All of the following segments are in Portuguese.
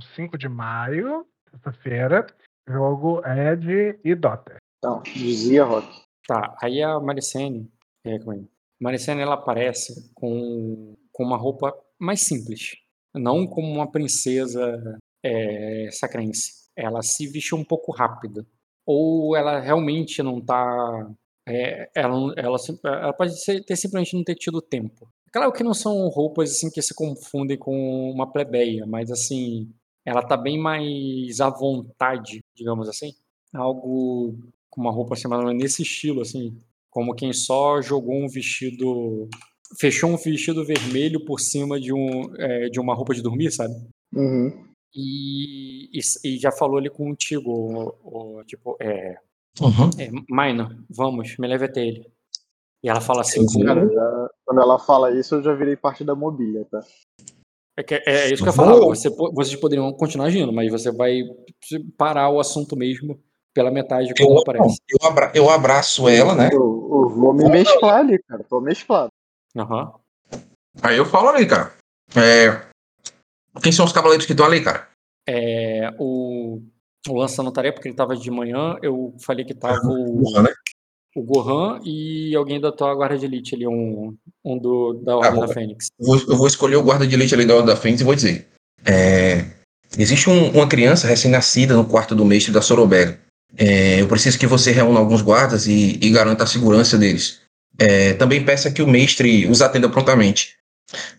próximo 5 de maio, terça-feira. Jogo Ed e Dota. Então, dizia Rock. Tá, aí a Maricene, é, como é? Maricene ela aparece com, com uma roupa mais simples, não como uma princesa é, sacrense. Ela se vestiu um pouco rápida, ou ela realmente não tá, é, ela, ela, ela pode ser, ter simplesmente não ter tido tempo. Claro que não são roupas assim que se confundem com uma plebeia, mas assim, ela tá bem mais à vontade, digamos assim. Algo com uma roupa assim, nesse estilo, assim, como quem só jogou um vestido, fechou um vestido vermelho por cima de, um, é, de uma roupa de dormir, sabe? Uhum. E, e, e já falou ali contigo, o, o, tipo, é, Uhum. é, Maina, vamos, me leve até ele. E ela fala assim, Sim, Cara, já- quando ela fala isso, eu já virei parte da mobília, tá? É, que- é isso que eu falar. Você, vocês poderiam continuar agindo, mas você vai parar o assunto mesmo pela metade quando Eu, ela aparece. eu, abra- eu abraço ela, né? Eu, eu vou me mesclar ali, cara. Tô mesclado. Aham. Aí eu falo ali, cara. É, Quem são os cavaleiros que estão ali, cara? É, o, o Lança não estaria porque ele estava de manhã. Eu falei que tava o, Porra, né? O Gohan e alguém da tua guarda de elite ali, um, um do, da Ordem bom. da Fênix. Eu vou, eu vou escolher o guarda de elite ali da Ordem da Fênix e vou dizer. É, existe um- uma criança recém-nascida no quarto do mestre da Sorobega. É, eu preciso que você reúna alguns guardas e, e garanta a segurança deles. É, também peça que o mestre os atenda prontamente.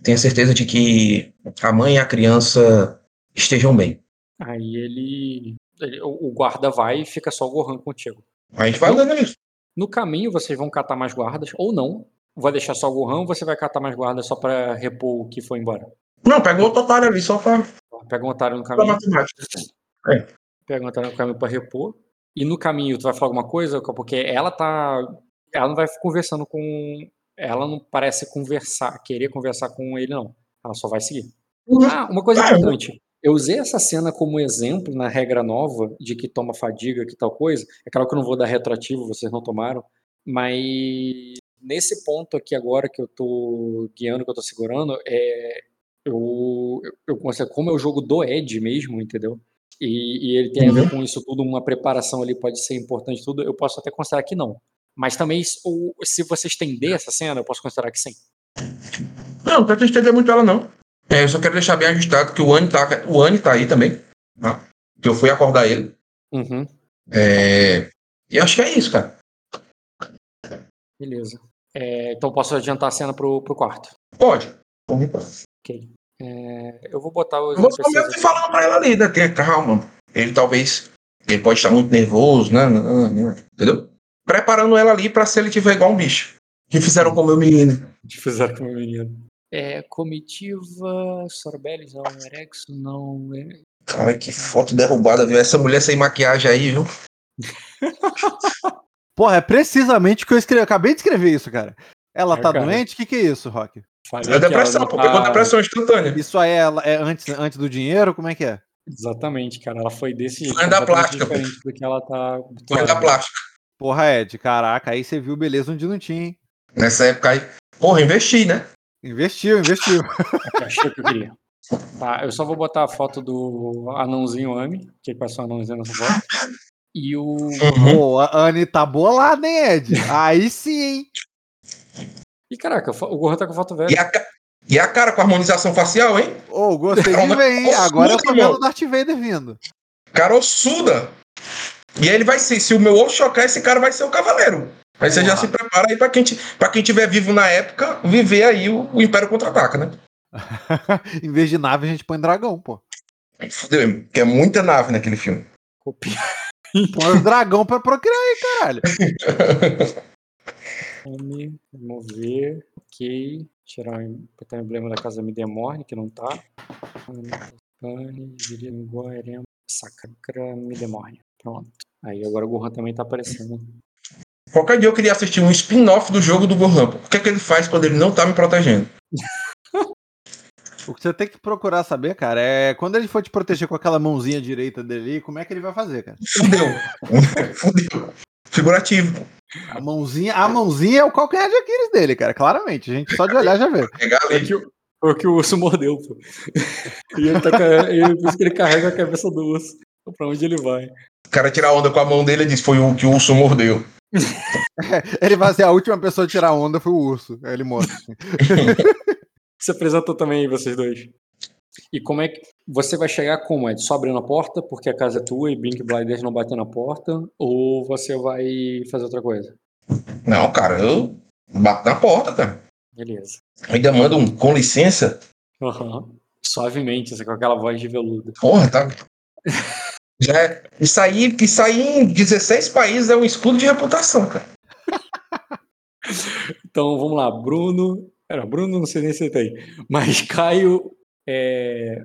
Tenha certeza de que a mãe e a criança estejam bem. Aí ele, ele- o guarda vai e fica só o Gohan contigo. A gente vai andando ali. No caminho vocês vão catar mais guardas, ou não. Vai deixar só o Gohan ou você vai catar mais guardas só pra repor o que foi embora? Não, pega o outro otário ali só pra, Pega um otário no caminho. matemática. Pega um otário no caminho pra repor. E no caminho tu vai falar alguma coisa? Porque ela tá. Ela não vai conversando com. Ela não parece conversar, querer conversar com ele, não. Ela só vai seguir. Ah, uma coisa Ah, importante. Eu usei essa cena como exemplo na regra nova de que toma fadiga, que tal coisa. É claro que eu não vou dar retroativo, vocês não tomaram. Mas nesse ponto aqui agora que eu tô guiando, que eu tô segurando, é, eu, eu, eu como é o jogo do Ed mesmo, entendeu? E, e ele tem a ver com isso tudo, uma preparação ali pode ser importante tudo, eu posso até considerar que não. Mas também, se- ou- se você estender essa cena, eu posso considerar que sim. Não, não quero estender muito ela, não. É, eu só quero deixar bem ajustado que o Anne tá, o Anne tá aí também. tá? Que eu fui acordar ele. Uhum, É, e acho que é isso, cara. beleza. É, então posso adiantar a cena pro, pro quarto. Pode. Ok. É, eu vou botar os Eu vou só mesmo falando pra ela ali, né? Tenha calma. Ele talvez. Ele pode estar muito nervoso, né? Entendeu? Preparando ela ali pra se ele tiver igual um bicho. Que fizeram com o meu menino. Fizeram com o meu menino. É, comitiva, Sorbelis não, Erexo não. É... Cara, que foto derrubada, viu? Essa mulher sem maquiagem aí, viu? Porra, é precisamente o que eu escrevi. Acabei de escrever isso, cara. Ela É, tá cara. doente? O que, que é isso, Rock? Falei É depressão, pô. Pegou tá- depressão instantânea. Isso aí é, é antes, antes do dinheiro? Como é que é? Exatamente, cara. Ela foi desse jeito. Sonho da plástica, pô. do que ela tá. Sonho da plástica. Porra, Ed, caraca, aí você viu beleza onde não tinha, hein? Nessa época aí. Porra, investi, né? Investiu, investiu. que eu achei que eu queria. Tá, eu só vou botar a foto do anãozinho Ami, que passou o anãozinho nessa foto. E o. Uhum. Pô, a Anne tá bolada, hein, Ed? Aí sim, hein? E caraca, o Gohan tá com foto velha. E a, ca- e a cara com harmonização facial, hein? Ô, gostei de ver, hein? Agora eu tô vendo meu. o Darth Vader vindo. Cara ossuda. E aí ele vai ser, se o meu ovo chocar, esse cara vai ser o cavaleiro. Aí você já se prepara aí pra quem, pra quem tiver vivo na época, viver aí o, o Império Contra-Ataca, né? em vez de nave, a gente põe dragão, pô. Fudeu, é muita nave naquele filme. Copia. Põe os dragão pra procriar aí, caralho. Vamos ver. Ok. Tirar o botar o emblema da casa Midemorne, que não tá. Sacra Midemorne. Pronto. Aí agora o Gohan também tá aparecendo. Qualquer dia eu queria assistir um spin-off do jogo do Gohan. O que é que ele faz quando ele não tá me protegendo? O que você tem que procurar saber, cara, é quando ele for te proteger com aquela mãozinha direita dele, como é que ele vai fazer, cara? Fudeu. Fudeu. Figurativo. A mãozinha, a mãozinha é o calcanhar de Aquiles dele, cara, claramente. A gente só de olhar já vê. É que, o- que o urso mordeu, pô. E ele tá, ca- e por isso que ele carrega a cabeça do urso. Pra onde ele vai. O cara tira onda com a mão dele e diz: Foi o que o urso mordeu. Ele vai ser a última pessoa a tirar onda foi o urso. Aí ele assim. Se apresentou também aí, vocês dois. E como é que. Você vai chegar como, Ed? Só abrindo a porta, porque a casa é tua e Blink Blinders não bater na porta? Ou você vai fazer outra coisa? Não, cara, eu bato na porta, cara. Beleza. Ainda mando um com licença. Aham. Suavemente, assim, com aquela voz de veludo. Porra, tá. Já é... Isso aí, isso aí em 16 países é um escudo de reputação, cara. Então vamos lá, Bruno. Era Bruno, não sei nem se ele tá aí. Mas Caio. É...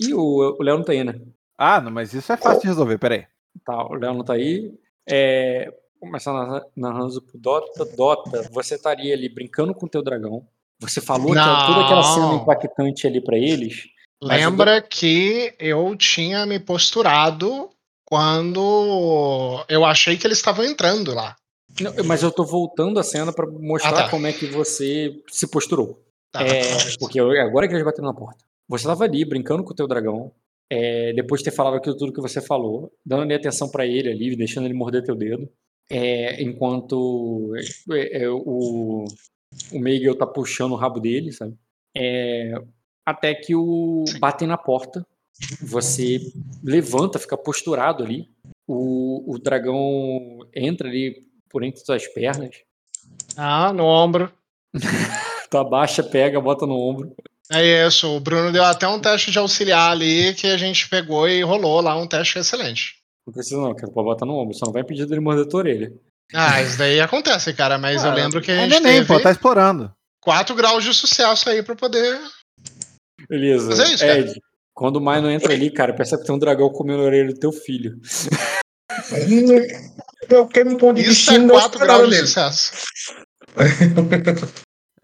E o, o Léo não tá aí, né? Ah, não, mas isso é fácil de resolver, peraí. Tá, o Léo não tá aí. É... Começar narra- narrando pro Dota. Dota, você estaria ali brincando com o teu dragão. Você falou que Não. toda aquela cena impactante ali pra eles. Lembra que eu tinha me posturado quando eu achei que eles estavam entrando lá. Não, mas eu tô voltando a cena pra mostrar Ah, tá. como é que você se posturou. Tá, É, tá, porque eu- agora que eles bateram na porta. Você tava ali brincando com o teu dragão. é, depois de ter falado aquilo tudo que você falou, dando ali atenção pra ele ali, deixando ele morder teu dedo. é, enquanto é, é, o, o Miguel tá puxando o rabo dele, sabe? Até que o batem na porta. Você levanta, fica posturado ali. O, o dragão entra ali por entre suas pernas. Ah, no ombro. Tu abaixa, pega, bota no ombro. É isso, o Bruno deu até um teste de auxiliar ali que a gente pegou e rolou lá um teste excelente. Não precisa não, cara. Pode botar no ombro. Só não vai impedir dele morder a tua orelha. Ah, isso daí acontece, cara, mas eu Ah, lembro que a gente neném, teve pô, tá explorando. 4 graus de sucesso aí pra poder. Beleza. Mas é isso, cara. Ed, quando o Maino entra ali, cara, percebe que tem um dragão comendo a orelha do teu filho. Eu quero me pôr de Isso destino é não 4 esperava graus de sucesso.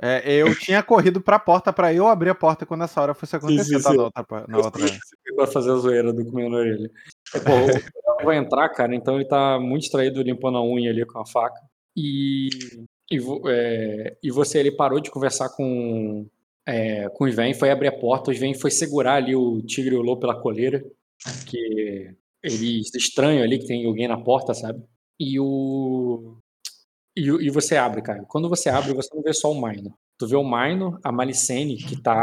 É, eu tinha corrido pra porta pra eu abrir a porta quando essa hora fosse acontecer, sim, tá? sim. Na outra, na outra. Vai fazer a zoeira do comendo a orelha. É, Pô, o dragão vai entrar, cara, então ele tá muito distraído limpando a unha ali com a faca. E, e, é, e você, ele parou de conversar com, é, com o Sven, foi abrir a porta, o Sven foi segurar ali o tigre e o lobo pela coleira, que eles estranham ali que tem alguém na porta, sabe? E o. E, e você abre, cara. Quando você abre, você não vê só o Maino. Tu vê o Maino, a Malicene, que tá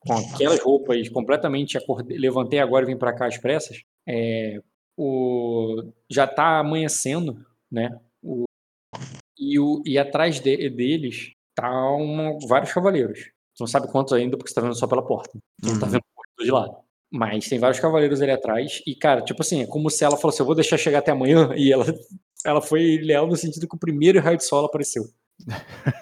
com aquelas roupas completamente acordei, levantei agora e vim pra cá às pressas. É, o, já tá amanhecendo, né? O, e, o, e atrás de- deles tá uma- vários cavaleiros. Não sabe quantos ainda, porque você tá vendo só pela porta. Não tá Uhum. vendo por de lado. Mas tem vários cavaleiros ali atrás. E, cara, tipo assim, é como se ela falou assim: eu vou deixar chegar até amanhã. E ela, ela foi leal no sentido que o primeiro raio de sol apareceu.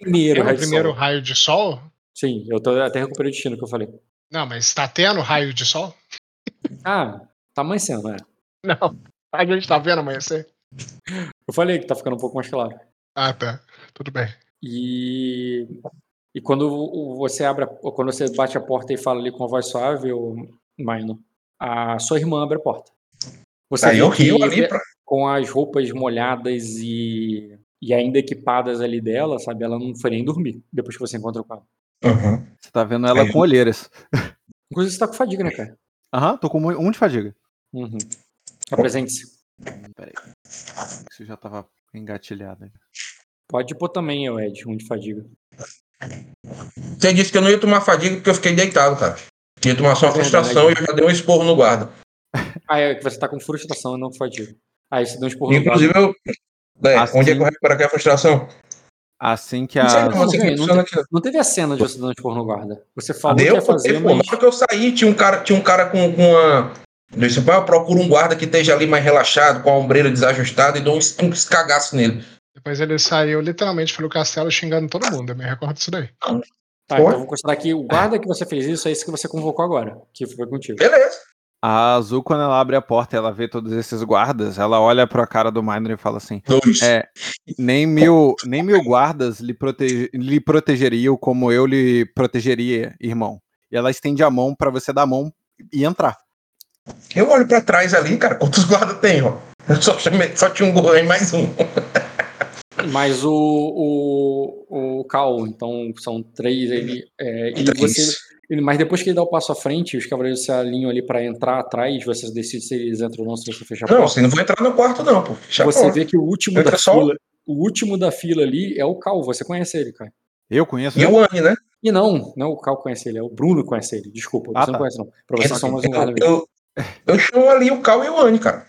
Primeiro o raio de primeiro sol. raio de sol? Sim, eu tô, até recuperei o destino que eu falei. Não, mas tá tendo raio de sol? Ah, tá amanhecendo, né? Não. A gente tá vendo amanhecer? Eu falei que tá ficando um pouco mais claro. Ah, tá. Tudo bem. E, e quando você abre, a- quando você bate a porta e fala ali com a voz suave, o Maino, a sua irmã abre a porta. Você Aí vê eu rio ali pra. com as roupas molhadas e, e ainda equipadas ali dela, sabe? Ela não foi nem dormir depois que você encontrou com ela. Uhum. Você tá vendo ela Aí- com olheiras. Inclusive você tá com fadiga, né, cara? Aham, tô com um de fadiga. Uhum. Apresente-se. Peraí. Isso já tava engatilhado. Pode pôr também, Ed, um de fadiga. Você disse que eu não ia tomar fadiga porque eu fiquei deitado, cara. Ia tomar só uma Verdade. frustração e eu já dei um esporro no guarda. Ah, é que você tá com frustração e não fadiga. Aí você deu um esporro no Inclusive, eu. É, Assim- onde é que eu recupero aqui a frustração? Assim que Não sei a. não, assim que não aquilo. Não teve a cena de você dando esporro no guarda. Você falou que Deu, ia fazer, pô, na mas... hora que eu saí, tinha um cara, tinha um cara com, com uma. Eu disse, "Pá, eu procuro um guarda que esteja ali mais relaxado, com a ombreira desajustada, e dou uns, uns cagaços nele. Depois ele saiu literalmente pelo castelo xingando todo mundo. Eu me recordo disso daí. Tá, Foi? então eu vou considerar que o guarda que você fez isso é esse que você convocou agora, que foi contigo. Beleza. A Azul, quando ela abre a porta e ela vê todos esses guardas, ela olha pra cara do Minor e fala assim. É, nem mil, nem mil guardas lhe, protege, lhe protegeriam como eu lhe protegeria, irmão. E ela estende a mão pra você dar a mão e entrar. Eu olho pra trás ali, cara, quantos guardas tem, ó? Eu só, chamei, só tinha um gol aí, mais um. Mas o, o, o Cal. Então são três. Ele, é, e Três. você, ele- mas depois que ele dá o passo à frente, os cavaleiros se alinham ali pra entrar atrás. Você decide se eles entram ou não, se você fecha a Não, porta. você não vai entrar no quarto, não, pô. Fecha a Você vê que o último Entra da só- fila. O último da fila ali é o Cal. Você conhece ele, cara. Eu conheço. E o Anne, né? E não, não é o Cal conhece ele, é o Bruno conhece ele. Desculpa, Ah, você não tá. conhece, não. Pra você só mais um eu, eu, eu chamo ali o Cal e o Anne, cara.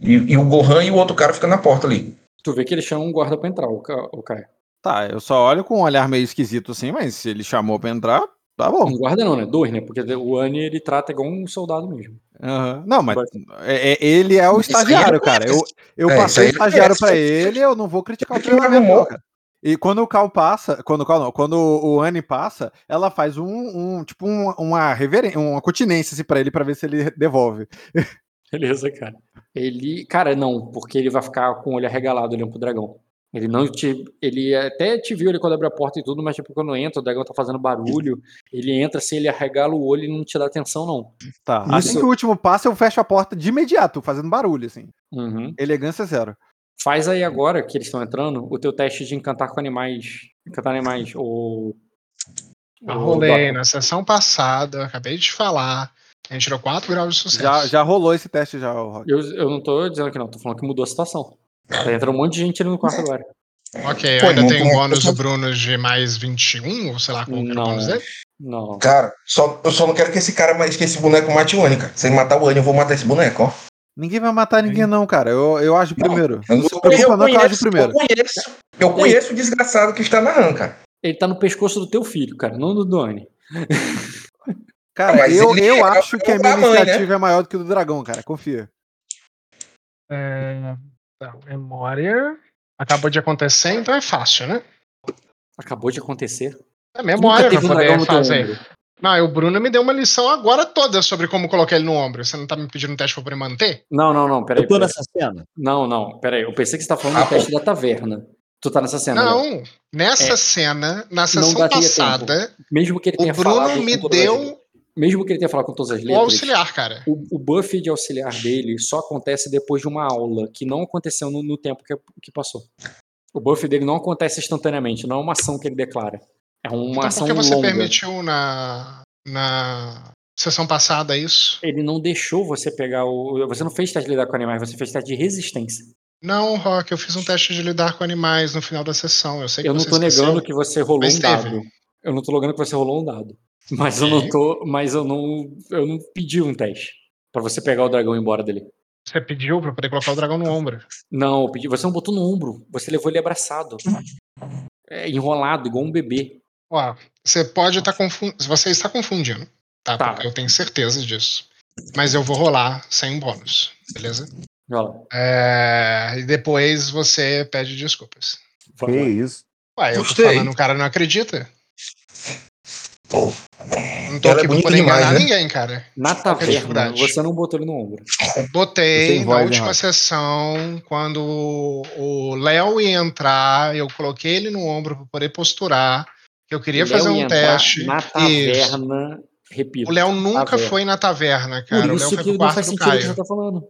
E, e o Gohan e o outro cara ficam na porta ali. Tu vê que ele chama um guarda pra entrar, o, Ca- o Caio. Tá, eu só olho com um olhar meio esquisito assim, mas se ele chamou pra entrar, tá bom. Um guarda não, né? Dois, né? Porque o Anne ele trata igual um soldado mesmo. Aham. Não, mas é- é- ele é o Isso estagiário, ele cara. Eu, eu É, passei estagiário conhece. pra ele, eu não vou criticar o ele treinamento, cara. E quando o Cal passa, quando o Cal não, quando o Anne passa, ela faz um, um tipo um- uma reverência, uma continência assim, pra ele pra ver se ele devolve. Beleza, cara. Ele. Cara, não, porque ele vai ficar com o olho arregalado olhando pro dragão. Ele não te. Ele até te viu ali quando abre a porta e tudo, mas tipo, quando entra, o dragão tá fazendo barulho. Ele entra assim, ele arregala o olho e não te dá atenção, não. Tá. Isso. Assim que o último passa, eu fecho a porta de imediato, fazendo barulho, assim. Uhum. Elegância zero. Faz aí agora que eles estão entrando o teu teste de encantar com animais. Encantar animais. Ou. Eu ou rolei na sessão passada, acabei de falar. A gente tirou 4 graus de sucesso. Já, já rolou esse teste já, o Rock. Eu, eu não tô dizendo que não, tô falando que mudou a situação. Tá entrando um monte de gente ali no quarto agora. Ok, eu Pô, ainda tenho como- bônus do Bruno de mais 21, ou sei lá qual que era o Não. bônus dele. Não. Cara, só, eu só não quero que esse cara, mais- que esse boneco mate o cara. Se ele matar o Anne, eu vou matar esse boneco, ó. Ninguém vai matar ninguém, não, cara. Eu, eu ajo primeiro. Eu, Não preocupa, não, que eu ajo primeiro. eu conheço, eu conheço o desgraçado que está narrando, cara. Ele tá no pescoço do teu filho, cara, não do Doni. Cara, Mas eu, eu é acho que a minha mãe, né? iniciativa é maior do que o do dragão, cara. Confia. É, tá, memória. Acabou de acontecer, então é fácil, né? Acabou de acontecer. É memória pra um poder teu fazer. Não, e o Bruno me deu uma lição agora toda sobre como colocar ele no ombro. Você não tá me pedindo um teste pra poder manter? Não, não, não, peraí. Eu tô peraí. nessa cena. Não, não, peraí. Eu pensei que você tá falando Ah, do teste da taverna. Tu tá nessa cena. né? Não, nessa É. cena, na sessão passada, Mesmo que ele o tenha falado. Bruno me deu Mesmo que ele tenha falado com todas as o letras. auxiliar, cara. O, o buff de auxiliar dele só acontece depois de uma aula, que não aconteceu no, no tempo que, que passou. O buff dele não acontece instantaneamente, não é uma ação que ele declara. É uma Então ação por que você longa. permitiu na, na sessão passada isso? Ele não deixou você pegar o. Você não fez teste de lidar com animais, você fez teste de resistência. Não, Rock, eu fiz um teste de lidar com animais no final da sessão. Eu sei que Eu não tô esqueceu. negando que você rolou um dado. Eu não tô negando que você rolou um dado. Mas eu não tô. Mas eu não. Eu não pedi um teste. Pra você pegar o dragão embora dele. Você pediu pra poder colocar o dragão no ombro. Não, eu pedi. Você não botou no ombro. Você levou ele abraçado. É, enrolado, igual um bebê. Ó, você pode estar confundindo. Você está confundindo, tá? Tá. Eu tenho certeza disso. Mas eu vou rolar sem um bônus, beleza? Lá. É, E depois você pede desculpas. Que isso? Ué, eu tô Gostei. falando, o cara não acredita. Pô, Não tô é aqui pra bonita poder demais, enganar né? ninguém, cara. Na é taverna, você não botou ele no ombro. Botei na voz, hein, última sessão, quando o Léo ia entrar, eu coloquei ele no ombro pra poder posturar. Eu queria fazer um teste. Na Isso. taverna, repito. O Léo nunca taverna. foi na taverna, cara. Por o Léo isso foi que não quarto faz do sentido o que você tá falando.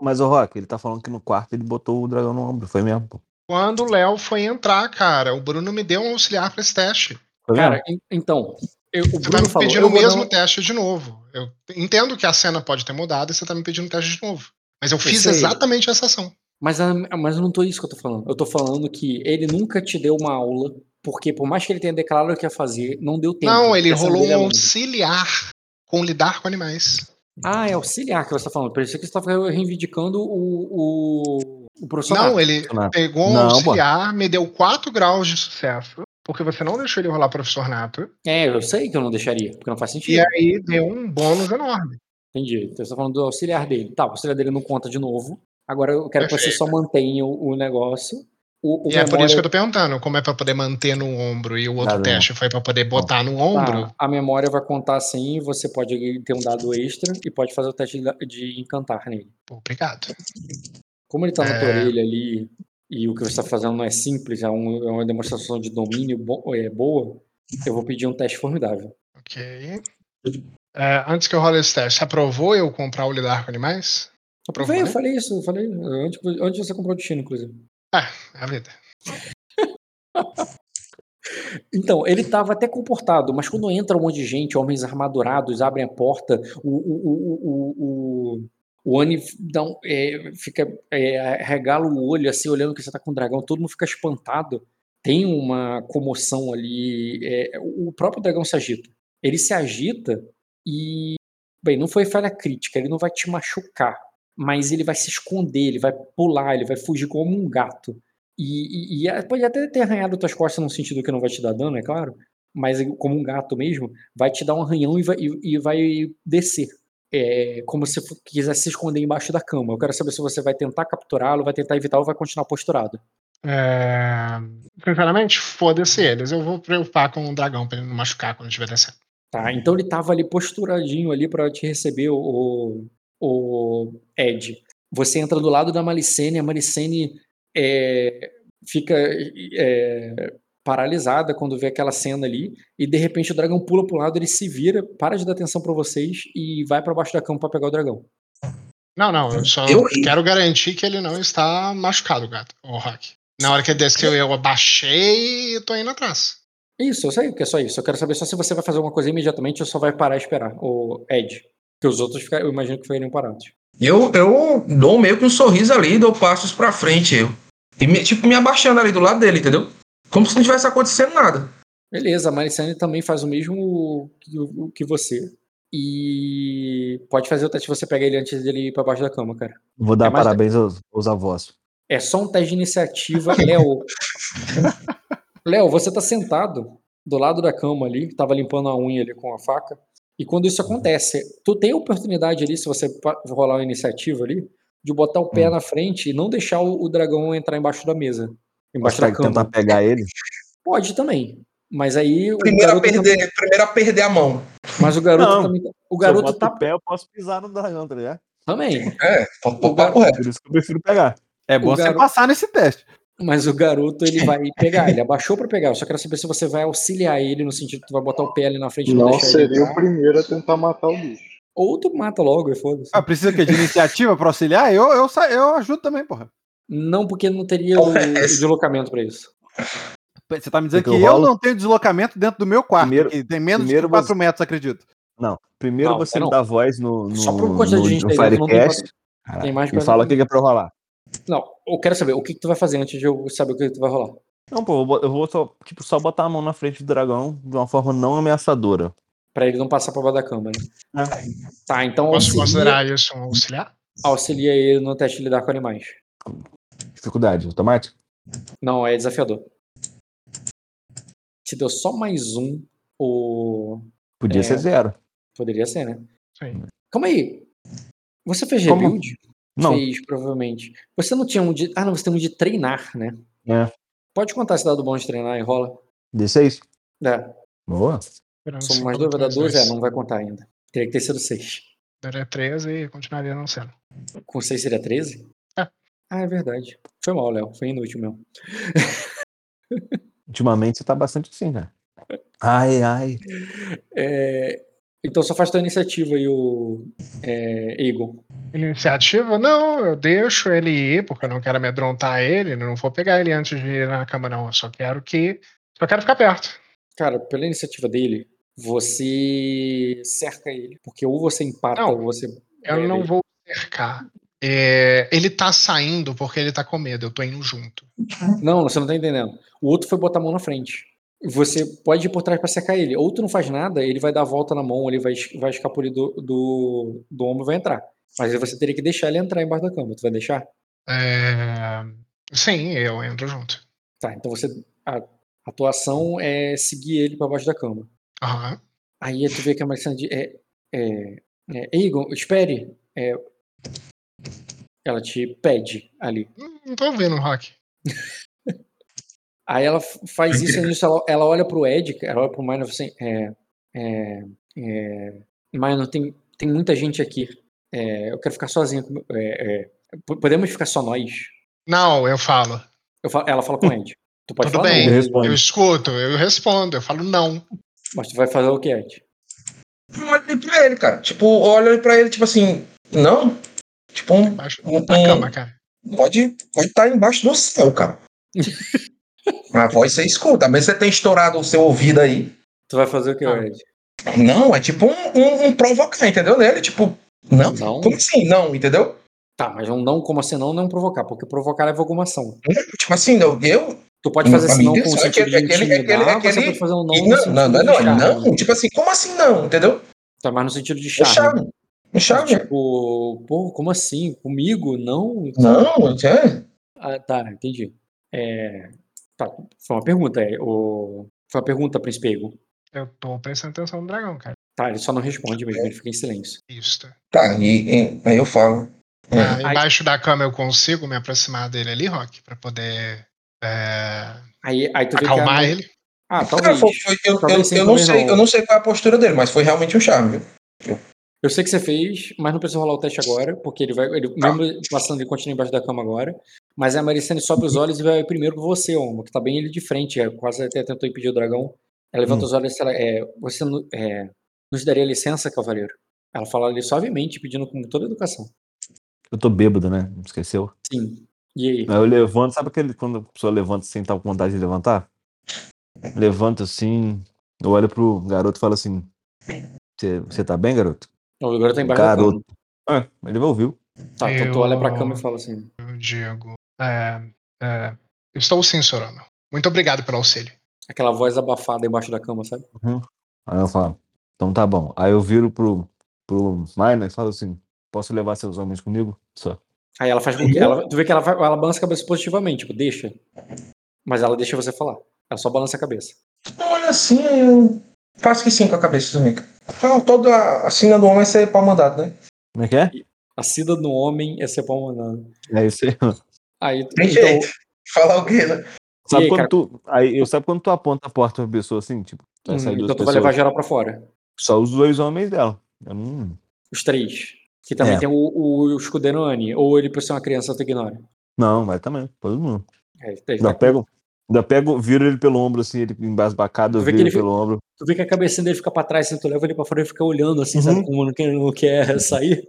Mas o Rock, ele tá falando que no quarto ele botou o dragão no ombro. Foi mesmo, pô. Quando o Léo foi entrar, cara, o Bruno me deu um auxiliar pra esse teste. Foi Cara, en- então, eu- o Você tá Bruno me falou. pedindo o mesmo dar- teste de novo. Eu entendo que a cena pode ter mudado e você tá me pedindo o teste de novo. Mas eu fiz sei. exatamente essa ação. Mas, a- mas eu não tô isso que eu tô falando. Eu tô falando que ele nunca te deu uma aula, porque por mais que ele tenha declarado o que ia fazer, não deu tempo. Não, ele rolou um auxiliar com lidar com animais. Ah, é auxiliar que você tá falando. Por isso que você tá reivindicando o, o, o profissional. Não, ele pegou um Não, pô. auxiliar, me deu 4 graus de sucesso, porque você não deixou ele rolar professor nato, É, eu sei que eu não deixaria, porque não faz e sentido. aí deu um bônus enorme. Entendi. Então você tá falando do auxiliar dele. Tá, o auxiliar dele não conta de novo. Agora eu quero que você Perfeito. só mantenha o, o negócio. O, o E é por memória- isso que eu tô perguntando, como é pra poder manter no ombro e o outro Tá teste foi pra poder botar no ombro. Tá, a memória vai contar assim, você pode ter um dado extra e pode fazer o teste de- encantar nele. Obrigado. Como ele tá na É. tua orelha ali e o que você está fazendo não é simples, é, um- é uma demonstração de domínio bo- é, boa, eu vou pedir um teste formidável. Ok. É, antes que eu role esse teste, você aprovou eu comprar o lidar com animais? Aprovou, Eu né? falei isso, eu falei antes, antes você comprar o destino, inclusive. É a vida. Então, ele tava até comportado, mas quando entra um monte de gente, homens armadurados, abrem a porta, o, o, o, o, o, o Annie dá um- é, fica, é, regala o olho, assim, olhando que você tá com o dragão, todo mundo fica espantado. Tem uma comoção ali. é, o próprio dragão se agita. Ele se agita e. Bem, não foi falha crítica, ele não vai te machucar, mas ele vai se esconder, ele vai pular, ele vai fugir como um gato. E, e- e pode até ter arranhado tuas costas no sentido que não vai te dar dano, é claro, mas como um gato mesmo, vai te dar um arranhão e vai, e- e vai descer. É como se quisesse se esconder embaixo da cama. Eu quero saber se você vai tentar capturá-lo, vai tentar evitar ou vai continuar posturado. É, Sinceramente, foda-se eles. Eu vou preocupar com o dragão pra ele não machucar quando estiver descendo. Tá, então ele tava ali posturadinho ali pra te receber, o, o Ed. Você entra do lado da Malicene, a Malicene é, fica é, paralisada quando vê aquela cena ali, e de repente o dragão pula pro lado, ele se vira, para de dar atenção pra vocês e vai pra baixo da cama pra pegar o dragão. Não, não, eu só Eu- quero garantir que ele não está machucado, gato, o Rock. Na hora que ele desceu, eu abaixei e tô indo atrás. Isso, eu sei que é só isso. Eu quero saber só se você vai fazer alguma coisa imediatamente ou só vai parar e esperar, o Ed. Que os outros, eu imagino que ficariam parados. Eu, eu dou meio que um sorriso ali, dou passos pra frente, eu. E me- tipo, me abaixando ali do lado dele, entendeu? Como se não tivesse acontecendo nada. Beleza, a Maricene também faz o mesmo que, você. E pode fazer o teste, você pega ele antes dele ir pra baixo da cama, cara. Vou dar É parabéns aos, aos avós. É só um teste de iniciativa. Léo. Léo, você tá sentado do lado da cama ali, tava limpando a unha ali com a faca. E quando isso acontece, tu tem a oportunidade ali, se você rolar uma iniciativa ali, de botar o pé Hum. na frente e não deixar o, o dragão entrar embaixo da mesa. Embaixo Consegue da cama. tentar pegar ele? Pode também. Mas aí o Primeiro a garoto perder, também- primeiro a perder a mão. Mas o garoto Não. também. O Se eu garoto tá. o pé, eu posso pisar no dragão, tá ligado? Também. É, O gar- papo reto. Por isso que eu prefiro pegar. É bom O você garoto- passar nesse teste. Mas o garoto, ele vai pegar. Ele abaixou pra pegar. Eu só quero saber se você vai auxiliar ele no sentido que tu vai botar o pé ali na frente não Não deixar ele seria o primeiro a tentar matar o bicho. Ou tu mata logo e foda-se. Ah, precisa que de iniciativa pra auxiliar? Eu, eu, sa- eu ajudo também, porra. Não, porque não teria o, o É. deslocamento pra isso. Você tá me dizendo que Porque eu eu rolo- não tenho deslocamento dentro do meu quarto, Primeiro- que tem menos de 4 você- metros, acredito. Não. Primeiro Não, você não. me dá voz no, no, Só por quantidade de no, gente no tem Firecast. Tem mais E fala o que que é pra eu rolar. Não, eu quero saber o que, que tu vai fazer antes de eu saber o que, que tu vai rolar. Não, pô, eu vou- só, tipo, só botar a mão na frente do dragão de uma forma não ameaçadora. Pra ele não passar pra baixo da cama, né? Tá, então Posso auxilia, considerar isso um auxiliar? auxilia ele no teste de lidar com animais. Dificuldade, automático? Não, é desafiador. Te deu só mais um, o. Podia É. ser zero. Poderia ser, né? Sim. Calma aí. Você fez Como? rebuild? Não. Fez, provavelmente. Você não tinha um de. Ah, não, você tem um de treinar, né? É. Pode contar se dá do bom de treinar e rola. D6? É. Boa. Somos mais dois, vai dar dois, 12? É, não vai contar ainda. Teria que ter sido 6. Daria 13 e continuaria não sendo. Com 6 seria 13? Ah, é verdade. Foi mal, Léo. Foi inútil mesmo. Ultimamente você tá bastante assim, né? Ai, ai. É, Então só faz tua iniciativa aí, o é, Eagle. Iniciativa? Não, eu deixo ele ir, porque eu não quero amedrontar ele, não vou pegar ele antes de ir na cama, não. Eu só quero que. Só quero ficar perto. Cara, pela iniciativa dele, você cerca ele. Porque ou você empata Não, ou você. Eu não ele- vou cercar. É, ele tá saindo porque ele tá com medo, eu tô indo junto. Não, você não tá entendendo. O outro foi botar a mão na frente. Você pode ir por trás pra cercar ele. Ou tu não faz nada, ele vai dar a volta na mão, ele vai, vai escapulir do, do, do ombro e vai entrar. Mas você teria que deixar ele entrar embaixo da cama. Tu vai deixar? É, Sim, eu entro junto. Tá, então você. A, a tua ação é seguir ele pra baixo da cama. Aham. Aí tu vê que a Maricena diz. É, é, é, Egon, espere. É, ela te pede ali. Não tô vendo o Rock. Aí ela faz isso nisso ela, ela olha pro Ed, ela olha pro Minor e fala assim: é, é, é, Minor, tem, tem muita gente aqui. É, eu quero ficar sozinha. é, é, podemos ficar só nós? Não, eu falo. Eu falo- ela fala com o Ed. Tu pode Tudo falar bem, não, Eu eu escuto, eu respondo, eu falo não. mas tu vai fazer o que, Ed? Olha pra ele, cara. Tipo, olha pra ele, tipo assim, não. Tipo, um, Embaixo um- um- cama, cara. pode pode estar embaixo do céu, cara. A voz você escuta, mas você tem estourado o seu ouvido aí. Tu vai fazer o que. Ed? Não, é tipo um, um, um provocar, entendeu? Nele, tipo, não. Não. Como assim? Não, entendeu? Tá, mas um não, como assim não, não provocar, porque provocar leva alguma ação. Tipo assim, eu, eu Tu pode fazer A esse minha não com o é sentido de aquele- aquele- intimidar, aquele- você aquele- pode fazer um não não, não, não, não, é charme. não. Tipo assim, como assim não? Entendeu? Tá mais no sentido de É charme. Charme. É charme. Tipo, pô, como assim? Comigo? Não? Não, é. Ah, tá, entendi. É, tá, foi uma pergunta. É, o, foi uma pergunta, Príncipe Ego. Eu tô prestando atenção no dragão, cara. Tá, ele só não responde mesmo, ele fica em silêncio. Isso. Tá, e, e- aí eu falo. É. Ah, embaixo da cama eu consigo me aproximar dele ali, Rock, pra poder é, Aí, aí tu vê acalmar a... ele. Ah, Cara, talvez. foi- foi- eu, não sei, eu não sei qual é a postura dele, mas foi realmente um charme. viu? Eu sei que você fez, mas não precisa rolar o teste agora, porque ele vai. Ele, Tá. mesmo passando, ele continua embaixo da cama agora. Mas a Maricene sobe os olhos e vai primeiro com você, Omo, que tá bem ele de frente. É, quase até tentou impedir o dragão. Ela levanta Hum. os olhos e ela. É, você é, nos daria licença, cavaleiro? Ela fala ali suavemente, pedindo com toda educação. Eu tô bêbado, né? Não esqueceu? Sim. E aí? Aí eu levanto, sabe aquele quando a pessoa levanta sem estar com vontade de levantar? Levanto assim, eu olho pro garoto e falo assim: você tá bem, garoto? O garoto tá embaixo da Garoto. cama. Ah, ele ouviu. Tá, então tu olha pra cama e Eu- fala assim. Eu digo. É, é, estou sim, Sorano. Muito obrigado pelo auxílio. Aquela voz abafada embaixo da cama, sabe? Aí eu falo: Então tá bom. Aí eu viro pro, pro Minor e falo assim: Posso levar seus homens comigo? Só. Aí ela faz com que. Ela, tu vê que ela, vai, ela balança a cabeça positivamente, tipo, deixa. Mas ela deixa você falar. Ela só balança a cabeça. Olha assim, eu faço que sim com a cabeça também. Então, toda a sina do homem é ser pau mandado, né? Como é que é? A sida do homem é ser pau mandado. É isso aí. Aí, Tem então, jeito. Falar o quê, né? Sabe aí, quando cara? tu. Aí, eu sabe quando tu aponta a porta pra pessoa assim, tipo, vai hum, sair então tu vai pessoas? levar geral pra fora. Só os dois homens dela. Eu não. Os três. Que também É. tem o, o, escudeiro Annie. Ou ele, por ser uma criança, tu ignora. Não, vai também. Todo mundo. É, ele tá pego, ainda pego, viro ele pelo ombro, assim, ele embasbacado, eu viro ele pelo ombro. Tu vê que a cabecinha dele fica pra trás, assim, tu leva ele pra fora e fica olhando, assim, sabe? Uhum. Como não quer, não quer sair.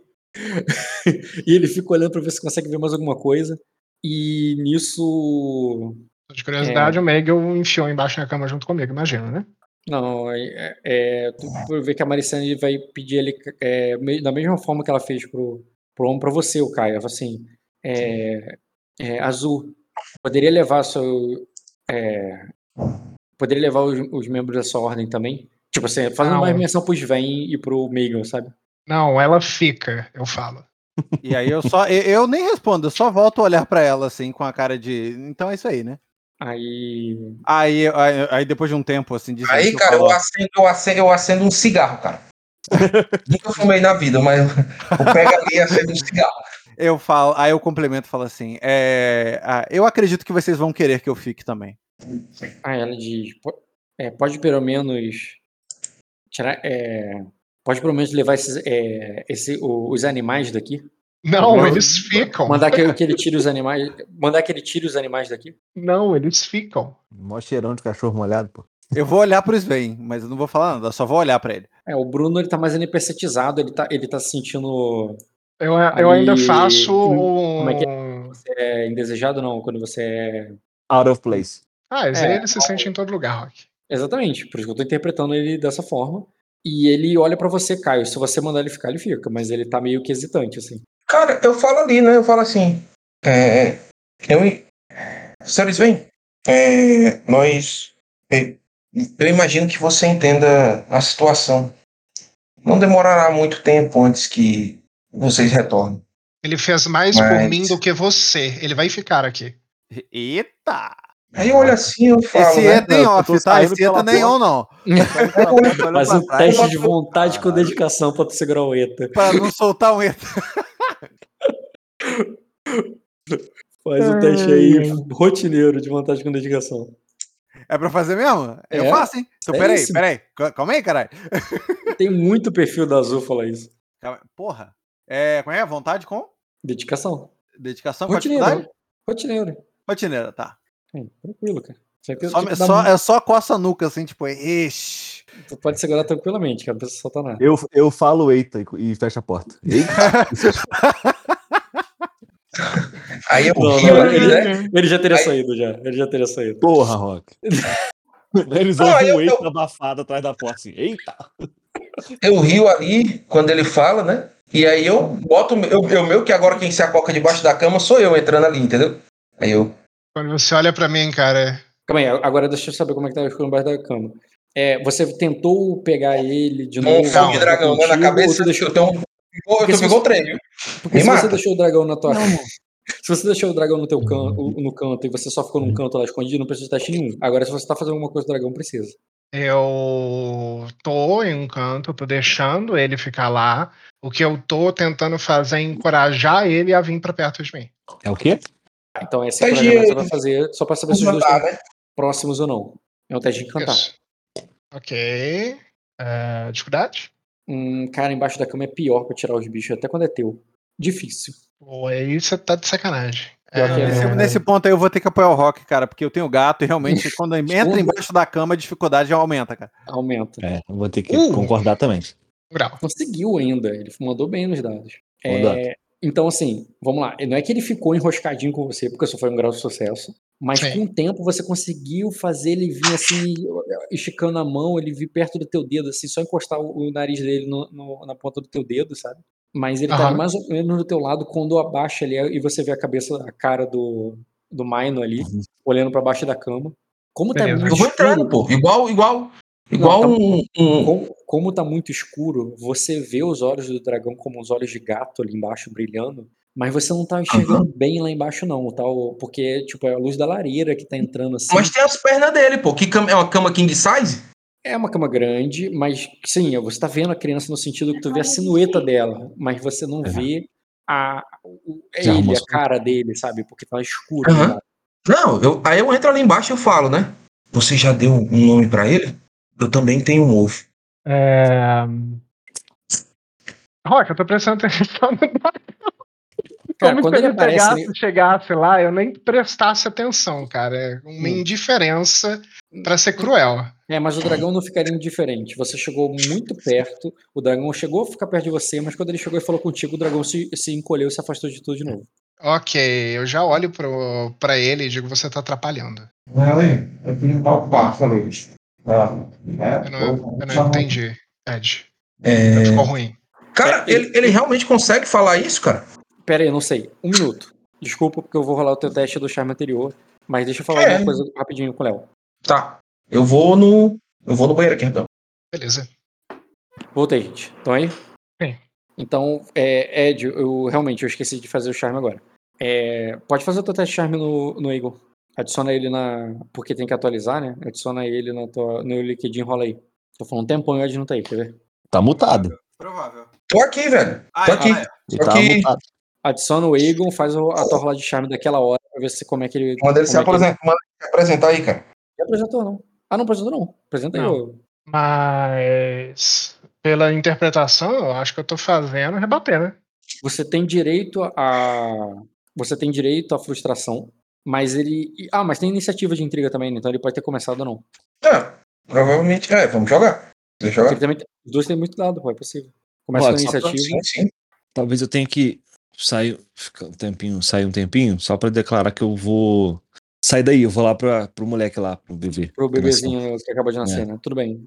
e ele fica olhando pra ver se consegue ver mais alguma coisa. E nisso. De curiosidade, o Megal enfiou embaixo da cama junto comigo, imagino, né? Não, é, é, tu vê que a Maricene vai pedir ele é, da mesma forma que ela fez pro, pro homem pra você, o Caio. Ela fala assim: é, é, Azul, poderia levar seu. É, poderia levar os, os membros da sua ordem também? Tipo assim, fazendo Não. uma menção pro Sven e pro Megan, sabe? Não, ela fica, eu falo. E aí eu só. Eu, eu nem respondo, eu só volto a olhar pra ela assim, com a cara de. Então é isso aí, né? Aí. Aí, aí, aí depois de um tempo, assim, de Aí, cara, eu falo, acendo, eu acendo, eu acendo um cigarro, cara. Nunca fumei na vida, mas eu pego ali e acendo um cigarro. Eu falo, aí eu complemento e falo assim: é, ah, eu acredito que vocês vão querer que eu fique também. Aí ela diz: "Po- é, pode pelo menos. Tirar, é, pode pelo menos levar esses, é, esse, o- os animais daqui? Não, Não, eles ficam. Mandar que, que ele tire os animais. Mandar que ele tire os animais daqui? Não, eles ficam. Mó cheirão de cachorro molhado, pô. Eu vou olhar pro Sven, mas eu não vou falar nada, eu só vou olhar pra ele. É, o Bruno ele tá mais NPCetizado, ele tá, ele tá se sentindo. Eu, eu ainda faço como é que um. Você é indesejado não? Quando você é. Out of place. Ah, É, ele se sente em todo lugar, Rock. Exatamente, por isso que eu tô interpretando ele dessa forma. E ele olha pra você, Caio. Se você mandar ele ficar, ele fica, mas ele tá meio que hesitante, assim. Cara, eu falo ali, né? Eu falo assim. É, eu, senhores, vem. É, nós. é, eu imagino que você entenda a situação. Não demorará muito tempo antes que vocês retornem. Ele fez mais por Mas- mim do que você. Ele vai ficar aqui. Eita! Aí eu olho assim eu falo. Esse né? é tem Eu tô off, tá? Esse é pela nenhum, não. Faz um teste de vontade com dedicação pra tu segurar o ETA. Pra não soltar um eita. Faz um teste aí rotineiro de vontade com dedicação. É pra fazer mesmo? Eu É, faço, hein? Então, é peraí, isso. peraí. Cal- Calma aí, caralho. Tem muito perfil da Azul falar isso. Porra. É, como é? Vontade com? Dedicação. Dedicação com Rotineiro. atividade? Rotineiro. Rotineira, tá. Hum, tranquilo, cara. Só, tipo, só, é só coça a nuca, assim, tipo, ixi. Tu pode segurar tranquilamente, cara. Não precisa soltar nada. Eu, eu falo eita e, e fecho a porta. Eita. Aí eu Não, rio não, ele, né? ele já teria Aí- saído já. Ele já teria saído. Porra, Rock. Eles ouvem um eita eu- abafado atrás da porta assim. Eita! Eu rio ali quando ele fala, né? E aí eu boto. Eu, eu meu que agora quem se acoca debaixo da cama sou eu entrando ali, entendeu? Aí eu. Quando você olha pra mim, cara. Calma aí, agora deixa eu saber como é que tá escuro embaixo da cama. É, você tentou pegar ele de Um novo? fogo de dragão né, na contigo, ou cabeça. deixou- um. Eu tô você- trem, viu? Porque Me se você mata. deixou o dragão na tua. Se você deixou o dragão no teu canto, no canto e você só ficou num canto lá escondido, não precisa de teste nenhum. Agora, se você tá fazendo alguma coisa o dragão, precisa. Eu tô em um canto, tô deixando ele ficar lá. O que eu tô tentando fazer é encorajar ele a vir pra perto de mim. É o quê? Então, esse de- você vai fazer só pra saber se os dois estão né? próximos ou não. É um teste de encantar. Isso. Ok. É, dificuldade? Hum, cara, embaixo da cama é pior pra tirar os bichos, até quando é teu. Difícil. Pô, aí você tá de sacanagem. Pior que é. Nesse, nesse ponto aí eu vou ter que apoiar o Rock, cara, porque eu tenho gato e realmente quando entra embaixo da cama a dificuldade já aumenta, cara. Aumenta. É, eu vou ter que Uh. concordar também. Um grau. Conseguiu ainda. Ele mandou bem nos dados. É, então, assim, vamos lá. Não é que ele ficou enroscadinho com você, porque só foi um grau de sucesso. Mas Sim. com o tempo você conseguiu fazer ele vir assim, esticando a mão, ele vir perto do teu dedo, assim, só encostar o, o nariz dele no- no- na ponta do teu dedo, sabe? Mas ele tá Aham. ali mais ou menos do teu lado quando abaixa ali e você vê a cabeça, a cara do, do Maino ali, Uhum. olhando pra baixo da cama. Como tá Beleza. muito Eu vou entrando, pô. Igual, igual. Igual tá- um. um- como, como tá muito escuro, você vê os olhos do dragão como os olhos de gato ali embaixo brilhando, mas você não tá enxergando bem lá embaixo não, tá? O- Porque, tipo, é a luz da lareira que tá entrando assim. Mas tem as pernas dele, pô. Que cama, é uma cama king size? É uma cama grande, mas sim, você tá vendo a criança no sentido que tu vê a silhueta dela, mas você não É. vê a, o- é ele, a cara dele, sabe? Porque tá escuro. Embaixo. Não, eu, aí eu entro ali embaixo e eu falo, né? Você já deu um nome pra ele? Eu também tenho um ovo. É... Rock, eu tô prestando atenção no Cara, Como quando se ele aparece, pegasse, chegasse lá, eu nem prestasse atenção, cara. É uma Hum. indiferença pra ser cruel. É, mas o dragão não ficaria indiferente. Você chegou muito perto, o dragão chegou a ficar perto de você, mas quando ele chegou e falou contigo, o dragão se, se encolheu e se afastou de tudo de novo. Ok, eu já olho pro, pra ele e digo, você tá atrapalhando. Não, eu vim dar o ali. Eu não, eu não entendi, Ed. É, Ficou ruim. Cara, É, ele, ele realmente consegue falar isso, cara? Pera aí, eu não sei. Um minuto. Desculpa, porque eu vou rolar o teu teste do charme anterior. Mas deixa eu falar É. uma coisa rapidinho com o Léo. Tá. Eu vou no. Eu vou no banheiro aqui, então. Beleza. Voltei, gente. Estão aí? Sim. Então, é, Ed, eu realmente eu esqueci de fazer o charme agora. É, pode fazer o teu teste de charme no, no Eagle. Adiciona ele na. Porque tem que atualizar, né? Adiciona ele na tua, no LinkedIn, rola aí. Tô falando um tempão e o Ed não tá aí, quer ver? Tá mutado. Provável. Tô aqui, velho. Tô aqui. Ele Só tá que- mutado. Adiciona o Eagle, faz a tua rola de charme daquela hora pra ver se, como é que ele. Manda ele se é apresentar, manda ele se apresentar aí, cara. Já apresentou, não. Ah, não apresentou, não. Apresenta aí, Não. ô. Mas pela interpretação, eu acho que eu tô fazendo rebater, né? Você tem direito a. Você tem direito à frustração, mas ele. Ah, mas tem iniciativa de intriga também, né? então ele pode ter começado ou não. É, provavelmente. É, vamos jogar. Você Porque joga? ele também, os dois têm muito dado, pô, é possível. Começa Rock, com iniciativa. Sim, sim. Talvez eu tenha que sair um tempinho, sair um tempinho, só pra declarar que eu vou sair daí. Eu vou lá pra, pro moleque lá, pro bebê. Pro bebezinho que acabou de nascer, né? Tudo bem.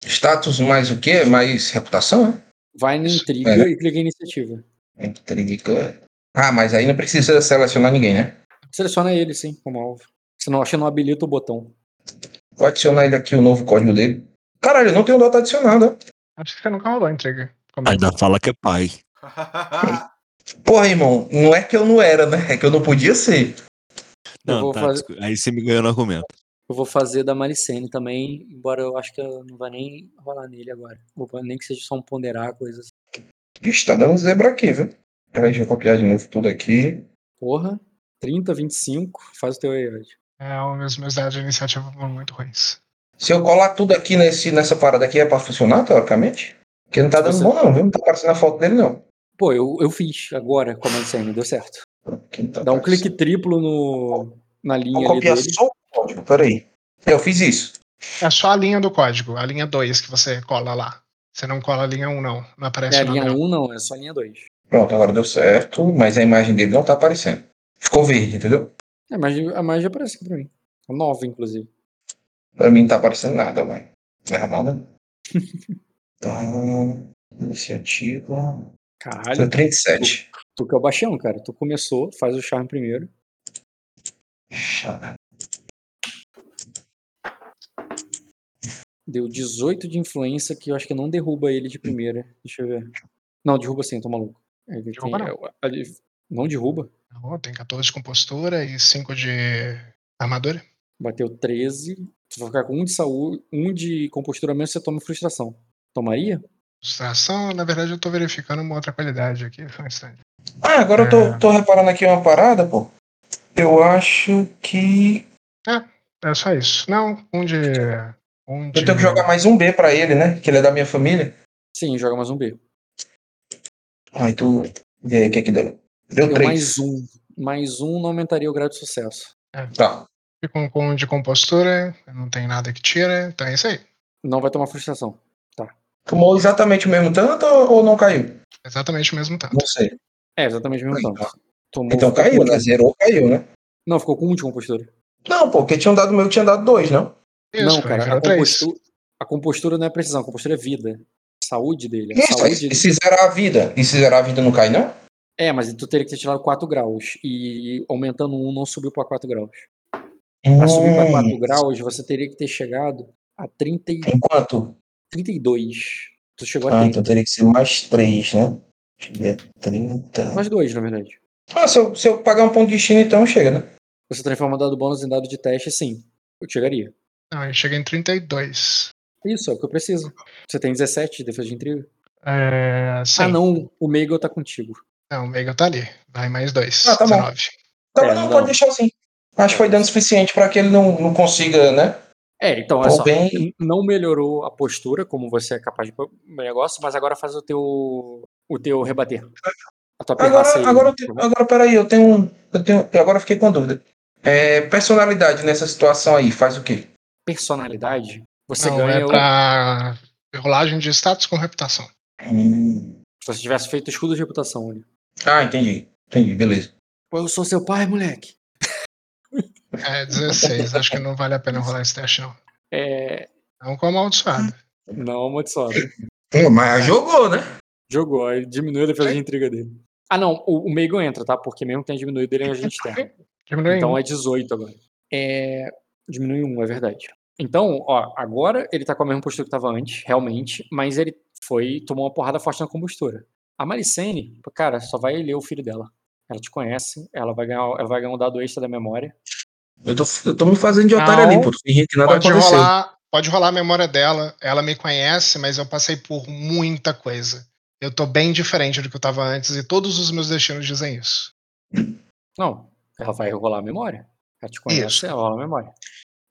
Status mais o quê? Mais reputação, né? Vai na intriga É. e clica em iniciativa. Intriga. Ah, mas aí não precisa selecionar ninguém, né? Seleciona ele, sim, como alvo. Senão acha não habilita o botão. Vou adicionar ele aqui, o novo código dele. Caralho, eu não tenho data adicionada. Acho que você nunca rolou a intriga. comigo. Ainda fala que é pai. Porra, irmão, não é que eu não era, né? É que eu não podia ser. Não, tá, fazer-. Aí você me ganhou no argumento. Eu vou fazer da Maricene também, embora eu acho que eu não vai nem rolar nele agora. Vou, nem que seja só um ponderar, coisas assim. Vixe, tá dando zebra aqui, viu? Peraí, deixa eu copiar de novo tudo aqui. Porra, 30, 25, faz o teu aí, Ed. É, os meus dados de iniciativa foram muito ruins. Se eu colar tudo aqui nesse, nessa parada aqui, é pra funcionar, teoricamente? Porque não tá dando Você- bom, não, viu? Não tá aparecendo a foto dele, não. Pô, eu, eu fiz agora com a Maricene, deu certo. Tá Dá um clique triplo no, na linha Vou ali copiar dele. só o código, peraí. Eu fiz isso. É só a linha do código, a linha 2 que você cola lá. Você não cola a linha 1, não. Não aparece É, a linha não. 1 não, é só a linha 2. Pronto, agora deu certo, mas a imagem dele não tá aparecendo. Ficou verde, entendeu? É, mas a magia aparece aqui pra mim. A nova, inclusive. Pra mim não tá aparecendo nada, mas. Não é nada. Então. Iniciativa. Caralho, Foi 37. tu que é o baixão, cara. Tu começou, faz o charme primeiro. Chá. Deu 18 de influência, que eu acho que não derruba ele de primeira. Deixa eu ver. Não, derruba sim, tô maluco. Ele Derruba tem- não. É, não derruba? Não, tem 14 de compostura e 5 de armadura. Bateu 13. Tu vai ficar com um de saúde, um de compostura mesmo, você toma frustração. Tomaria? Frustração, na verdade, eu tô verificando uma outra qualidade aqui. Só um instante. Ah, agora eu tô, É. tô reparando aqui uma parada, pô. Eu acho que. É só isso. Não, um de. Um de... Eu tenho que jogar mais um B pra ele, né? Que ele é da minha família. Sim, joga mais um B. Ai, tu. E aí, o que é que deu? Deu Deu 3. mais um. Mais um não aumentaria o grau de sucesso. Tá. Fico com um de compostura, não tem nada que tira, então é isso aí. Não vai tomar frustração. Tomou exatamente o mesmo tanto ou não caiu? Exatamente o mesmo tanto. Não sei. É, exatamente o mesmo Então. tanto. Tomou, Então caiu, né? Zerou, caiu, né? Não, ficou com um de compostura. Não, pô, porque tinham dado meu, tinha dado dois, não? Isso, não, cara, a três. compostura, a compostura não é precisão, a compostura é vida. Saúde dele. Isso, saúde e se zerar a vida? E se zerar a vida não cai, não? É, mas tu teria que ter tirado 4 graus. E aumentando um não subiu pra 4 graus. Pra Hum, subir pra 4 graus, você teria que ter chegado a 30, e- Enquanto? 32. Tu chegou a Ah, 30. então teria que ser mais três, né? Deixa eu ver. 30. Mais dois, na verdade. Ah, se eu, se eu pagar um ponto de destino, então chega, né? Você transforma dado bônus em dado de teste, sim. Eu chegaria. Não, eu cheguei em 32. Isso, é o que eu preciso. Você tem 17 de defesa de intriga? É, sim. Ah, não. O Megal tá contigo. Não, o Mega tá ali. Vai mais dois. Ah, tá bom. 19. Tá, É, não, não. pode deixar assim. Acho que foi dano suficiente pra que ele não, não consiga, né? É, então, olha Ou só. bem- Não melhorou a postura, como você é capaz de negócio, mas agora faz o teu. o teu rebater. A tua pirraça aí. Agora, agora, eu tenho- agora, peraí, eu tenho um. Eu tenho, agora eu fiquei com dúvida. É, personalidade nessa situação aí, faz o quê? Personalidade. Você Não, ganha. é o- pra rolagem de status com reputação. Hum. Se você tivesse feito escudo de reputação ali. Ah, entendi. Entendi, beleza. Pô, eu sou seu pai, moleque. É 16. Acho que não vale a pena rolar esse teste, não. É. Não com amaldiçoado. Não, amaldiçoado. Hum, mas jogou, né? Jogou, aí diminuiu a defesa de intriga dele. Ah, não, o, o Megal entra, tá? Porque mesmo que tenha diminuído, ele é agente externo. Diminui Então um. é 18 agora. É... Diminui um, é verdade. Então, ó, agora ele tá com a mesma postura que tava antes, realmente, mas ele foi, tomou uma porrada forte na combustura. A Maricene, cara, só vai ler o filho dela. Ela te conhece, ela vai ganhar, ela vai ganhar um dado extra da memória. Eu tô, eu tô me fazendo de otário Não. ali, pô. Tô fingindo que nada Pode aconteceu. rolar, pode rolar a memória dela. Ela me conhece, mas eu passei por muita coisa. Eu tô bem diferente do que eu tava antes e todos os meus destinos dizem isso. Não, ela vai rolar a memória. Ela te conhece, Isso. ela rola a memória.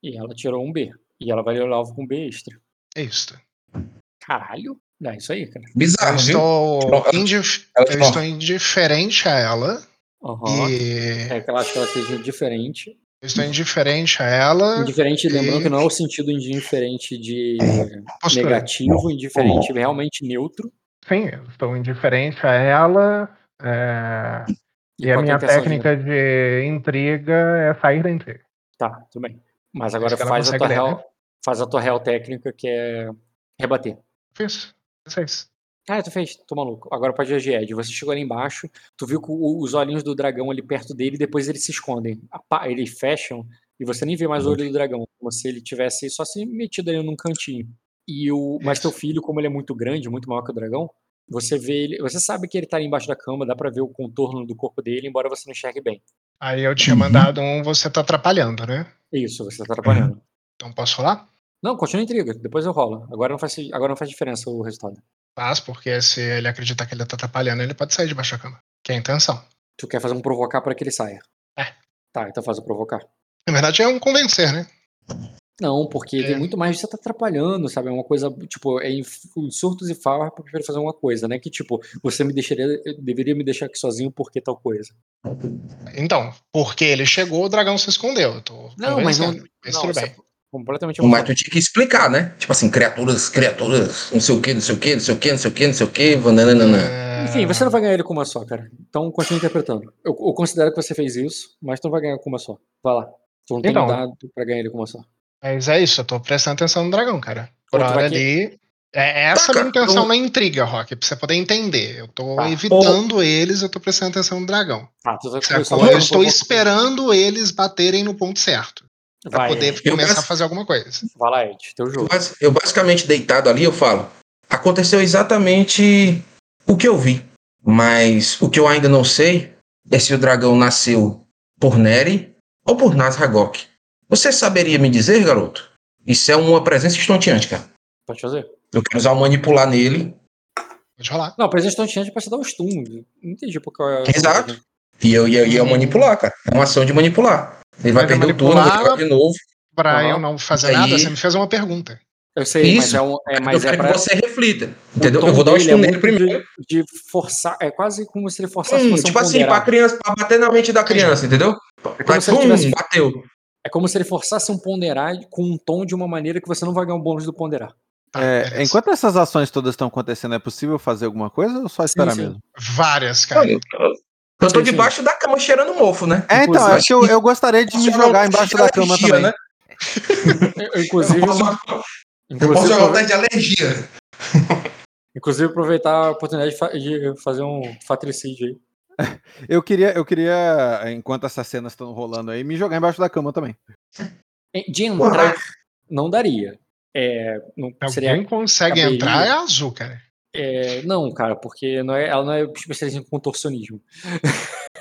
E ela tirou um B. E ela vai ler o alvo com B extra. É isso. Caralho, dá isso aí, cara. Eu Bizarro, viu? estou, indif- eu estou indiferente a ela. Aham. E É que ela acha que ela seja diferente. eu estou indiferente a ela. Indiferente, lembrando e- que não é o sentido indiferente de Postura. negativo, indiferente realmente neutro. Sim, eu estou indiferente a ela. é, E, a qual que é minha intenção de- técnica de intriga é sair da intriga. Tá, tudo bem. Mas agora faz a, tua real, né? faz a tua real técnica, que é rebater. Fiz. Vocês. Ah, tu fez, tô maluco. Agora pode agir, Ed. Você chegou ali embaixo, tu viu que os olhinhos do dragão ali perto dele, depois eles se escondem. Eles fecham e você nem vê mais o olho do dragão. Como se ele tivesse só se metido ali num cantinho. E o, mas teu filho, como ele é muito grande, muito maior que o dragão, você vê ele. Você sabe que ele tá ali embaixo da cama, dá pra ver o contorno do corpo dele, embora você não enxergue bem. Aí eu tinha Uhum. mandado um, você tá atrapalhando, né? Isso, você tá atrapalhando. Então posso rolar? Não, continua a intriga, depois eu rolo. Agora não faz, agora não faz diferença o resultado. Faz, porque se ele acreditar que ele tá atrapalhando, ele pode sair debaixo da cama. Que é a intenção. Tu quer fazer um provocar para que ele saia? É. Tá, então faz o provocar. Na verdade é um convencer, né? Não, porque É. tem muito mais de você tá atrapalhando, sabe? É uma coisa, tipo, é em, surtos e farra pra prefiro fazer uma coisa, né? Que, tipo, você me deixaria, deveria me deixar aqui sozinho porque tal coisa. Então, porque ele chegou, o dragão se escondeu. Não, mas não. Mas não, tudo bem. Completamente Mas tu tinha que explicar, né? Tipo assim, criaturas, criaturas, não sei o que, não sei o que, não sei o que, não sei o que, não sei o que, nananana. É, Enfim, você não vai ganhar ele com uma só, cara. Então continue interpretando. Eu, eu considero que você fez isso, mas tu não vai ganhar com uma só. Vai lá. Tu não tem Então. dado pra ganhar ele com uma só. Mas é isso, eu tô prestando atenção no dragão, cara. Por Pô, hora ali. É essa a Tá, minha cara, intenção eu- na intriga, Rock, pra você poder entender. Eu tô Tá. evitando eles, eu tô prestando atenção no dragão. Ah, tu tá a Eu estou esperando eles baterem no ponto certo. Pra Vai, poder. Eu começar a fazer alguma coisa. Vai lá, Ed. Teu Eu jogo. Eu basicamente deitado ali, eu falo. Aconteceu exatamente o que eu vi. Mas o que eu ainda não sei é se o dragão nasceu por Neri ou por Nazragok. Você saberia me dizer, garoto? Isso é uma presença estonteante, cara. Pode fazer. Eu quero usar o manipular nele. Pode rolar. Não, presente estonteante pra você dar um stun. Não entendi por qual é. Exato. E eu ia manipular, cara. É uma ação de manipular. Ele vai Mas é perder o turno, vai jogar de novo. Pra Aham. eu não fazer Aí- nada, você me fez uma pergunta. Eu sei, mas Isso. é, um, é, eu mas é quero pra. que você reflita. Entendeu? Eu vou dar um stun é nele primeiro. De, de forçar. É quase como se ele forçasse Hum, tipo um assim, pra ponderar. criança, pra bater na mente da criança, entendeu? É como Vai, se ele pum, tivesse- bateu. É como se ele forçasse um ponderar com um tom de uma maneira que você não vai ganhar um bônus do ponderar. Tá, É, enquanto essas ações todas estão acontecendo, é possível fazer alguma coisa ou só esperar sim. mesmo? Várias, cara. Eu, tô debaixo da cama cheirando mofo, né? É, então, acho que eu, eu gostaria de me jogar embaixo da cama alergia, também. né? Eu, inclusive, Eu posso, inclusive, posso jogar teste de alergia. inclusive aproveitar a oportunidade de, fa- de fazer um fatricídio aí. Eu queria, eu queria, enquanto essas cenas estão rolando aí, me jogar embaixo da cama também. De entrar, não daria. É, não, seria, alguém consegue caberia. entrar, é azul, cara. É, não, cara, porque não é, ela não é especialista em contorcionismo.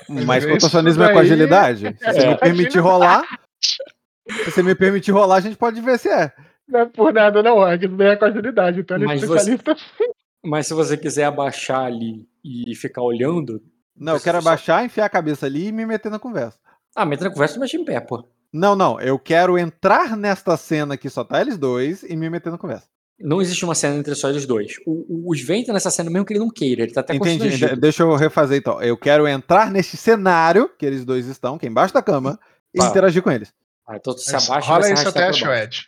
Mas Isso contorcionismo é com agilidade. Se você É. me permitir rolar, se você me permitir rolar, a gente pode ver se é. Não é por nada, não, Rock. Isso daí é com agilidade. Então ele é Mas você- especialista. Mas se você quiser abaixar ali e ficar olhando. Não, eu quero só- abaixar, enfiar a cabeça ali e me meter na conversa. Ah, mas na conversa, mexe em pé, pô. Não, não, eu quero entrar nesta cena que só tá eles dois e me meter na conversa. Não existe uma cena entre só eles dois. O, o, os venta nessa cena mesmo que ele não queira. Ele tá até Entendi. Deixa eu refazer então. Eu quero entrar neste cenário que eles dois estão, que é embaixo da cama, e Tá. interagir com eles. Ah, então tu se abaixa e rola aí se seu teste. Ed.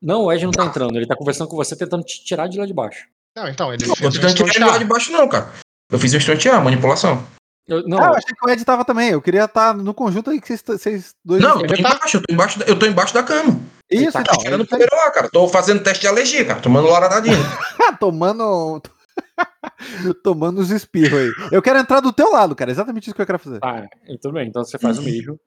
Não, o Ed não tá entrando. Ele tá conversando com você, tentando te tirar de lá de baixo. Não, então, ele Não, fez eu um não tirei ele lá de baixo, não, cara. Eu fiz um estontear, manipulação. Eu, não, Ah, eu achei que o Ed tava também. Eu queria estar no conjunto aí que vocês, vocês dois. Não, eu tô tá- embaixo, eu tô embaixo, da- eu tô embaixo da cama. Isso, tá então. Tirando lá, cara. Tô fazendo teste de alergia, cara. Tomando loratadina. tomando. tomando os espirros aí. Eu quero entrar do teu lado, cara. Exatamente isso que eu quero fazer. Ah, e tudo bem. Então você faz o mesmo.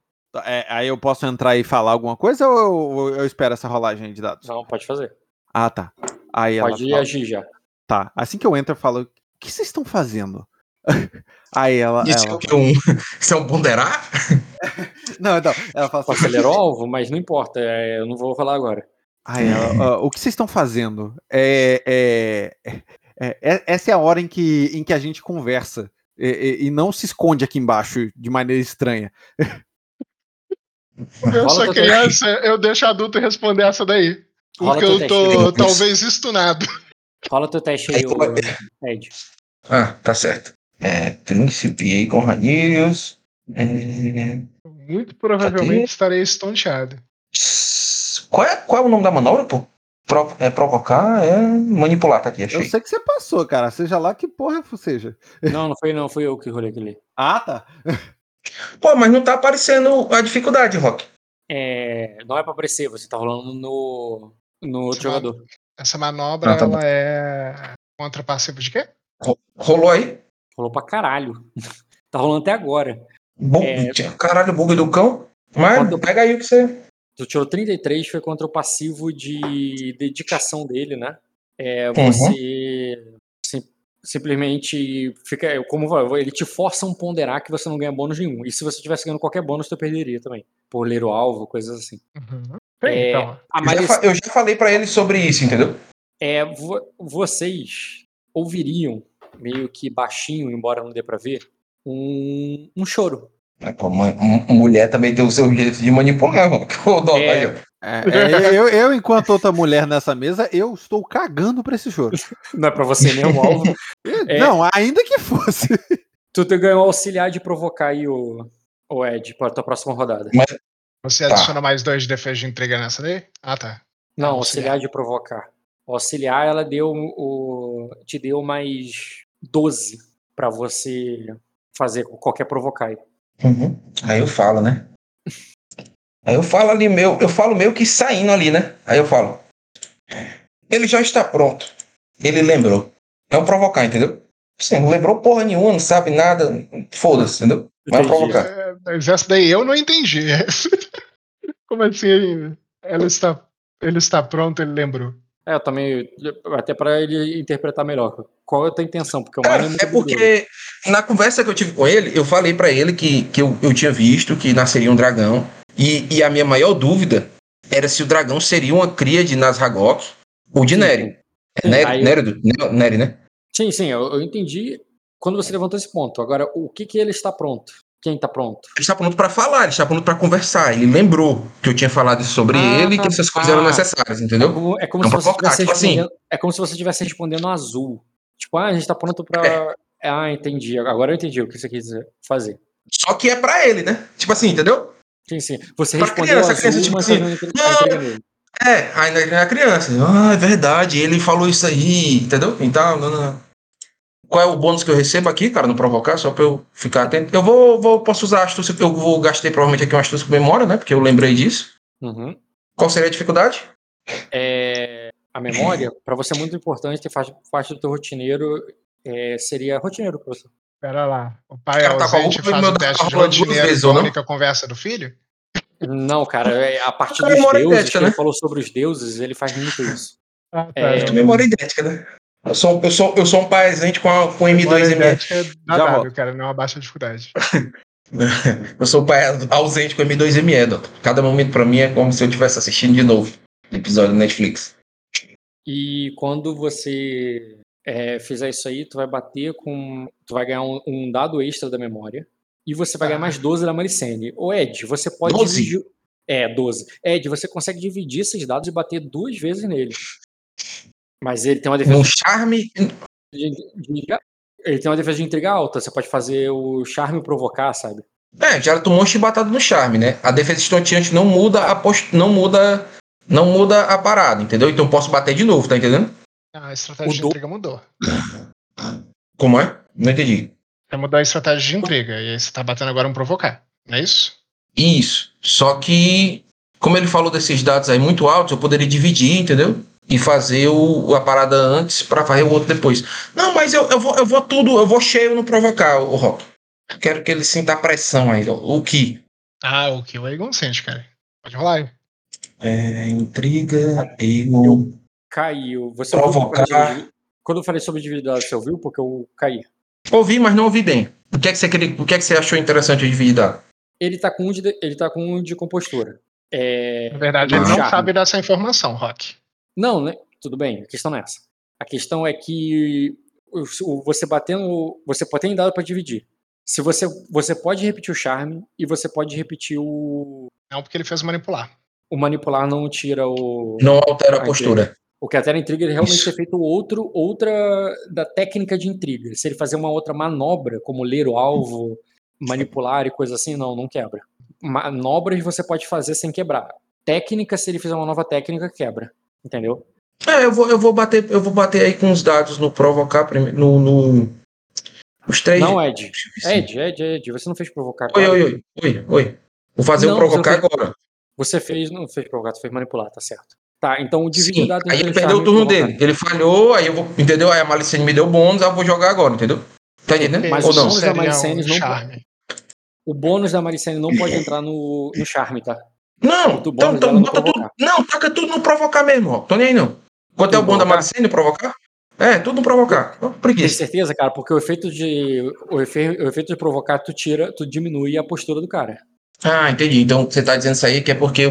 É, aí eu posso entrar e falar alguma coisa ou eu, eu espero essa rolagem de dados? Não, pode fazer. Ah, tá. Aí ela Pode fala, agir já. tá. Assim que eu entro, eu falo: o que vocês estão fazendo? Aí ela. Isso é ela o que? Um, isso é um ponderar? Não, então. Ela fala assim. Acelerou o alvo, mas não importa. é, eu não vou falar agora. Aí ela, "Ah, o que vocês estão fazendo? É, é- é- é- essa é a hora em que, em que a gente conversa. E, e- e não se esconde aqui embaixo de maneira estranha. Eu sou criança, eu deixo adulto responder essa daí. Porque eu tô talvez estunado. Fala teu teste aí, Ed. Ah, tá certo. É, príncipe aí com Ranilhos. É... Muito provavelmente estarei estonteado. Qual, é, qual é o nome da manobra, pô? Pro- é provocar, é manipular, tá aqui, Eu achei. sei que você passou, cara. Seja lá que porra seja. Não, não foi não, fui eu que rolei aquele. Ah, tá. Pô, mas não tá aparecendo a dificuldade, Rock. É, não é pra aparecer, você tá rolando no, no outro jogador. Essa manobra, Ah, tá ela é contra passivo de quê? Ro- Rolou aí? Rolou pra caralho. tá rolando até agora. Bu É. Caralho, bug do cão. Mas Quando- pega aí o que você. Tu tirou 33, foi contra o passivo de dedicação dele, né? É, Uhum. você sim- simplesmente fica. Como ele te força a um ponderar que você não ganha bônus nenhum. E se você tivesse ganhando qualquer bônus, tu perderia também. Por ler o alvo, coisas assim. Uhum. É, então, a Eu já, eu já falei pra ele sobre isso, entendeu? é, vo- vocês ouviriam, meio que baixinho, embora não dê pra ver, um, um choro. Mas, mu- mulher também tem o seu jeito de manipular, dó, É. aí, ó. É, é, eu, eu, enquanto outra mulher nessa mesa, eu estou cagando pra esse choro. Não é pra você mesmo o alvo. É. Não, ainda que fosse. Tu te ganhou auxiliar de provocar aí o, o Ed para tua próxima rodada. Você Tá. adiciona mais dois de defesa de intriga nessa daí? Ah, tá. Não, auxiliar. auxiliar de provocar. O auxiliar, ela deu o. te deu mais 12 pra você fazer qualquer provocar aí. Uhum. Aí eu falo, né? Aí eu falo ali meu, eu falo meio que saindo ali, né? Aí eu falo. Ele já está pronto. Ele lembrou. É um provocar, entendeu? Você não lembrou porra nenhuma, não sabe nada. Foda-se, entendeu? Vai Entendi. provocar. É, Mas essa daí eu não entendi. Como assim? Ela está, ele está pronto, ele lembrou. É, eu também. Até pra ele interpretar melhor. Qual é a tua intenção? Porque o muito é habilidoso. porque na conversa que eu tive com ele, eu falei pra ele que, que eu, eu tinha visto que nasceria um dragão. E, e a minha maior dúvida era se o dragão seria uma cria de Nazragok ou de Neri. É Sim, Neri, aí- Neri, Neri, Neri, né? Sim, sim, eu, eu entendi quando você levantou esse ponto. Agora, o que que ele está pronto? Quem está pronto? Ele está pronto pra falar, ele está pronto pra conversar. Ele lembrou que eu tinha falado sobre Ah, ele e que essas coisas eram ah. necessárias, É entendeu? como, é como Não se você tipo assim. respondendo. É como se você estivesse respondendo azul. Tipo, ah, a gente está pronto para. É. Ah, entendi. Agora eu entendi o que você quis fazer. Só que é pra ele, né? Tipo assim, entendeu? Sim, sim. Você Pra respondeu criança, azul, criança, tipo assim, você não. É, ainda era criança. Ah, é verdade, ele falou isso aí, entendeu? Então, não, não. Qual é o bônus que eu recebo aqui, cara, no provocar, só pra eu ficar atento? Eu vou, vou posso usar a astúcia, eu vou gastei provavelmente aqui uma astúcia com memória, né? Porque eu lembrei disso. Uhum. Qual seria a dificuldade? É, a memória, para você é muito importante, que faz parte do teu rotineiro, é, seria rotineiro você. Pera lá. O pai Cara, tá com a ausente roupa faz meu o da teste de rotineiro vezes, com a não? conversa do filho? Não, cara, é a partir dos memória deuses, idéntica, que ele né? falou sobre os deuses, ele faz muito isso. Ah, tá. É, não. Memória idêntica, né? Eu sou, eu sou, eu sou um pai ausente com, a, com Memória M2M. idética é Já W, volto. cara, não é uma baixa dificuldade. Eu sou um pai ausente com M2ME, doutor. Cada momento pra mim é como se eu estivesse assistindo de novo o episódio do Netflix. E quando você é, fizer isso aí, tu vai bater com. Tu vai ganhar um, um dado extra da memória. E você vai ganhar Ah. mais 12 da Maricene. Ô, Ed, você pode 12? dividir. É, 12. Ed, você consegue dividir esses dados e bater duas vezes nele. Mas ele tem uma defesa Um charme. de, de- Ele tem uma defesa de intriga alta. Você pode fazer o charme provocar, sabe? É, já tomou um chibatado no charme, né? A defesa estonteante não muda a post... não muda. Não muda a parada, entendeu? Então eu posso bater de novo, tá entendendo? Ah, a estratégia O de do- intriga mudou. Como é? Não entendi. Você mudou a estratégia de intriga. E aí você tá batendo agora um provocar. Não é isso? Isso. Só que, como ele falou desses dados aí muito altos, eu poderia dividir, entendeu? E fazer o, a parada antes pra fazer o outro depois. Não, mas eu, eu, vou, eu vou tudo, eu vou cheio no provocar, o Rock. Quero que ele sinta a pressão aí. O que? Ah, o que o Egon sente, cara. Pode rolar aí. É, intriga, ego. Caiu. Você ouviu quando eu falei Provocar. sobre- Quando eu falei sobre dividir você ouviu? Porque eu caí. Ouvi, mas não ouvi bem. O que é que você, queria, o que é que você achou interessante de dividir dado? Ele tá com um de, ele tá com um de compostura. É, Na verdade, ele não Charme. sabe dessa informação, Rock. Não, né? Tudo bem, a questão não é essa. A questão é que o- o- você batendo. Você pode ter dado para dividir. Se você, você pode repetir o charme e você pode repetir o. Não porque ele fez manipular. O manipular não tira o. Não altera a Ah, postura. O que altera a intriga ele realmente Isso. ter feito outro, outra da técnica de intriga. Se ele fazer uma outra manobra, como ler o alvo, manipular e coisa assim, não, não quebra. Manobras você pode fazer sem quebrar. Técnica, se ele fizer uma nova técnica, quebra. Entendeu? É, eu vou, eu vou bater, eu vou bater aí com os dados no provocar primeiro. No, no- Os três. Não, Ed. Ed, Ed, Ed, você não fez provocar Oi, agora? oi, oi, oi, oi. Vou fazer Não, o provocar você não agora. Você fez, não fez provocar, tu fez manipular, tá certo. Tá, então o Sim, dado aí ele perdeu o turno provocar. dele. Ele falhou, aí eu vou. Entendeu? Aí a Malicene me deu bônus, aí eu vou jogar agora, entendeu? Tá entendendo? Mas Ou o não? bônus da seria Maricenes um não- charme. O bônus da Maricene não pode entrar no, no charme, tá? Não, então, bônus então no bota tudo. Não, taca tudo no provocar mesmo, ó. Tô nem aí não. Quanto é o bom da provocar? Malicene provocar? É, tudo no provocar. Tem Preguiça. certeza, cara? Porque o efeito de. O efeito, o efeito de provocar, tu tira, tu diminui a postura do cara. Ah, entendi. Então você tá dizendo isso aí que é porque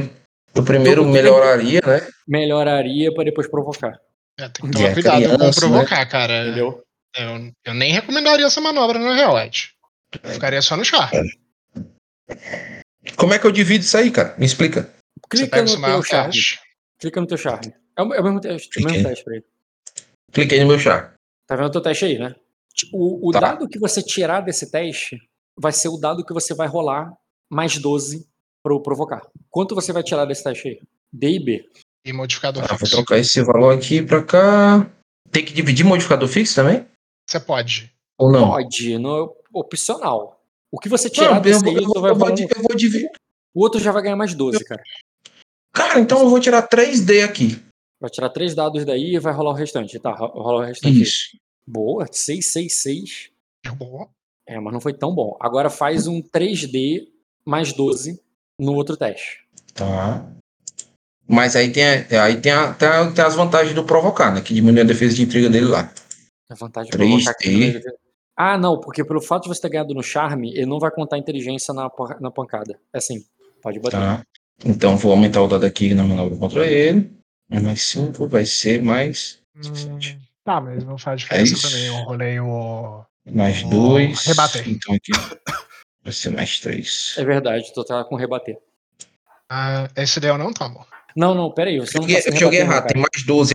o primeiro Tudo- melhoraria, né? Melhoraria pra depois provocar. É, tem que tomar é cuidado com criança, provocar, cara. Entendeu? Eu, eu nem recomendaria essa manobra na real, Ed. Eu ficaria só no charme. Como é que eu divido isso aí, cara? Me explica. Clica no teu charme. Clica no teu charme. É o, é o mesmo teste, é o mesmo Cliquei. teste pra ele. Cliquei no meu char. Tá vendo o teu teste aí, né? O, o Tá. dado que você tirar desse teste vai ser o dado que você vai rolar mais 12 pro provocar. Quanto você vai tirar desse teste aí? D e B. E modificador Ah, vou fixo. trocar esse valor aqui pra cá. Tem que dividir modificador fixo também? Você pode. Ou não? Pode, no opcional. O que você tirar Não, eu, desse vou, aí, eu, vou, vai eu, vou, um- eu vou dividir. O outro já vai ganhar mais 12, cara. Cara, então eu vou tirar 3D aqui. Vai tirar três dados daí e vai rolar o restante. Tá, ro- rola o restante. Isso. Boa, 6, 6, 6. Boa. É, mas não foi tão bom. Agora faz um 3D mais 12 no outro teste. Tá. Mas aí tem, aí tem, a- tem, a- tem as vantagens do provocar, né? Que diminui a defesa de intriga dele lá. A vantagem de 3D. Ah, não, porque pelo fato de você ter ganhado no charme, ele não vai contar inteligência na, na pancada. É assim, pode bater. Tá. Então vou aumentar o dado aqui na manobra contra ele. É mais 5, vai ser mais. Hum, tá, mas não faz diferença isso. pra mim. Eu rolei o. Mais Oh, 2. rebater. Então aqui. Vai ser mais 3. É verdade, tu tá com rebater. Ah, esse daí eu não tomo. Não, não, peraí, você Eu não joguei, tá eu joguei errado, cara. tem mais 12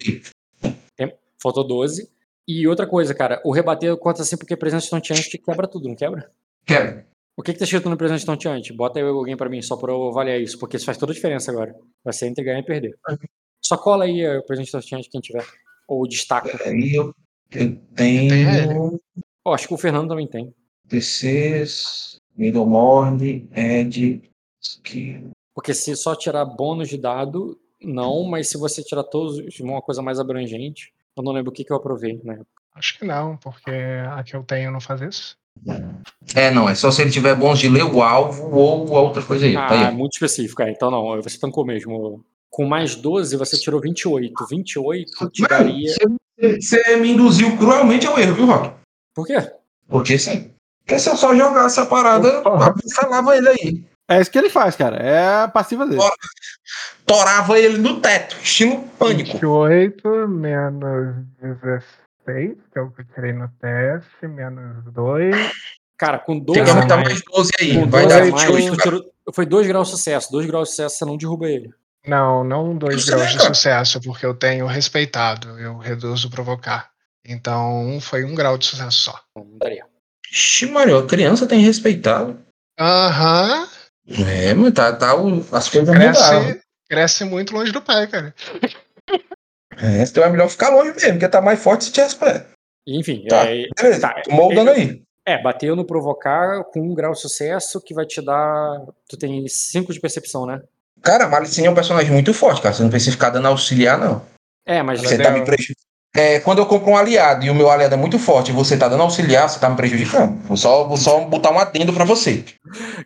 aí. Faltou 12. E outra coisa, cara, o rebater conta assim porque presença estonteante quebra tudo, não quebra? Quero. O que, que tá escrito no presença estonteante? Bota aí alguém pra mim, só pra eu avaliar isso, porque isso faz toda a diferença agora. Vai ser entre ganhar e perder. Só cola aí eh, o presente estonteante quem tiver. Ou destaca. Aí eu, eu Tem tenho. Ó, acho que o Fernando também tem. DCs, Middlemorn, Ed. Aqui. Porque se só tirar bônus de dado, não, mas se você tirar todos de uma coisa mais abrangente, eu não lembro o que, que eu aprovei, né? Acho que não, porque a que eu tenho não faz isso. É, não, é só se ele tiver bons de ler o alvo ou a outra coisa aí. tá Ah, é aí. muito específico, é. Então não, você tancou mesmo. Com mais 12, você tirou 28. 28 te daria. Você- Você me induziu cruelmente ao erro, viu, Rock? Por quê? Porque sim. Porque se eu só jogar essa parada, falava ele aí. É isso que ele faz, cara. É a passiva dele. Ó. Torava ele no teto, estilo pânico. 28 menos 16, que é o que eu tirei no teste, menos 2. Cara, com 12 Tem que a aumentar mais, mais 12 aí. com Vai 12 dar a mais, 28, tu cara. foi 2 graus de sucesso. 2 graus de sucesso, você não derruba ele. Não, não dois Isso graus é, de sucesso, porque eu tenho respeitado, eu reduzo provocar. Então, um foi um grau de sucesso só. Não, não daria. Ixi, Mario, a criança tem respeitado. Aham, É, mas tá, tá o- as coisas mudaram. cresce, cresce muito longe do pai, cara. É, então é melhor ficar longe mesmo, porque tá mais forte se tivesse pé. Enfim, Tá. é, Beleza, Tá, tomou o dano aí. é, bateu no provocar com um grau de sucesso que vai te dar. Tu tem 5 de percepção, né? Cara, a Malicine é um personagem muito forte, cara. Você não precisa ficar dando auxiliar, não. É, mas Você deu- tá me prejudicando. É, quando eu compro um aliado e o meu aliado é muito forte e você tá dando auxiliar, você tá me prejudicando. Vou só, vou só botar um adendo pra você.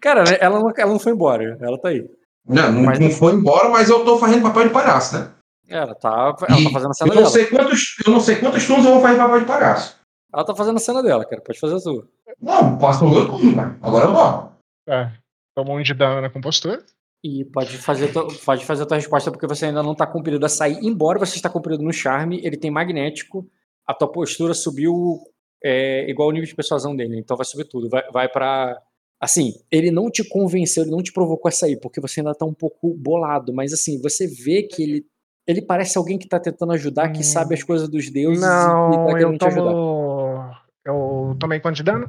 Cara, né, ela não, ela não foi embora. Ela tá aí. Não, não, Mas- não foi embora, mas eu tô fazendo papel de palhaço, né? Ela tá, ela E tá fazendo a cena Eu não, dela. sei quantos, eu não sei quantos turnos eu vou fazer papel de palhaço. Ela tá fazendo a cena dela, cara. Pode fazer a sua. Não, posso o meu turno, né? Agora eu vou. É, tomou um de dano na compostura. E pode fazer, pode fazer a tua resposta porque você ainda não tá compelido a sair. Embora você está compelido no charme, ele tem magnético. A tua postura subiu é, igual o nível de persuasão dele. Então vai subir tudo. Vai, vai para Assim, ele não te convenceu, ele não te provocou a sair, porque você ainda tá um pouco bolado. Mas assim, você vê que ele. Ele parece alguém que tá tentando ajudar, que Hum. sabe as coisas dos deuses e Não, tá eu querendo te ajudar. tomo. Eu tomei quanto de dano?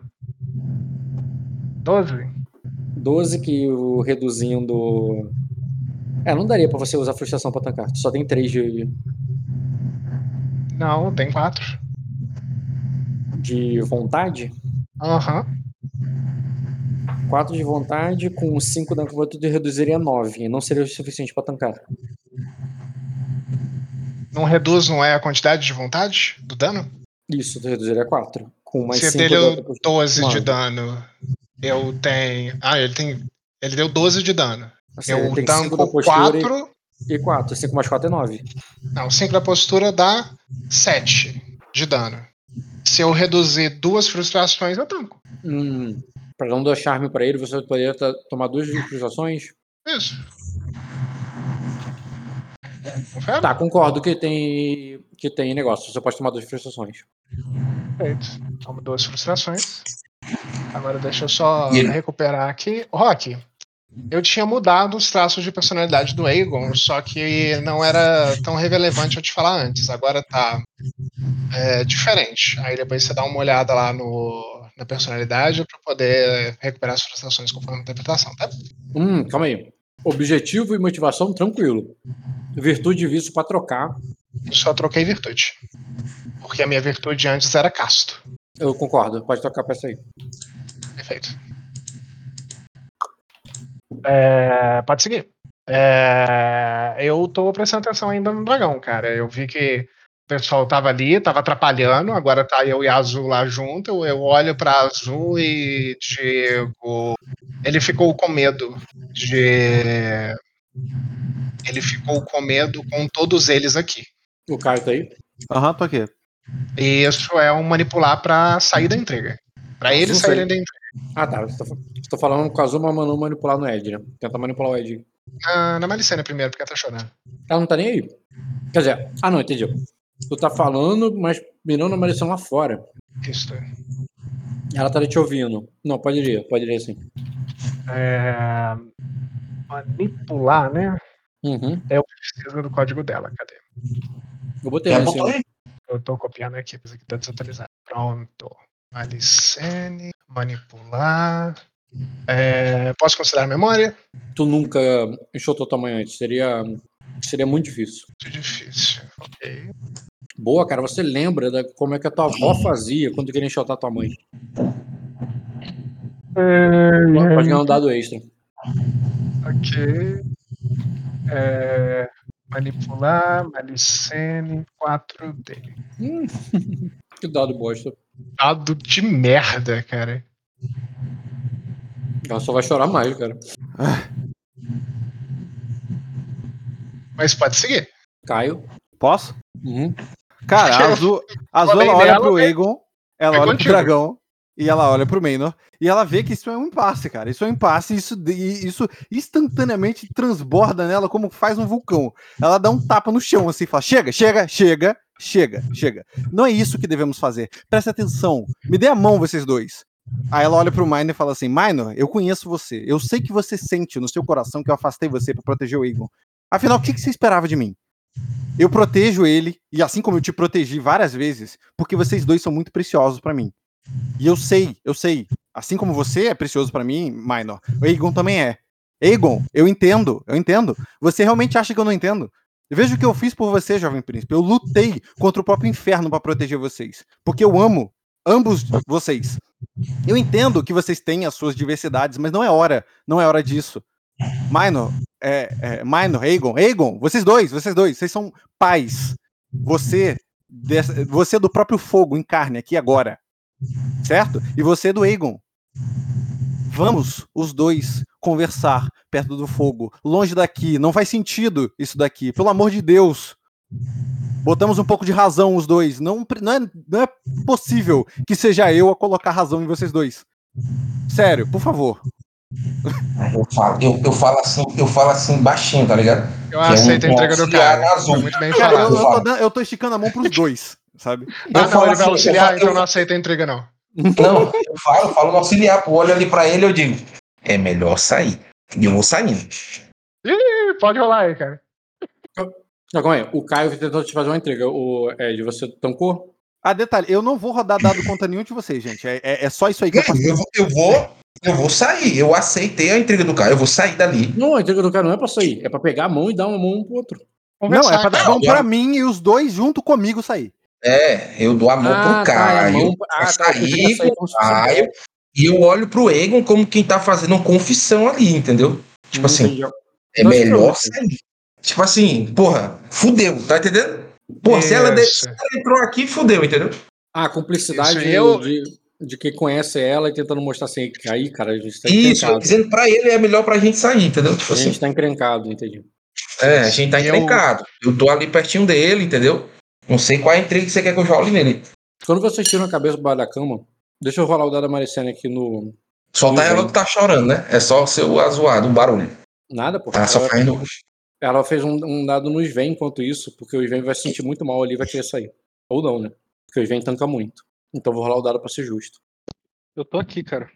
12? 12 que o reduzindo. É, não daria pra você usar frustração pra tancar. Tu só tem 3 de, Não, tem quatro. de vontade. Aham. 4 de vontade com 5 da curva, tu reduziria 9. Não seria o suficiente pra tancar. Não reduz, não é a quantidade de vontade do dano? Isso, tu reduziria 4. Com mais Se 5 dele da deu 12 de dano, eu tenho. Ah, ele tem. Ele deu 12 de dano. eu 5 da tanco postura 4. e 4. 5 mais 4 é 9. Não, 5 da postura dá 7 de dano. Se eu reduzir duas frustrações, eu tanco. Hum, pra não dar charme pra ele, você poderia tomar duas frustrações? Isso. Confere? Tá, concordo que tem, que tem negócio. Você pode tomar duas frustrações. Perfeito. Tomo duas frustrações. Agora deixa eu só ele- recuperar aqui. Rock, eu tinha mudado os traços de personalidade do Aegon, só que não era tão relevante eu te falar antes. Agora tá é, diferente. Aí depois você dá uma olhada lá no, na personalidade para poder recuperar as frustrações conforme a interpretação, tá? Hum, calma aí. Objetivo e motivação, tranquilo. Virtude e vício pra trocar. Só troquei virtude. Porque a minha virtude antes era casto. Eu concordo, pode trocar pra essa aí. Perfeito. É, pode seguir. É, eu tô prestando atenção ainda no dragão, cara. Eu vi que o pessoal tava ali, tava atrapalhando, agora tá eu e a Azul lá junto. Eu, olho pra Azul e digo. Ele ficou com medo de. Ele ficou com medo com todos eles aqui. O Caio tá aí? Aham, tô aqui. E isso é um manipular pra sair da entrega. Pra eles Não sei. saírem da entrega. Ah, tá. Estou, falando com a Azuma Manu manipular no Ed, né? Tentar manipular o Ed. Na, na Malicena primeiro, porque ela tá chorando. Ela não tá nem aí. Quer dizer, ah, não, entendi. Tu tá falando, mas mirando a Maricel lá fora. Isso. Ela tá ali te ouvindo. Não, pode ir, pode ir sim. É, manipular, né? Uhum. Eu preciso do código dela, cadê? Eu botei É, ali Eu tô copiando aqui, mas aqui tá desatualizado. Pronto. Malicene, manipular. É, posso considerar a memória? Tu nunca enxotou tua mãe antes. Seria, seria muito difícil. Muito difícil. Ok. Boa, cara. Você lembra da, como é que a tua avó fazia quando queria enxotar tua mãe? Pode ganhar um dado extra. Ok. É, manipular, Malicene, 4D. Hum, que dado bosta. Dado de merda, cara. Ela só vai chorar mais, cara. Mas pode seguir. Caio. Posso? Uhum. Cara, a Azul, a Azul ela olha pro né? Aegon, ela É olha contigo. pro dragão e ela olha pro Maynor e ela vê que isso é um impasse, cara. Isso é um impasse isso, isso instantaneamente transborda nela como faz um vulcão. Ela dá um tapa no chão assim, fala: chega, chega, chega, chega, chega. Não é isso que devemos fazer. Presta atenção. Me dê a mão, vocês dois. Aí ela olha pro Minor e fala assim: Minor, eu conheço você. Eu sei que você sente no seu coração que eu afastei você pra proteger o Aegon. Afinal, o que que você esperava de mim? Eu protejo ele, e assim como eu te protegi várias vezes, porque vocês dois são muito preciosos pra mim. E eu sei, eu sei. Assim como você é precioso pra mim, Minor, o Aegon também é. Aegon, eu entendo, eu entendo. Você realmente acha que eu não entendo? Veja o que eu fiz por você, jovem príncipe. Eu lutei contra o próprio inferno pra proteger vocês. Porque eu amo ambos vocês. Eu entendo que vocês têm as suas diversidades, mas não é hora, não é hora disso. Minor, é, é, Minor, Aegon, Aegon, vocês dois, vocês dois, vocês são pais. Você, você do próprio fogo em carne aqui agora, certo? E você do Aegon. Vamos os dois conversar perto do fogo, longe daqui. Não faz sentido isso daqui, pelo amor de Deus. Botamos um pouco de razão os dois. Não, não, é, não é possível que seja eu a colocar razão em vocês dois. Sério, por favor. Eu falo, eu, eu falo assim, eu falo assim baixinho, tá ligado? Eu Que é um- aceito a entrega do cara. azul. Muito bem Cara, eu, falado. eu tô, dando- eu tô esticando a mão pros dois, sabe? Ah, Eu não, falo ele vai assim, eu auxiliar, falo- então eu- não aceita a entrega, não. Não, eu falo, falo no auxiliar, pô, olho ali pra ele e eu digo, é melhor sair. E eu vou saindo. Ih, pode rolar aí, cara. Não, calma aí. O Caio tentou te fazer uma entrega. O Ed, você tancou? Ah, detalhe, eu não vou rodar dado contra nenhum de vocês, gente. É, é- é só isso aí que eu faço. Eu, vou- eu vou, eu vou sair. Eu aceitei a entrega do cara, eu vou sair dali. Não, a entrega do cara não é pra sair. É pra pegar a mão e dar uma mão um pro outro. Não, Conversar, é pra dar cara. mão pra mim e os dois junto comigo sair. É, eu dou a mão Ah, pro tá, cara. é ah, tá, sair, saio, um e eu olho pro Egon como quem tá fazendo uma confissão ali, entendeu? Tipo assim, é melhor assim, sair. Tipo assim, porra, fudeu, tá entendendo? Porra, se ela, de- se ela entrou aqui, fudeu, entendeu? Ah, a cumplicidade Isso, eu- de, de quem conhece ela e tentando mostrar assim, que aí, cara, a gente tá Isso, encrencado. dizendo pra ele é melhor pra gente sair, entendeu? Tipo A assim, gente tá encrencado, entendi. é, a gente tá Eu- encrencado. Eu tô ali pertinho dele, entendeu? Não sei qual é a intriga que você quer que eu jogue nele. Quando vocês tiram a cabeça do bar da cama, deixa eu rolar o dado da Maricene aqui no. Só tá ela que tá chorando, né? É só o seu azoado, o barulho. Nada, pô. Tá só ela, caindo. ela fez um, um dado no Sven enquanto isso, porque o Sven vai se sentir muito mal ali e vai querer sair. Ou não, né? Porque o Sven tanca muito. Então eu vou rolar o dado pra ser justo. Eu tô aqui, cara.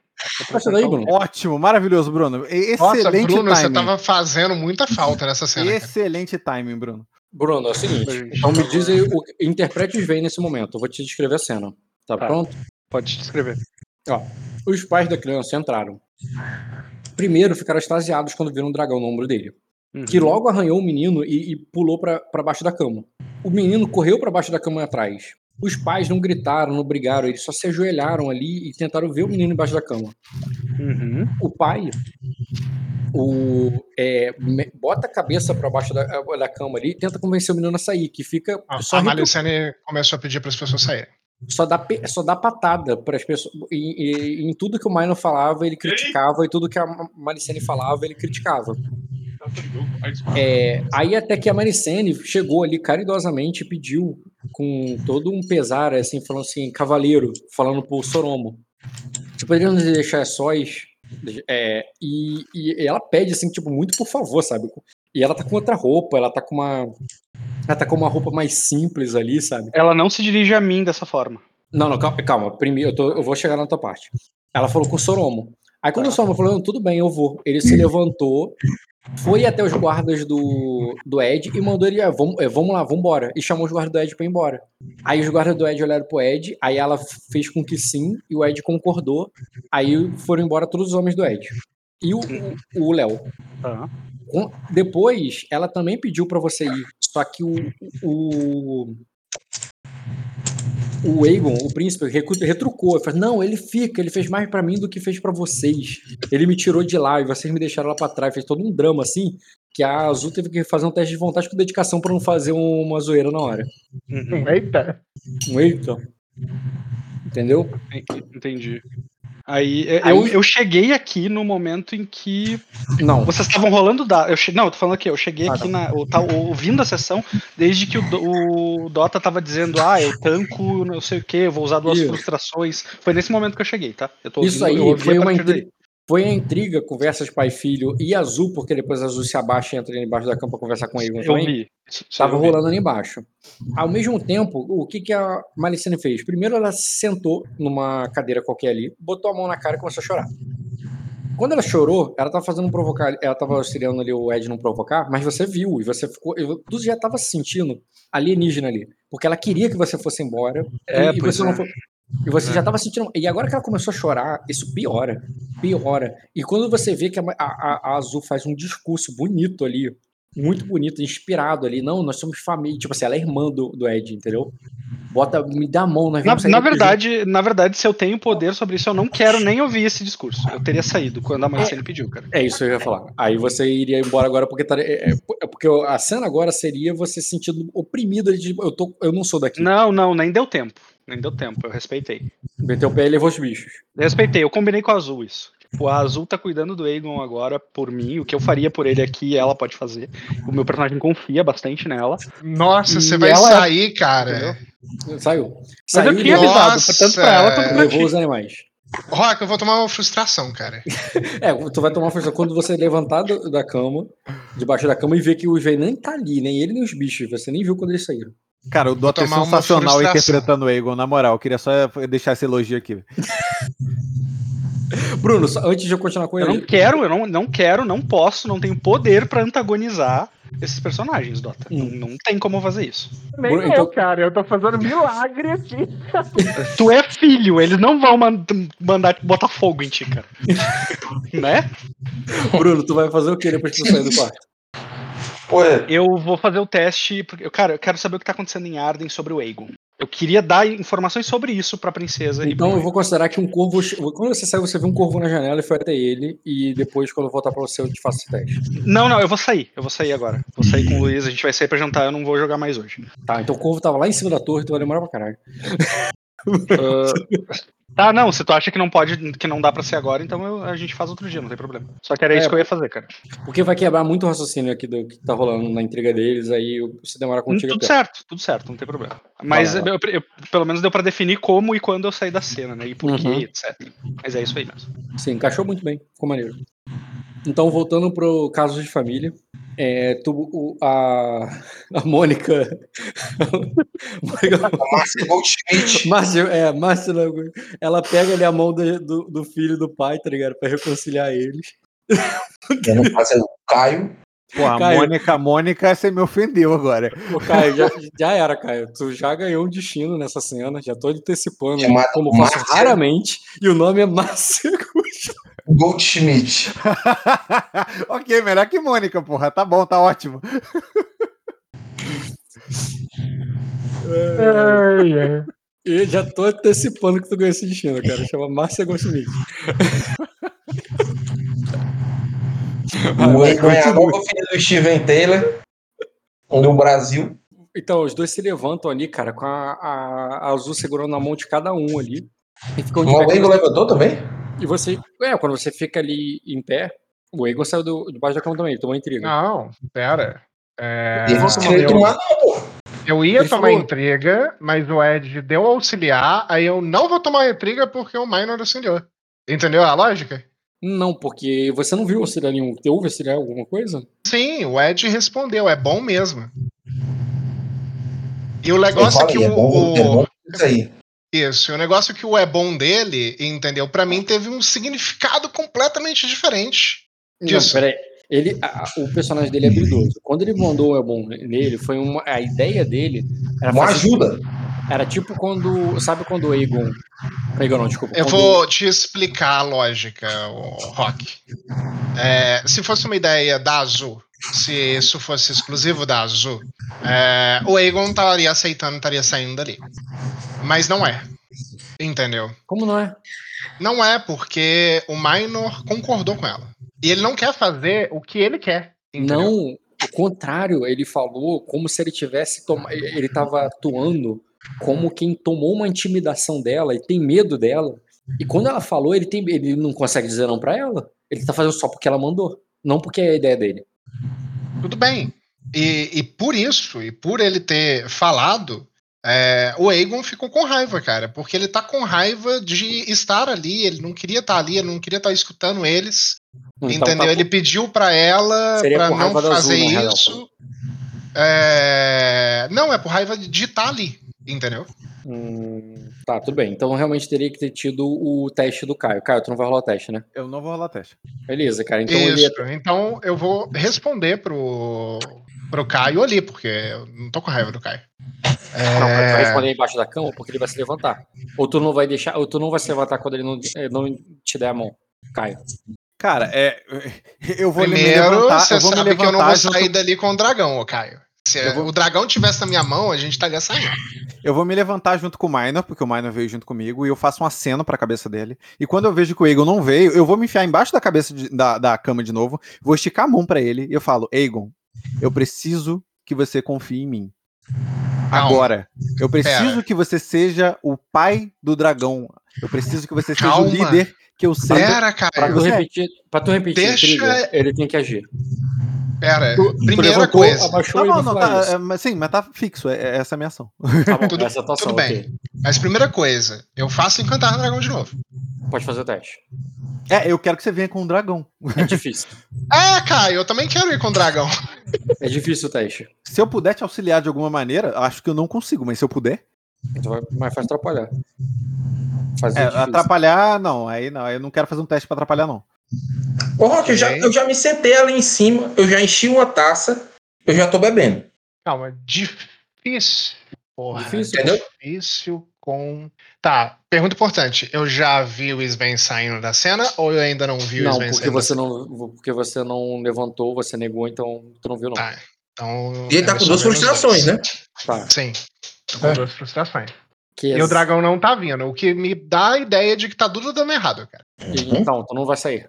Essa daí, Bruno. Ótimo, maravilhoso, Bruno. E- Nossa, Excelente Bruno, você timing. tava fazendo muita falta nessa cena. cara. Excelente timing, Bruno. Bruno, é o seguinte. Então me diz aí, o, interprete Sven nesse momento. Eu vou te descrever a cena. Tá, Tá. pronto? Pode descrever. Os pais da criança entraram. primeiro ficaram extasiados quando viram um dragão no ombro dele. Que Uhum. logo arranhou o menino e, e pulou pra baixo da cama. O menino correu pra baixo da cama atrás. Os pais não gritaram, não brigaram, eles só se ajoelharam ali e tentaram ver o menino embaixo da cama. Uhum. O pai o, é, bota a cabeça pra baixo da, da cama ali e tenta convencer o menino a sair, que fica A, só a Malicene começou a pedir para as pessoas saírem. só dá, só dá patada para as pessoas. E, e- em tudo que o Minor falava, ele criticava, e tudo que a Ma- Maricene falava, ele criticava. É, aí até que a Maricene chegou ali caridosamente e pediu, com todo um pesar, assim, falando assim, cavaleiro, falando pro Soromo. Tipo, poderiam nos deixar sós. É, e, e ela pede, assim, tipo, muito por favor, sabe? E ela tá com outra roupa, ela tá com uma. Ela tá com uma roupa mais simples ali, sabe? Ela não se dirige a mim dessa forma. Não, não, calma, calma. Primeiro, eu, tô- eu vou chegar na tua parte. Ela falou com o Soromo. Aí quando o Soromo falou, "Não, tudo bem, eu vou. Ele se levantou, foi até os guardas do, do Ed e mandou ele, "Ah, vamos, é, vamos lá, vamos embora. E chamou os guardas do Ed pra ir embora. Aí os guardas do Ed olharam pro Ed, aí ela fez com que sim, e o Ed concordou. Aí foram embora todos os homens do Ed. E o o- Léo. Com- Depois, ela também pediu pra você ir. Só que o. O, o Aegon, o príncipe, retrucou. Ele falou: Não, ele fica, ele fez mais pra mim do que fez pra vocês. Ele me tirou de lá e vocês me deixaram lá pra trás. Fez todo um drama assim. Que a Azul teve que fazer um teste de vontade com dedicação pra não fazer um- uma zoeira na hora. Uhum. Eita. Um eita. Entendeu? Entendi. Aí, é, Aí- Eu, eu cheguei aqui no momento em que Não. vocês estavam rolando dados. Eu che... Não, eu tô falando aqui, eu cheguei Ah, aqui na, eu tava ouvindo a sessão desde que o, o Dota tava dizendo, ah, eu tanco não sei o que, eu vou usar duas Isso. frustrações. Foi nesse momento que eu cheguei, tá? Eu tô Isso ouvindo- eu aí ouvi foi uma. Foi a intriga, conversas pai e filho e Azul, porque depois Azul se abaixa e entra ali embaixo da cama pra conversar com ele. Eu vi. Isso- isso Tava eu vi. rolando ali embaixo. Ao mesmo tempo, o que, que a Malicene fez? Primeiro ela sentou numa cadeira qualquer ali, botou a mão na cara e começou a chorar. Quando ela chorou, ela tava fazendo um provocar, ela tava auxiliando ali o Ed não provocar, mas você viu e você ficou, tu já tava se sentindo alienígena ali, porque ela queria que você fosse embora É, e, você não é. foi. E você já tava sentindo. E agora que ela começou a chorar, isso piora. Piora. E quando você vê que a, a- a Azul faz um discurso bonito ali, muito bonito, inspirado ali, não, nós somos família. Tipo assim, ela é irmã do, do Ed, entendeu? Bota, me dá a mão, nós Na, vamos na verdade, na verdade, se eu tenho poder sobre isso, eu não quero nem ouvir esse discurso. Eu teria saído quando a Marcele pediu, cara. É isso que eu ia falar. Aí você iria embora agora porque tá, é, é- é porque a cena agora seria você se sentindo oprimido de eu tô, eu não sou daqui. Não, não, nem deu tempo. Nem deu tempo, eu respeitei. Meteu o pé e levou os bichos. Eu respeitei, eu combinei com a Azul isso. Tipo, a Azul tá cuidando do Aegon agora por mim, o que eu faria por ele aqui, ela pode fazer. O meu personagem confia bastante nela. Nossa, E você vai ela- sair, cara. Saiu. Mas Saiu eu tinha avisado, Nossa, tanto pra ela quanto pra levou ti. os animais. Rock, eu vou tomar uma frustração, cara. É, tu vai tomar força quando você levantar do- da cama, debaixo da cama, e ver que o Ivan nem tá ali, nem ele nem os bichos. Você nem viu quando eles saíram. Cara, o Dota é uma sensacional frustração. interpretando o Aegon, na moral. Eu queria só deixar esse elogio aqui. Bruno, só- antes de eu continuar com Eu ele. não quero, eu não, não quero, não posso, não tenho poder pra antagonizar esses personagens, Dota. Não, não tem como fazer isso. Nem Bruno, eu, então- cara. Eu tô fazendo milagre aqui. Tu é filho, eles não vão man- mandar botar fogo em ti, cara. né? Bruno, tu vai fazer o que depois que tu sair do quarto? Pô, é, Eu vou fazer o teste, porque, cara, eu quero saber o que tá acontecendo em Arden sobre o Aegon. Eu queria dar informações sobre isso pra princesa e Então eu vou considerar que um corvo. Quando você saiu, você viu um corvo na janela e foi até ele. E depois, quando eu voltar pra você, eu te faço esse teste. Não, não, eu vou sair. Eu vou sair agora. Vou sair com o Luiz, a gente vai sair pra jantar, eu não vou jogar mais hoje. Tá, então o corvo tava lá em cima da torre, tu vai demorar pra caralho. Ah, tá, não, se tu acha que não pode, que não dá pra ser agora, então eu- a gente faz outro dia, não tem problema. Só que era É, isso que eu ia fazer, cara. Porque vai quebrar muito o raciocínio aqui do que tá rolando na intriga deles, aí eu- se demorar contigo. é tudo pior. certo, tudo certo, não tem problema. Mas Vai lá, eu- eu- pelo menos deu pra definir como e quando eu saí da cena, né? E por quê, Uhum. etc. Mas é isso aí mesmo. Sim, encaixou muito bem, ficou maneiro. Então, voltando pro caso de família, é, tu, o- a, a Mônica. Márcia Goldschmidt. Márcia, é, Márcia, ela pega ali a mão do, do, do filho do pai, tá ligado? Pra reconciliar eles. No caso é o Caio. Porra, Caio. Mônica, Mônica, você me ofendeu agora. Ô, Caio, já, já era, Caio. Tu já ganhou um destino nessa cena, já tô antecipando, Chamado como eu faço Márcia. raramente, e o nome é Márcia Goldschmidt. Goldschmidt. ok, melhor que Mônica, porra. Tá bom, tá ótimo. Ai, ai. E já tô antecipando que tu ganhou esse destino, cara. Chama Márcia Goldschmidt. O Egon é a nova filha do Steven Taylor, do Brasil. Então, os dois se levantam ali, cara, com a, a- a Azul segurando na mão de cada um ali. E ficam O você- levantou também? E você. É, quando você fica ali em pé, o Egon saiu do, debaixo da cama também, ele tomou intriga. Não, pera. É, eu, tomar, não, pô. eu ia Ele tomar falou- intriga, mas o Ed deu auxiliar, aí eu não vou tomar intriga porque o Minor auxiliou. Entendeu a lógica? Não, porque você não viu auxiliar nenhum. Te houve auxiliar alguma coisa? Sim, o Ed respondeu, é bom mesmo. E o negócio é que o, é bom, é o- bom isso aí. Isso, e o negócio é que o é bom dele, entendeu? Pra mim teve um significado completamente diferente. Disso. Não, peraí. Ele, a- o personagem dele é habilidoso. Quando ele mandou o Elbon nele, foi uma. A ideia dele era Uma fazer- ajuda. Era tipo quando. Sabe quando o Egon. Egon não, desculpa. Eu vou te explicar a lógica, o Rock. É, se fosse uma ideia da Azul, se isso fosse exclusivo da Azul, é, o Aegon estaria aceitando, estaria saindo dali. Mas não é. Entendeu? Como não é? Não é porque o Minor concordou com ela. E ele não quer fazer o que ele quer. Entendeu? Não, o contrário, ele falou como se ele tivesse toma... ele estava atuando como quem tomou uma intimidação dela e tem medo dela. E quando ela falou, ele tem ele não consegue dizer não pra ela. Ele tá fazendo só porque ela mandou, não porque é a ideia dele. Tudo bem. E, e por isso, e por ele ter falado, é, o Aegon ficou com raiva, cara. Porque ele tá com raiva de estar ali, ele não queria estar ali, ele não queria estar escutando eles. Então, entendeu? tá- ele pediu pra ela por não fazer Azul, isso. É, Não, é por raiva de estar ali, entendeu? Hum, tá, tudo bem. Então realmente teria que ter tido o teste do Caio. Caio, tu não vai rolar o teste, né? Eu não vou rolar teste. Beleza, cara. Então ele isso. Então eu vou responder pro, pro Caio ali, porque eu não tô com raiva do Caio. Não, mas tu vai É, responder embaixo da cama porque ele vai se levantar. Ou tu não vai deixar, ou tu não vai se levantar quando ele não, eh, não te der a mão. Caio. Cara, é, eu vou me Primeiro, levantar, você eu vou me sabe que eu não vou levantar junto sair dali com o dragão, ô Caio. Se Eu vou- o dragão tivesse na minha mão, a gente estaria saindo. Eu vou me levantar junto com o Minor, porque o Minor veio junto comigo, e eu faço um aceno pra cabeça dele. E quando eu vejo que o Aegon não veio, eu vou me enfiar embaixo da cabeça de- da, da cama de novo, vou esticar a mão pra ele e eu falo: Aegon, eu preciso que você confie em mim. Agora. Eu preciso Pera. que você seja o pai do dragão. Eu preciso que você seja Calma. o líder que eu sei. Pera, Pra Caio. tu repetir, pra tu repetir a Deixa- intriga, ele tem que agir. Pera. Tu, Primeira coisa. abaixou Não, não, não tá, é, mas sim, mas tá fixo, é, é essa a minha ação. Tá bom, tudo- essa é tudo bem. ok. Mas primeira coisa, eu faço encantar no dragão de novo. Pode fazer o teste. É, eu quero que você venha com um dragão. É difícil. É, Caio, eu também quero ir com o dragão. É difícil o teste. Se eu puder te auxiliar de alguma maneira, acho que eu não consigo, mas se eu puder. Então vai mais fácil atrapalhar. Fazer É, atrapalhar, não. Aí não, aí eu não quero fazer um teste pra atrapalhar, não. Ô, Rock, eu já, eu já me sentei ali em cima, eu já enchi uma taça, eu já tô bebendo. Calma, Difícil. Porra, Difícil, Entendeu? difícil com. Tá, pergunta importante. Eu já vi o Sven saindo da cena ou eu ainda não vi o Não, Sven porque saindo você não, porque você não levantou, você negou, então tu não viu não. Tá. Então. E ele tá é com duas frustrações, dois. né? Tá. Sim. tô com duas frustrações. Que E o dragão não tá vindo, o que me Dá a ideia de que tá tudo dando errado, cara. Então, tu não vai sair.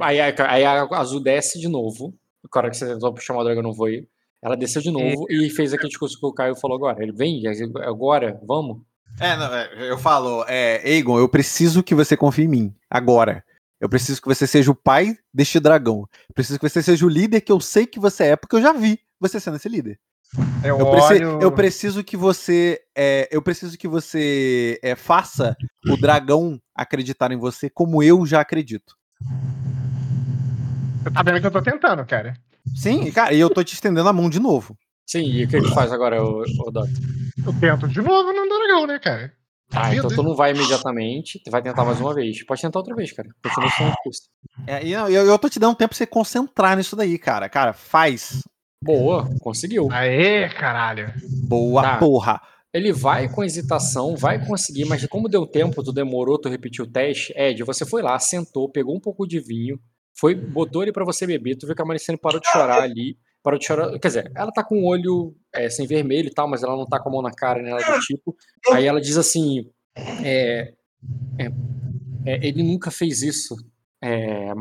Aí, a- aí a azul desce de novo. O cara que você tentou chamar o dragão não foi. Ela desceu de novo e fez aquele discurso que o Caio falou agora. Ele vem, agora, vamos. É, não, é, eu falo, é, Aegon, eu preciso que você confie em mim, agora. Eu preciso que você seja o pai deste dragão. Eu preciso que você seja o líder que eu sei que você é, porque eu já vi você sendo esse líder. Eu, Eu, preci- olho. eu preciso que você. é, eu preciso que você é, faça o dragão acreditar em você como eu já acredito. Você tá vendo que eu tô tentando, cara. Sim, e, cara, e eu tô te estendendo a mão de novo. Sim, e o que ele faz agora, o, o Dota? Eu tento de novo no dragão, né, cara? Ah, então Vida. tu não vai imediatamente, tu vai tentar mais uma vez. Pode tentar outra vez, cara. Continua. É, e eu, eu tô te dando tempo pra você concentrar nisso daí, cara. Cara, faz. Boa, conseguiu. Aê, caralho. Boa Tá. porra. Ele vai com hesitação, vai conseguir, mas como deu tempo, tu demorou, tu repetiu o teste. Ed, você foi lá, sentou, pegou um pouco de vinho, foi, botou ele pra você beber, tu viu que a Maricene parou de chorar ali. Parou de chorar. Quer dizer, ela tá com o olho é, sem vermelho e tal, mas ela não tá com a mão na cara, nem nada do tipo. Aí ela diz assim: é, é, é, ele nunca fez isso, é.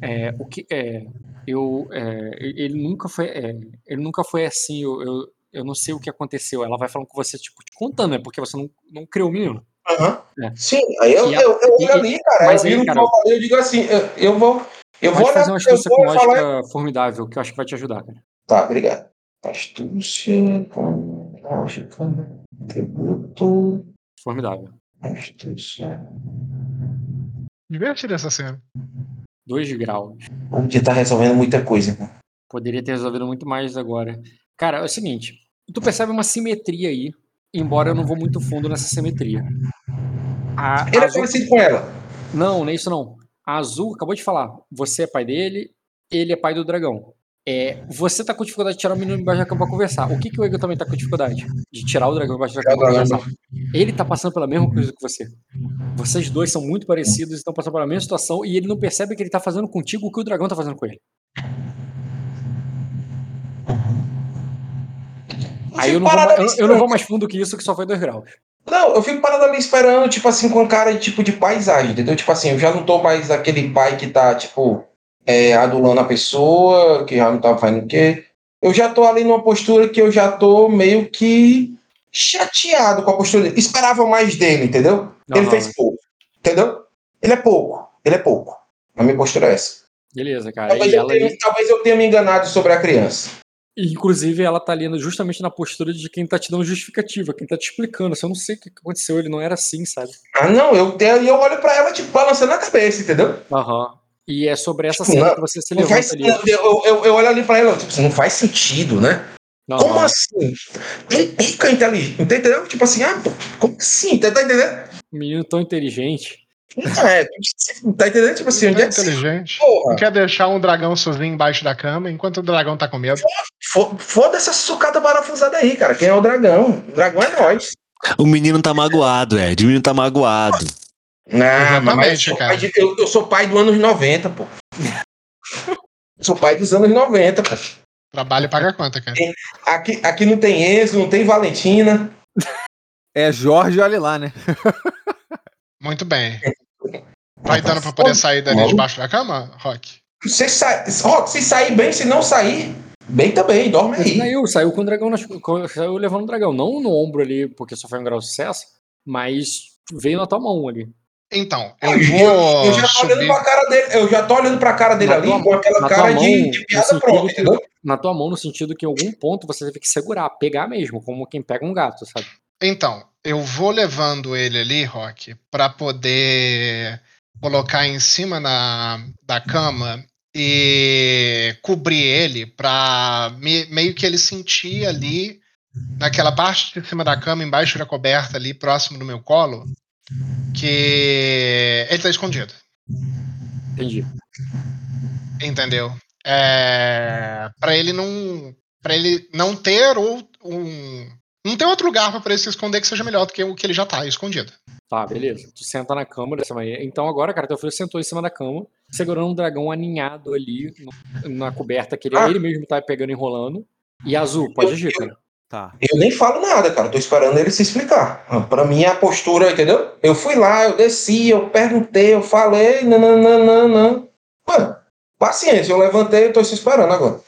É, o que, é, eu, é, ele nunca foi, é, ele nunca foi assim. Eu, eu, eu não sei o que aconteceu. Ela vai falando com você, tipo, te contando, né? Porque você não, não creu o menino. É. Sim, aí eu, a- eu, eu olho ali, cara. mas eu, aí, viro cara- eu digo assim, eu, eu vou. Eu vou fazer uma astúcia com e falar. lógica formidável, que eu acho que vai te ajudar, cara. Tá, obrigado. Astúcia com lógica. Tributo. Formidável. Astúcia. Divertida essa cena. Dois graus. O dia tá resolvendo muita coisa. irmão. Poderia ter resolvido muito mais agora. Cara, é o seguinte. Tu percebe uma simetria aí, embora eu não vou muito fundo nessa simetria. A, Ele é Azul- parecido com ela. Não, não é isso não. A Azul acabou de falar. Você é pai dele, ele é pai do dragão. É, você tá com dificuldade de tirar o menino embaixo da cama pra conversar. O que, que o Ego também tá com dificuldade? De tirar o dragão embaixo da cama pra conversar. Ele tá passando pela mesma coisa que você. Vocês dois são muito parecidos, estão passando pela mesma situação e ele não percebe que ele tá fazendo contigo o que o dragão tá fazendo com ele. Aí eu não, vou, eu, ali eu não vou mais fundo que isso, que só foi dois graus. Não, eu fico parado ali esperando, tipo assim, com cara de tipo de paisagem, entendeu? Tipo assim, eu já não tô mais aquele pai que tá, tipo, é, adulando a pessoa, que já não tá fazendo o quê. Eu já tô ali numa postura que eu já tô meio que chateado com a postura dele. Esperava mais dele, entendeu? Ele Aham. fez pouco, entendeu? Ele é pouco, ele é pouco. A minha postura é essa. Beleza, cara. Talvez, eu ela, tenha, talvez eu tenha me enganado sobre a criança. Inclusive, ela tá ali justamente na postura de quem tá te dando justificativa, quem tá te explicando. Se eu não sei o que aconteceu, ele não era assim, sabe? Ah, não, eu, tenho, eu olho pra ela, tipo, balançando a cabeça, entendeu? Aham. E é sobre essa Tipo, cena não- que você se Não levanta faz, ali. eu, eu, eu olho ali pra ela, tipo, assim, não faz sentido, né? Não, Como não. assim? Ele fica inteligente, entendeu? Tipo assim, ah, como assim? Tá, tá entendendo? Menino tão inteligente. É, tá entendendo? Tipo assim, onde é que você... inteligente. Porra, Não quer deixar um dragão sozinho embaixo da cama enquanto o dragão tá com medo. fo- foda essa sucata parafusada aí, cara. Quem é o dragão? O dragão é nós. O menino tá magoado, Ed. O menino tá magoado. Não, mas eu sou, de- eu, eu sou pai do anos 90, pô. sou pai dos anos 90, pô. Trabalho paga a conta, cara. Aqui, aqui não tem Enzo, não tem Valentina. É Jorge, olha lá, né? Muito bem. Vai dando pra poder sair dali debaixo da cama, Rock? Se, sa... Rock, se sair bem, se não sair, bem também, dorme aí. saiu, saiu com o dragão, nas, saiu levando o dragão. Não no ombro ali, porque só foi um grau de sucesso, mas veio na tua mão ali. Então, eu Eu, vou eu já tô olhando pra cara dele, eu já tô olhando pra cara dele Na ali tua- com aquela cara mão, de, de piada pronta, entendeu? Na tua mão, no sentido que em algum ponto você teve que segurar, pegar mesmo, como quem pega um gato, sabe? Então, eu vou levando ele ali, Rock, pra poder colocar em cima na, da cama e cobrir ele pra me- meio que ele sentir ali naquela parte de cima da cama, embaixo da coberta ali, próximo do meu colo, que ele tá escondido. Entendi. Entendeu? É, para ele não para ele não ter ou um não tem outro lugar para ele se esconder que seja melhor do que o que ele já tá escondido. Tá, beleza. Tu senta na cama dessa maneira. Então agora, cara, teu filho sentou em cima da cama, segurando um dragão aninhado ali na coberta que ele, Ah. ele mesmo tá pegando e enrolando. E azul, pode agir, cara. Tá. Eu nem falo nada, cara. Tô esperando ele se explicar. Pra mim, a postura, entendeu? Eu fui lá, eu desci, eu perguntei, eu falei, nananana. Mano, paciência, eu levantei, eu tô se esperando agora.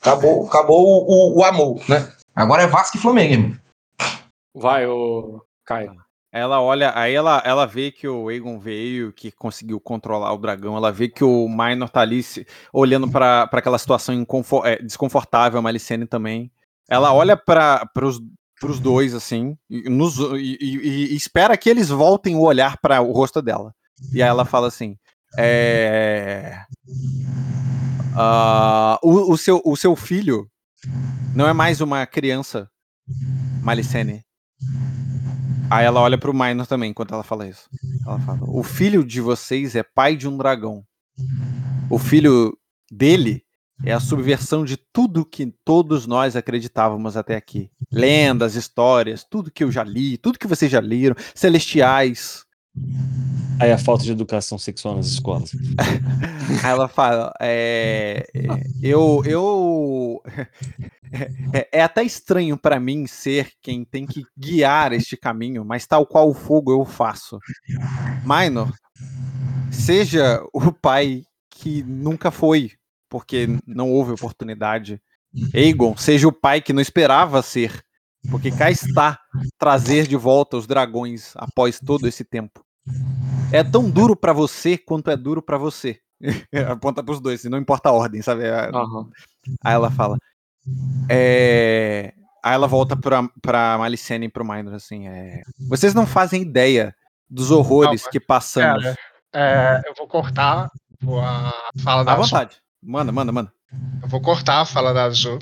Acabou, acabou o, o, o amor, né? Agora é Vasco e Flamengo, irmão. Vai, ô Caio. Ela olha, aí ela, ela vê que o Aegon veio, que conseguiu controlar o dragão, ela vê que o Minor tá ali se- olhando pra pra aquela situação é, desconfortável, a Malicene também. Ela olha para os dois, assim, e, nos- e- e- e espera que eles voltem o olhar para o rosto dela. E aí ela fala assim: é, ah, o, o seu, o seu filho não é mais uma criança, Malicene. Aí ela olha pro Minor também enquanto ela fala isso. Ela fala: O filho de vocês é pai de um dragão. O filho dele é a subversão de tudo que todos nós acreditávamos até aqui. Lendas, histórias, tudo que eu já li, tudo que vocês já leram, celestiais. Aí a falta de educação sexual nas escolas. Aí ela fala: é, é, eu, eu é, é até estranho pra mim ser quem tem que guiar este caminho, mas tal qual o fogo eu faço. Minor, seja o pai que nunca foi, porque não houve oportunidade. Aegon, seja o pai que não esperava ser, porque cá está trazer de volta os dragões após todo esse tempo. É tão duro pra você quanto é duro pra você. Aponta pros dois, não importa a ordem, sabe? Aham. Aí ela fala. É... Aí ela volta pra, pra Malicene e pro Minor, assim. É... Vocês não fazem ideia dos horrores Calma, que passamos. Cara, é, eu vou cortar a fala da À vontade. Manda, manda, manda. Eu vou cortar a fala da Azul.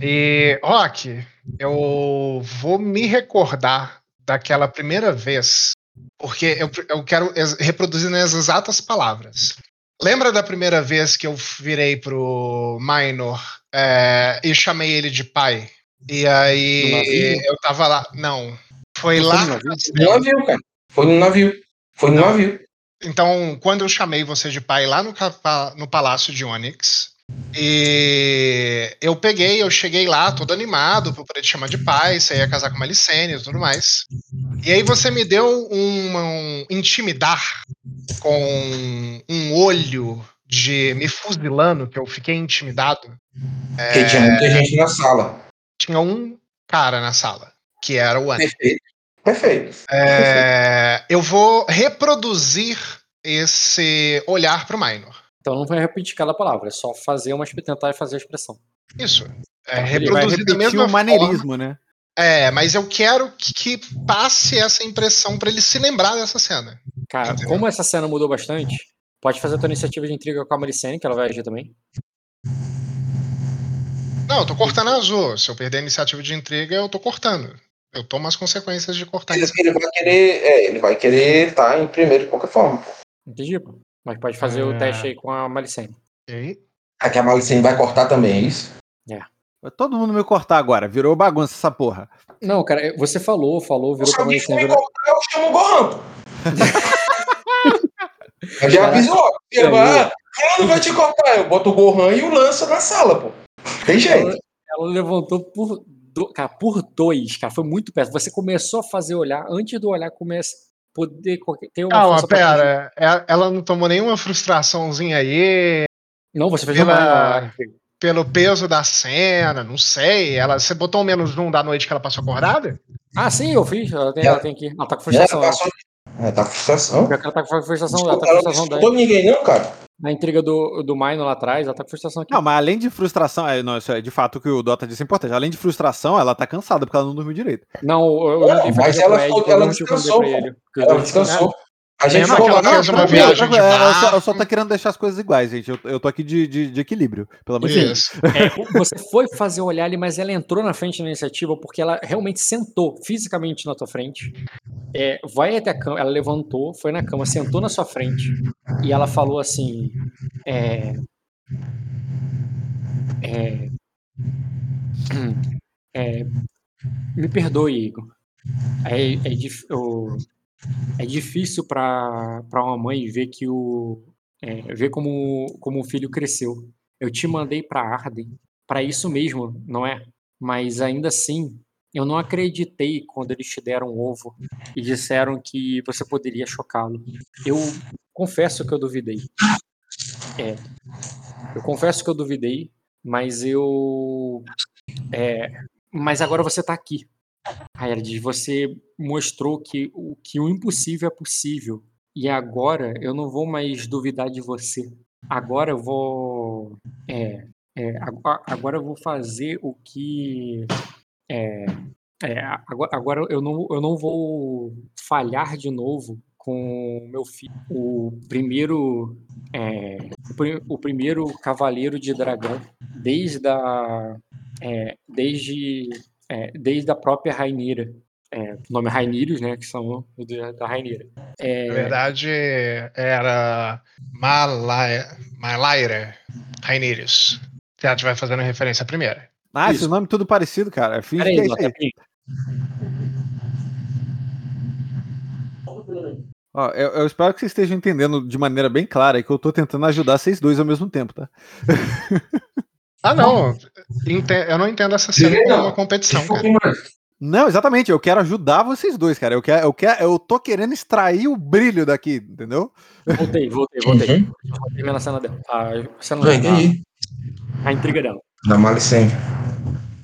E, Rock, eu vou me recordar daquela primeira vez, porque eu, eu quero reproduzir nas exatas palavras. Lembra da primeira vez que eu virei pro Minor é, e chamei ele de pai? E aí eu tava lá. Não. Foi Não lá. foi no navio? Cara. Foi no navio. Foi no Não. navio. Então, quando eu chamei você de pai lá no, no Palácio de Onyx, e eu peguei, eu cheguei lá todo animado pra poder te chamar de pai, você ia casar com uma Licene e tudo mais. E aí você me deu um, um intimidar com um olho de me fuzilando, que eu fiquei intimidado. Porque tinha muita gente na sala. Tinha um cara na sala, que era o Onyx. Perfeito. Perfeito. É, eu vou reproduzir esse olhar pro Minor. Então não vai repetir cada palavra, é só fazer uma tentar fazer a expressão. Isso. É, vai reproduzir da Repetir mesma o maneirismo, né? forma. É, mas eu quero que, que passe essa impressão pra ele se lembrar dessa cena. Cara, Entendeu? como essa cena mudou bastante, pode fazer a tua iniciativa de intriga com a Maricene, que ela vai agir também. Não, eu tô cortando a azul. Se eu perder a iniciativa de intriga, eu tô cortando. Eu tomo as consequências de cortar Ele, isso. ele vai querer. É, ele vai querer estar em primeiro de qualquer forma. Entendi, pô. Mas pode fazer É. o teste aí com a Malicene. Ok? Aqui a Malicene vai cortar também, é isso? Vai todo mundo me cortar agora. Virou bagunça essa porra. Não, cara, você falou, falou, virou Se pra alguém for Malicene. me Virou... cortar, eu chamo o Gohan. pô. eu já aviso logo. Ah, fulano vai te cortar. Eu boto o Gohan e o lança na sala, pô. Tem jeito. Ela levantou por, do... cara, por dois, cara. Foi muito perto. Você começou a fazer olhar antes do olhar começa poder ter uma Calma, pera. É- Ela não tomou nenhuma frustraçãozinha aí Não, você fez Pela- pelo peso da cena, não sei. Ela, você botou um menos um da noite que ela passou acordada? Ah, sim, eu fiz. Ela tem, Ela- ela tem aqui. Ela tá com Ela frustração. passou. É, tá com frustração. Que Ela tá com frustração. Ela tá Desculpa, com ela não frustração da, escutou ninguém, não, cara. Na intriga do, do Minor lá atrás. Ela tá com frustração aqui. Não, mas além de frustração, é, não, isso é de fato o que o Dota disse é importante. Além de frustração, ela tá cansada porque ela não dormiu direito. Não, eu, eu Não, mas ela ela não dei descansou, pra pô. ele. porque os Ela descansou. A gente que lá ela não, fez uma viagem de Tranquilo, ela só, ela só tá querendo deixar as coisas iguais, gente. Eu, eu tô aqui de, de, de equilíbrio, pelo amor de Deus. É, você foi fazer olhar ali, mas ela entrou na frente da iniciativa porque ela realmente sentou fisicamente na tua frente. É, vai até a cama, ela levantou, foi na cama, sentou na sua frente e ela falou assim: é, é, é, Me perdoe, Igor. É, é, o- é difícil para uma mãe ver que o é, ver como, como o filho cresceu. Eu te mandei para Arden para isso mesmo, não é? Mas ainda assim, eu não acreditei quando eles te deram um ovo e disseram que você poderia chocá-lo. Eu confesso que eu duvidei. É, eu confesso que eu duvidei, mas eu é, mas agora você tá aqui. Diz: você mostrou que o, que o impossível é possível. E agora eu não vou mais duvidar de você. Agora eu vou. É, é, agora, eu vou fazer o que. É, é, agora, agora eu, não, eu não vou falhar de novo com o meu filho. O primeiro. é, o primeiro cavaleiro de dragão. Desde a. é, desde é, desde a própria Rainira. É, o nome é Rainirius, né? Que são o da Rainira. É, Na verdade, era Malai- Malaire Rainirius. Que a gente vai fazendo referência à primeira. Ah, esse Isso. nome tudo parecido, cara. Finge Peraí, que é isso aí. Ó, eu, eu espero que vocês estejam entendendo de maneira bem clara que eu tô tentando ajudar vocês dois ao mesmo tempo, tá? Ah, não. Eu não entendo essa cena como uma competição, cara. Não, exatamente. Eu quero ajudar vocês dois, cara. Eu, quero, eu, quero, eu tô querendo extrair o brilho daqui, entendeu? Voltei, voltei, voltei. Uhum. Vou terminar a cena dela. A, cena entendi. a, a intriga dela. Da Malicene.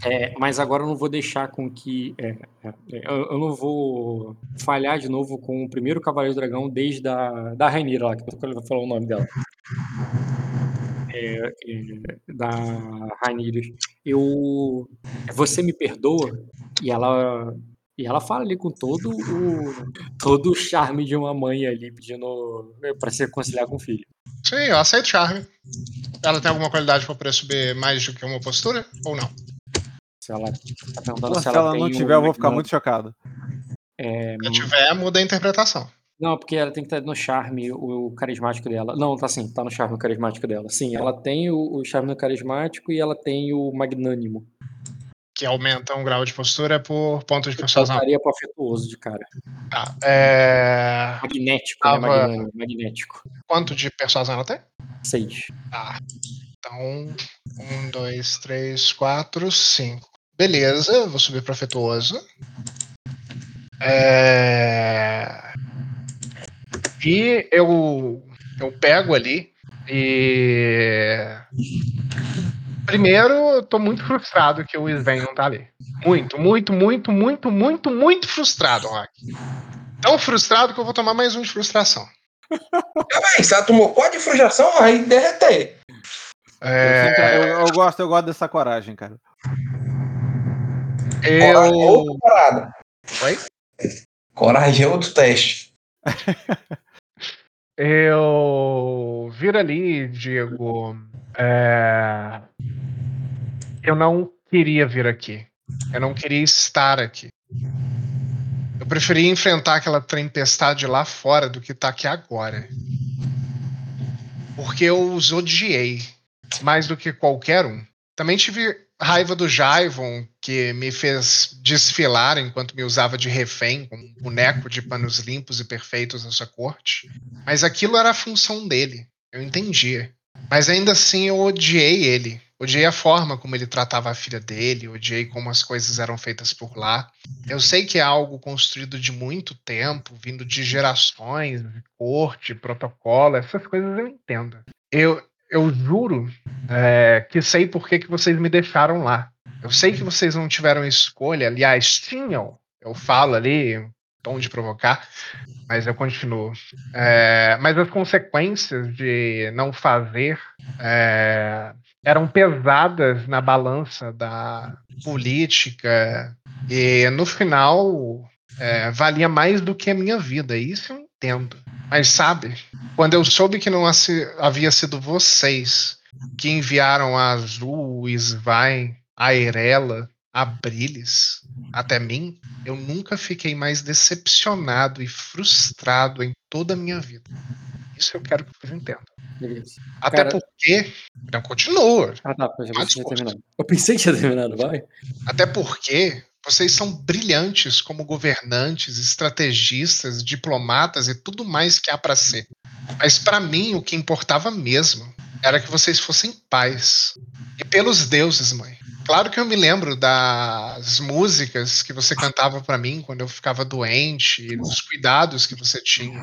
É, mas agora eu não vou deixar com que. é, é, eu, eu não vou falhar de novo com o primeiro Cavaleiro do Dragão desde a da Rainira lá, que eu vou falar o nome dela. É, é, da Rainira. Eu. Você me perdoa? E ela. E ela fala ali com todo o. todo o charme de uma mãe ali, pedindo pra se reconciliar com o filho. Sim, eu aceito charme. Ela tem alguma qualidade pra poder subir mais do que uma postura? Ou não? Se ela tá se ela, ela não um tiver, eu vou ficar muito chocado. É, Se tiver, muda a interpretação. Não, porque ela tem que estar no charme, o, o carismático dela. Não, tá sim, tá no charme o carismático dela. Sim, ela tem o, o charme no carismático e ela tem o magnânimo. Que aumenta um grau de postura por ponto de Eu persuasão. saltaria pro afetuoso de cara. Tá. É... Magnético, né? Tava- Magnânimo, magnético. Quanto de persuasão ela tem? Seis. Tá. Então, um, dois, três, quatro, cinco. Beleza, vou subir para afetuoso. É... E eu, eu pego ali e. Primeiro, eu tô muito frustrado que o Sven não tá ali. Muito, muito, muito, muito, muito, muito frustrado, Rock. Tão frustrado que eu vou tomar mais um de frustração. Véi, se ela tomou quatro de frustração, vai derreter. Eu, É, eu- eu gosto, eu gosto dessa coragem, cara. Coragem é eu. outra parada. Oi? Coragem é outro teste. Eu viro ali, Diego. é, Eu não queria vir aqui. Eu não queria estar aqui. Eu preferia enfrentar aquela tempestade lá fora do que estar aqui agora. Porque eu os odiei mais do que qualquer um. Também tive raiva do Jaivon, que me fez desfilar enquanto me usava de refém, como um boneco de panos limpos e perfeitos na sua corte. Mas aquilo era a função dele. Eu entendia. Mas ainda assim eu odiei ele. Odiei a forma como ele tratava a filha dele, odiei como as coisas eram feitas por lá. Eu sei que é algo construído de muito tempo, vindo de gerações, de corte, protocolo, essas coisas eu entendo. Eu, eu juro é, que sei por que, que vocês me deixaram lá. Eu sei que vocês não tiveram escolha, aliás, tinham. Eu falo ali, tom de provocar, mas eu continuo. É, mas as consequências de não fazer é, eram pesadas na balança da política e no final é, valia mais do que a minha vida. Isso entendo. Mas sabe, quando eu soube que não havia sido vocês que enviaram a Azul, o Svain, a Erela, a Brilis até mim, eu nunca fiquei mais decepcionado e frustrado em toda a minha vida. Isso eu quero que vocês entendam. Beleza. Até Cara- porque. Não, continua. Ah, tá, eu já Ah, desculpa. terminado. Eu pensei que tinha terminado, vai. Até porque vocês são brilhantes como governantes, estrategistas, diplomatas e tudo mais que há para ser. Mas para mim o que importava mesmo era que vocês fossem paz. E pelos deuses, mãe. Claro que eu me lembro das músicas que você cantava para mim quando eu ficava doente, dos cuidados que você tinha,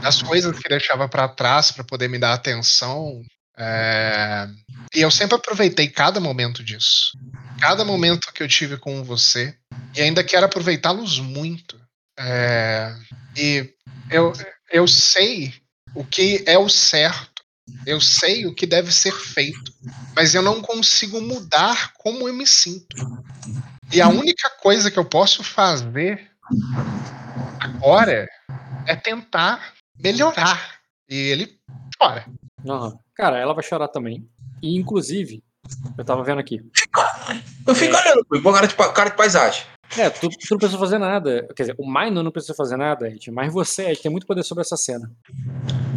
das coisas que deixava para trás para poder me dar atenção. É, E eu sempre aproveitei cada momento disso cada momento que eu tive com você e ainda quero aproveitá-los muito. É, e eu, eu sei o que é o certo, eu sei o que deve ser feito, mas eu não consigo mudar como eu me sinto. E a única coisa que eu posso fazer agora é tentar melhorar. E ele chora. Aham. Cara, ela vai chorar também. E, inclusive, eu tava vendo aqui. Eu fico olhando, pô, igual cara de, cara de paisagem. É, tu, tu não precisa fazer nada. Quer dizer, o Minor não precisa fazer nada, Ed, mas você, Ed, tem muito poder sobre essa cena.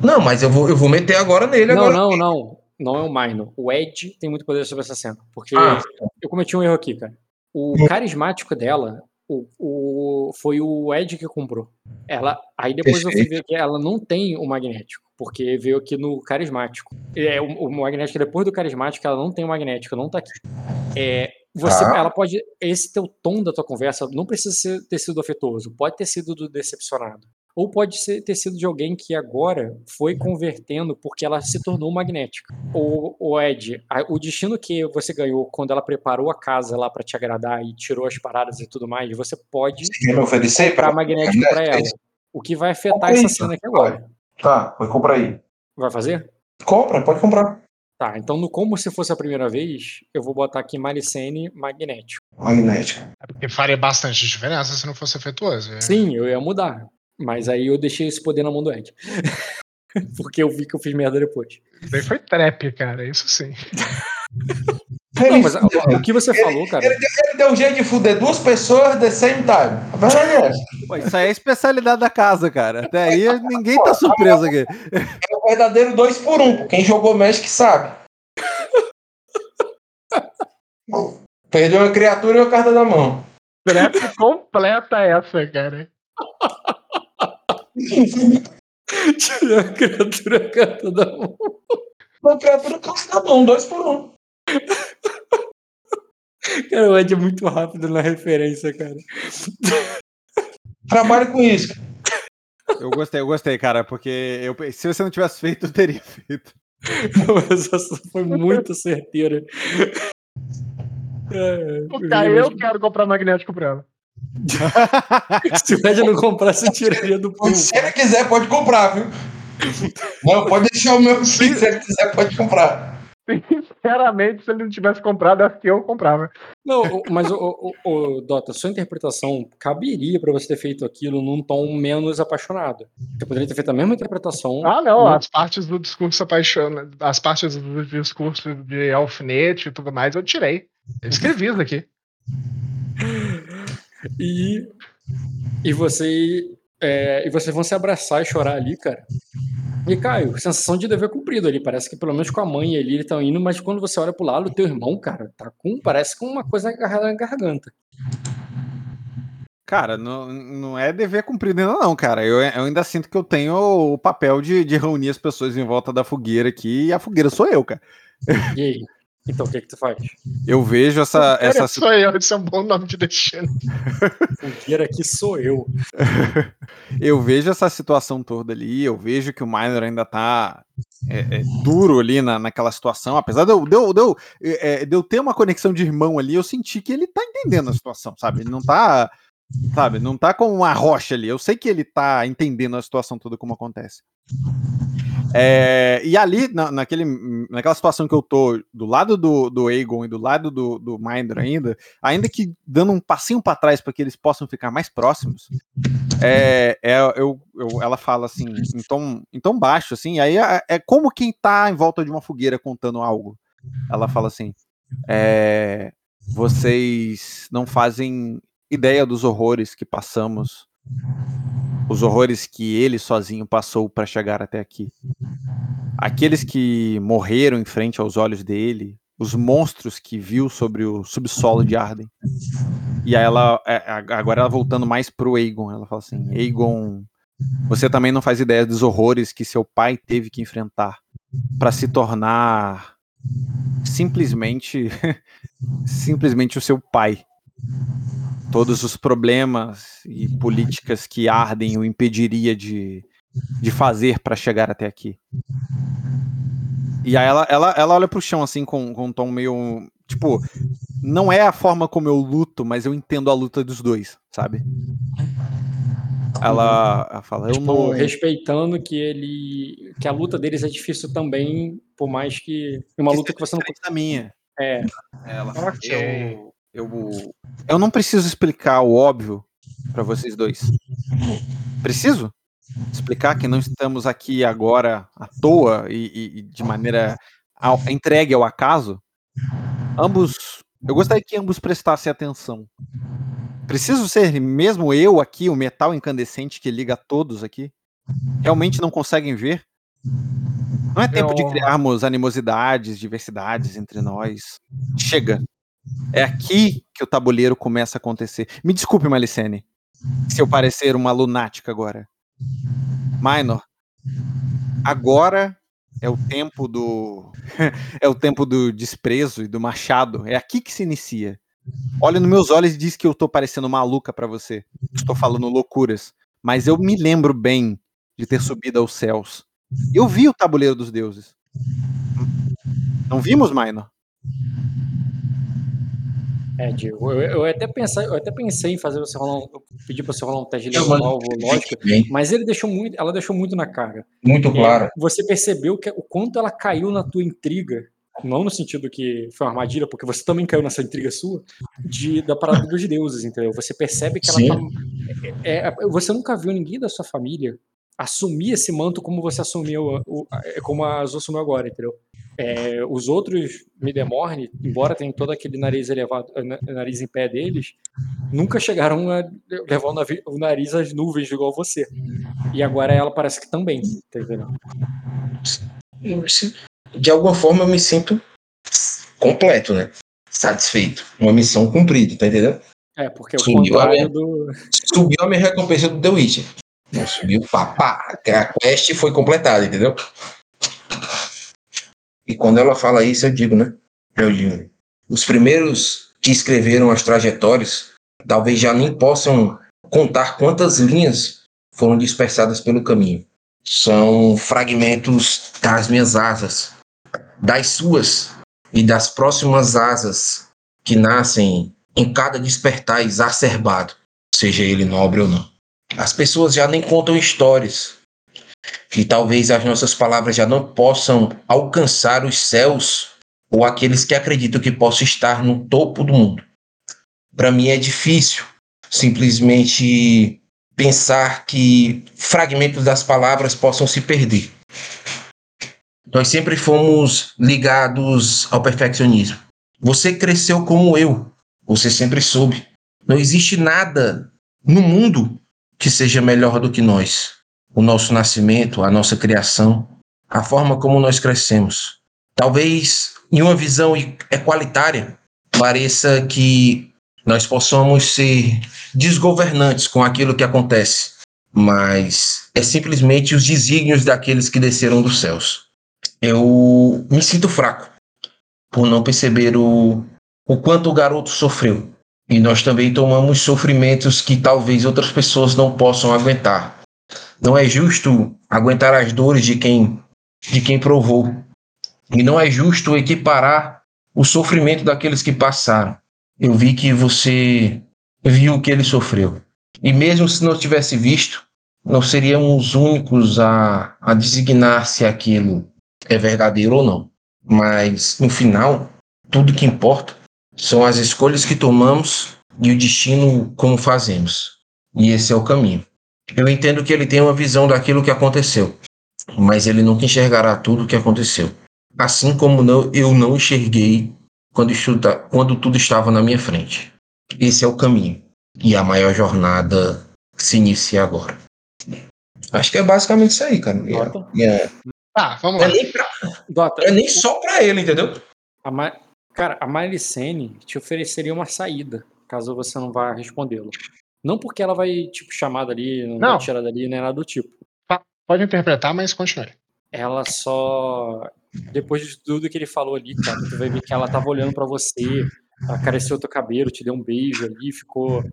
Não, mas eu vou, eu vou meter agora nele Não, agora. não, não. Não é o Minor. O Ed tem muito poder sobre essa cena. Porque Ah. eu cometi um erro aqui, cara. O carismático dela o, o- foi o Ed que comprou. Ela, aí depois eu fui Perfeito. ver que ela não tem o magnético, porque veio aqui no carismático. É, o, o magnético, depois do carismático, ela não tem o magnético, não tá aqui. É, você, Tá. ela pode. Esse teu tom da tua conversa não precisa ser- ter sido afetuoso, pode ter sido do decepcionado. Ou pode ser- ter sido de alguém que agora foi convertendo porque ela se tornou magnética. O, o Ed, a- o destino que você ganhou quando ela preparou a casa lá pra te agradar e tirou as paradas e tudo mais, você pode me oferecer? comprar magnético pra ela. O que vai afetar essa cena aqui agora. Tá, pode comprar aí. Vai fazer? Compra, pode comprar. Tá, então no como se fosse a primeira vez, eu vou botar aqui Maricene magnético. Magnético. É porque faria bastante diferença se não fosse afetuoso. é. Sim, eu ia mudar. Mas aí eu deixei esse poder na mão do Ed. Porque eu vi que eu fiz merda depois. Daí foi trap, cara, isso sim. Não, mas o, que você falou, cara. Ele deu um jeito de fuder duas pessoas the same time. A verdade é essa. Pô, isso aí é a especialidade da casa, cara. Até aí ninguém tá surpreso aqui. É o verdadeiro dois por um. Quem jogou Magic sabe. Perdeu uma criatura e uma carta da mão. Trap completa essa, cara. Tirou a criatura carta da mão. Uma criatura carta da mão, dois por um. Cara, o Ed é muito rápido na referência, cara. Trabalhe com isso. Eu gostei, eu gostei, cara, porque eu, se você não tivesse feito, eu teria feito. Mas essa foi muito certeira. É, O cara, eu quero comprar magnético pra ela. Se o Ed não comprasse, eu tiraria do pool. Se ele quiser, pode comprar, viu? Não, pode deixar o meu aqui. Se ele quiser, pode comprar. Sinceramente, se ele não tivesse comprado, acho que eu comprava. Não, mas, o, o, o- Dota, sua interpretação caberia pra você ter feito aquilo num tom menos apaixonado. Você poderia ter feito a mesma interpretação. Ah, não, num- as partes do discurso apaixona, as partes do discurso de alfinete e tudo mais, eu tirei. Eu escrevi isso aqui. E, e você. é, e vocês vão se abraçar e chorar ali, cara. E, Caio, sensação de dever cumprido ali. Parece que pelo menos com a mãe ali eles estão indo, mas quando você olha pro lado, o teu irmão, cara, tá com. Parece com uma coisa agarrada na garganta. Cara, não, não é dever cumprido ainda não, cara. Eu, eu ainda sinto que eu tenho o papel de, de reunir as pessoas em volta da fogueira aqui, e a fogueira sou eu, cara. E aí? Então o que que tu faz? Eu vejo essa, essa Essa sou eu, esse é um bom nome de destino. Fogueira aqui sou eu. eu vejo essa situação toda ali, eu vejo que o Minor ainda tá é, é, duro ali na, naquela situação, apesar de eu, de, eu, de, eu, é, de eu ter uma conexão de irmão ali, eu senti que ele tá entendendo a situação, sabe? Ele não tá, sabe, não tá com uma rocha ali, eu sei que ele tá entendendo a situação toda como acontece. É, e ali, na, naquele, naquela situação que eu tô do lado do, do Aegon e do lado do, do Mindor ainda, ainda que dando um passinho para trás para que eles possam ficar mais próximos, é, é, eu, eu, ela fala assim, em tom, em tom baixo, assim, aí é, é, como quem tá em volta de uma fogueira contando algo. Ela fala assim: é, vocês não fazem ideia dos horrores que passamos os horrores que ele sozinho passou para chegar até aqui. Aqueles que morreram em frente aos olhos dele, os monstros que viu sobre o subsolo de Arden. E aí ela, é, agora ela voltando mais pro Aegon, ela fala assim: Aegon, você também não faz ideia dos horrores que seu pai teve que enfrentar para se tornar simplesmente, simplesmente o seu pai todos os problemas e políticas que Arden o impediria de, de fazer para chegar até aqui. E aí ela, ela, ela olha pro chão assim com, com um tom meio. Tipo, não é a forma como eu luto, mas eu entendo a luta dos dois, sabe? Ela, ela fala, eu tipo, não. respeitando que ele. que a luta deles é difícil também, por mais que. Uma que luta que você não. da minha. É. Ela fala, eu, eu, eu não preciso explicar o óbvio para vocês dois. Preciso explicar que não estamos aqui agora à toa e, e de maneira ao, entregue ao acaso. Ambos, eu gostaria que ambos prestassem atenção. Preciso ser mesmo eu aqui, o metal incandescente que liga a todos aqui? Realmente não conseguem ver? Não é tempo de Eu- criarmos animosidades, diversidades entre nós. Chega. É aqui que o tabuleiro começa a acontecer. Me desculpe, Malicene, se eu parecer uma lunática agora. Minor, agora é o tempo do é o tempo do desprezo e do machado. É aqui que se inicia. Olha nos meus olhos e diz que eu tô parecendo maluca pra você. Estou falando loucuras, mas eu me lembro bem de ter subido aos céus. Eu vi o tabuleiro dos deuses. Não vimos, Minor? É, Diego, eu, eu até pensei, eu até pensei em fazer você rolar um, eu pedi pra você rolar um teste de alvo lógico, mas ele deixou muito, ela deixou muito na cara. Muito É, claro. você percebeu que o quanto ela caiu na tua intriga, não no sentido que foi uma armadilha, porque você também caiu nessa intriga sua, de, da parada dos deuses, entendeu? Você percebe que ela Sim. tá. é- é- você nunca viu ninguém da sua família assumir esse manto como você assumiu, o, é, como a Azul assumiu agora, entendeu? É, os outros Midemorne, embora tenham todo aquele nariz elevado, eh, na- nariz em pé deles, nunca chegaram a levar o, nariz às nuvens igual você. E agora ela parece que também, tá entendendo? De alguma forma eu me sinto completo, né? Satisfeito. Uma missão cumprida, tá entendendo? É, porque o Sumiu a minha- do. Subiu a minha recompensa do The Witcher. Subiu, pá, pá. A quest foi completada, entendeu? E quando ela fala isso, eu digo, né? Eu digo. Os primeiros que escreveram as trajetórias talvez já nem possam contar quantas linhas foram dispersadas pelo caminho. São fragmentos das minhas asas, das suas e das próximas asas que nascem em cada despertar exacerbado, seja ele nobre ou não. As pessoas já nem contam histórias. E talvez as nossas palavras já não possam alcançar os céus ou aqueles que acreditam que possam estar no topo do mundo. Para mim é difícil simplesmente pensar que fragmentos das palavras possam se perder. Nós sempre fomos ligados ao perfeccionismo. Você cresceu como eu. Você sempre soube. Não existe nada no mundo que seja melhor do que nós. O nosso nascimento, a nossa criação, a forma como nós crescemos. Talvez em uma visão equalitária pareça que nós possamos ser desgovernantes com aquilo que acontece, mas é simplesmente os desígnios daqueles que desceram dos céus. Eu me sinto fraco por não perceber o, o quanto o garoto sofreu. E nós também tomamos sofrimentos que talvez outras pessoas não possam aguentar. Não é justo aguentar as dores de quem de quem provou. E não é justo equiparar o sofrimento daqueles que passaram. Eu vi que você viu o que ele sofreu. E mesmo se não tivesse visto, não seríamos os únicos a, a designar se aquilo é verdadeiro ou não. Mas, no final, tudo que importa são as escolhas que tomamos e o destino como fazemos. E esse é o caminho. Eu entendo que ele tem uma visão daquilo que aconteceu, mas ele nunca enxergará tudo o que aconteceu. Assim como não, eu não enxerguei quando, estuda, quando tudo estava na minha frente. Esse é o caminho. E a maior jornada se inicia agora. Acho que é basicamente isso aí, cara. É- Tá, vamos não, lá. é nem pra- é nem só pra ele, entendeu? a Ma... Cara, a Malicene te ofereceria uma saída, caso você não vá respondê-lo. Não porque ela vai, tipo, chamar dali, não, Não. vai tirar dali, nem nada do tipo. Pode interpretar, mas continue. Ela só. Depois de tudo que ele falou ali, cara, tu vai ver que ela tava olhando pra você, acariciou teu cabelo, te deu um beijo ali, ficou.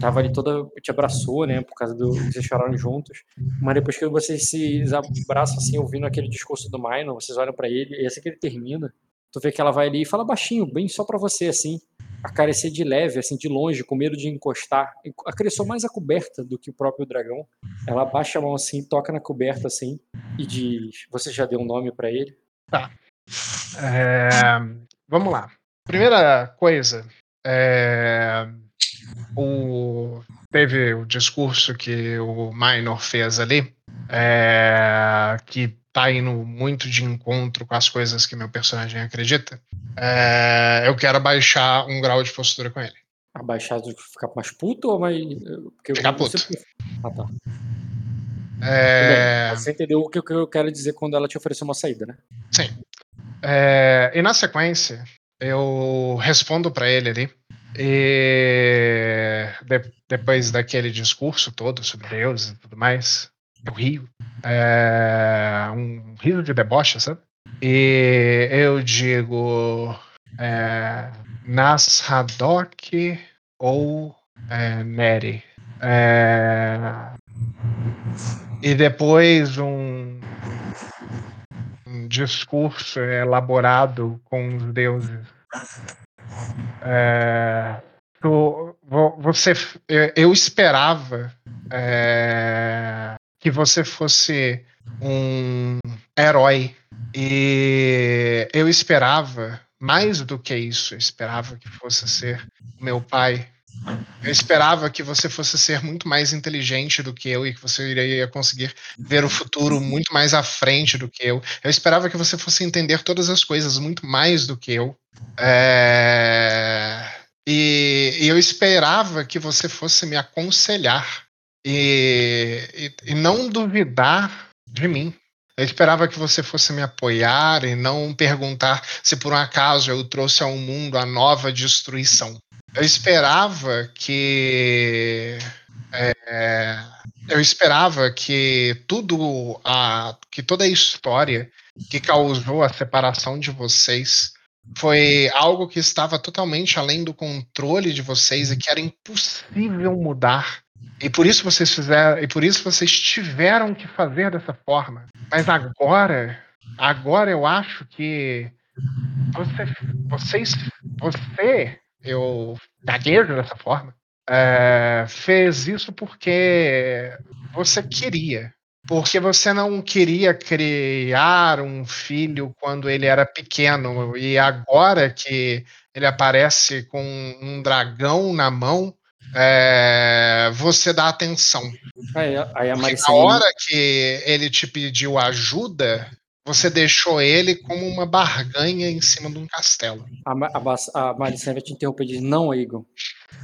Tava ali toda. te abraçou, né? Por causa do. Vocês choraram juntos. Mas depois que vocês se abraçam, assim, ouvindo aquele discurso do Minor, vocês olham pra ele, e assim que ele termina, tu vê que ela vai ali e fala baixinho, bem só pra você, assim. Acariciar de leve, assim, de longe, com medo de encostar. Acariciou mais a coberta do que o próprio dragão. Ela baixa a mão assim, toca na coberta assim, e diz: Você já deu um nome pra ele? É, vamos lá. Primeira coisa, é, o, teve o discurso que o Minor fez ali, é, que tá indo muito de encontro com as coisas que meu personagem acredita. É, eu quero baixar um grau de postura com ele. Abaixar de ficar mais puto ou mais. Porque Ficar você- puto. Ah, tá. É, bem. Você entendeu o que eu- que eu quero dizer quando ela te ofereceu uma saída, né? Sim. É, e na sequência, eu respondo pra ele ali. E de- depois daquele discurso todo sobre Deus e tudo mais, eu rio. É, um riso de deboche, sabe? E eu digo. É, Nas Haddock ou é, Neri. É, e depois um, um discurso elaborado com os deuses. É, tu- vo- você, eu esperava é, que você fosse um herói e eu esperava mais do que isso. Eu esperava que fosse ser meu pai. Eu esperava que você fosse ser muito mais inteligente do que eu e que você iria conseguir ver o futuro muito mais à frente do que eu. Eu esperava que você fosse entender todas as coisas muito mais do que eu. É, E, e eu esperava que você fosse me aconselhar e, e, e não duvidar de mim. Eu esperava que você fosse me apoiar e não perguntar se por um acaso eu trouxe ao mundo a nova destruição. Eu esperava que é, eu esperava que tudo a que toda a história que causou a separação de vocês foi algo que estava totalmente além do controle de vocês e que era impossível mudar. E por isso vocês fizeram, e por isso vocês tiveram que fazer dessa forma. Mas agora, agora eu acho que você, vocês, você, eu gaguejo dessa forma, é, fez isso porque você queria. Porque você não queria criar um filho quando ele era pequeno. E agora que ele aparece com um dragão na mão, é, você dá atenção. Aí, aí a na hora que ele te pediu ajuda, você deixou ele como uma barganha em cima de um castelo. A, a, a Maricene vai te interromper e diz: Não, Egon.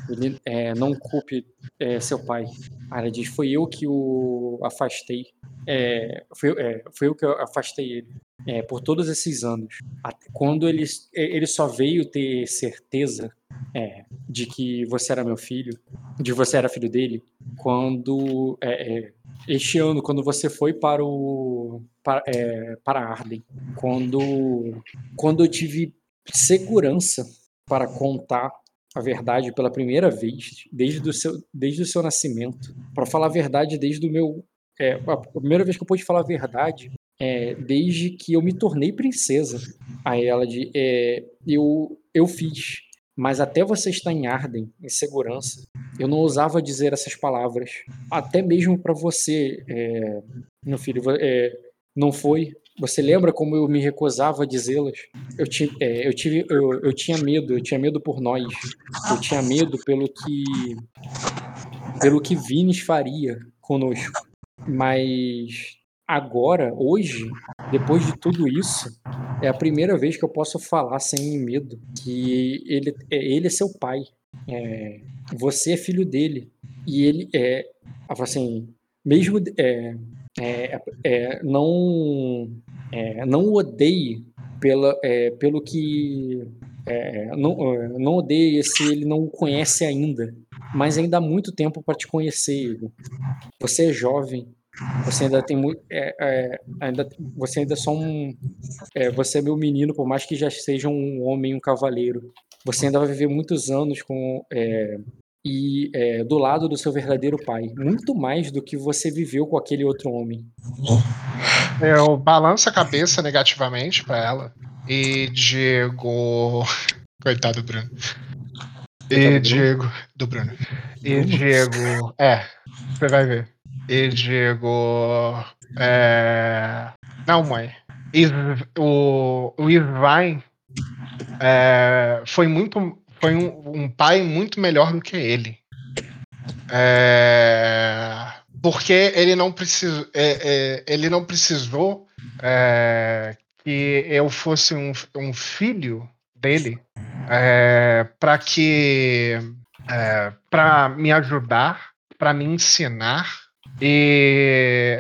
Ele, é, não culpe é, seu pai. Ela diz: Foi eu que o afastei. É, foi, é, foi eu que afastei ele. é, por todos esses anos. Até Quando ele, é, ele só veio ter certeza de que você era meu filho, de você era filho dele, quando. este ano, quando você foi para o. para, é, para Arden. Quando. Quando eu tive segurança para contar a verdade pela primeira vez, desde o seu, desde o seu nascimento, para falar a verdade desde o meu. é, a primeira vez que eu pude falar a verdade é desde que eu me tornei princesa. Aí ela de é, eu eu fiz, mas até você estar em Arden, em segurança, eu não ousava dizer essas palavras, até mesmo para você, é, meu filho, é, não foi. Você lembra como eu me recusava a dizê-las? Eu, é, eu, tive, eu, eu tinha medo, eu tinha medo por nós. Eu tinha medo pelo que pelo que Vines faria conosco. Mas agora, hoje, depois de tudo isso, é a primeira vez que eu posso falar sem medo que ele é, ele é seu pai. É, você é filho dele. E ele é assim, mesmo é, é, é, não é, não odeie pela, é, pelo que é, não, é, não odeie se ele não o conhece ainda, mas ainda há muito tempo para te conhecer. Igor. Você é jovem, você ainda tem muito, ainda você ainda é só um, você é meu menino, por mais que já seja um homem, um cavaleiro. Você ainda vai viver muitos anos com e é, do lado do seu verdadeiro pai, muito mais do que você viveu com aquele outro homem. Eu balanço a cabeça negativamente pra ela e digo. Coitado do Bruno. E Coitado do Bruno? E digo. É, você vai ver. E digo. É, não, mãe. Is- o, o Isvain é, foi muito. Foi um, um pai muito melhor do que ele. É, porque ele não precisou. ele não precisou é, que eu fosse um, um filho dele para que é, para me ajudar, para me ensinar e,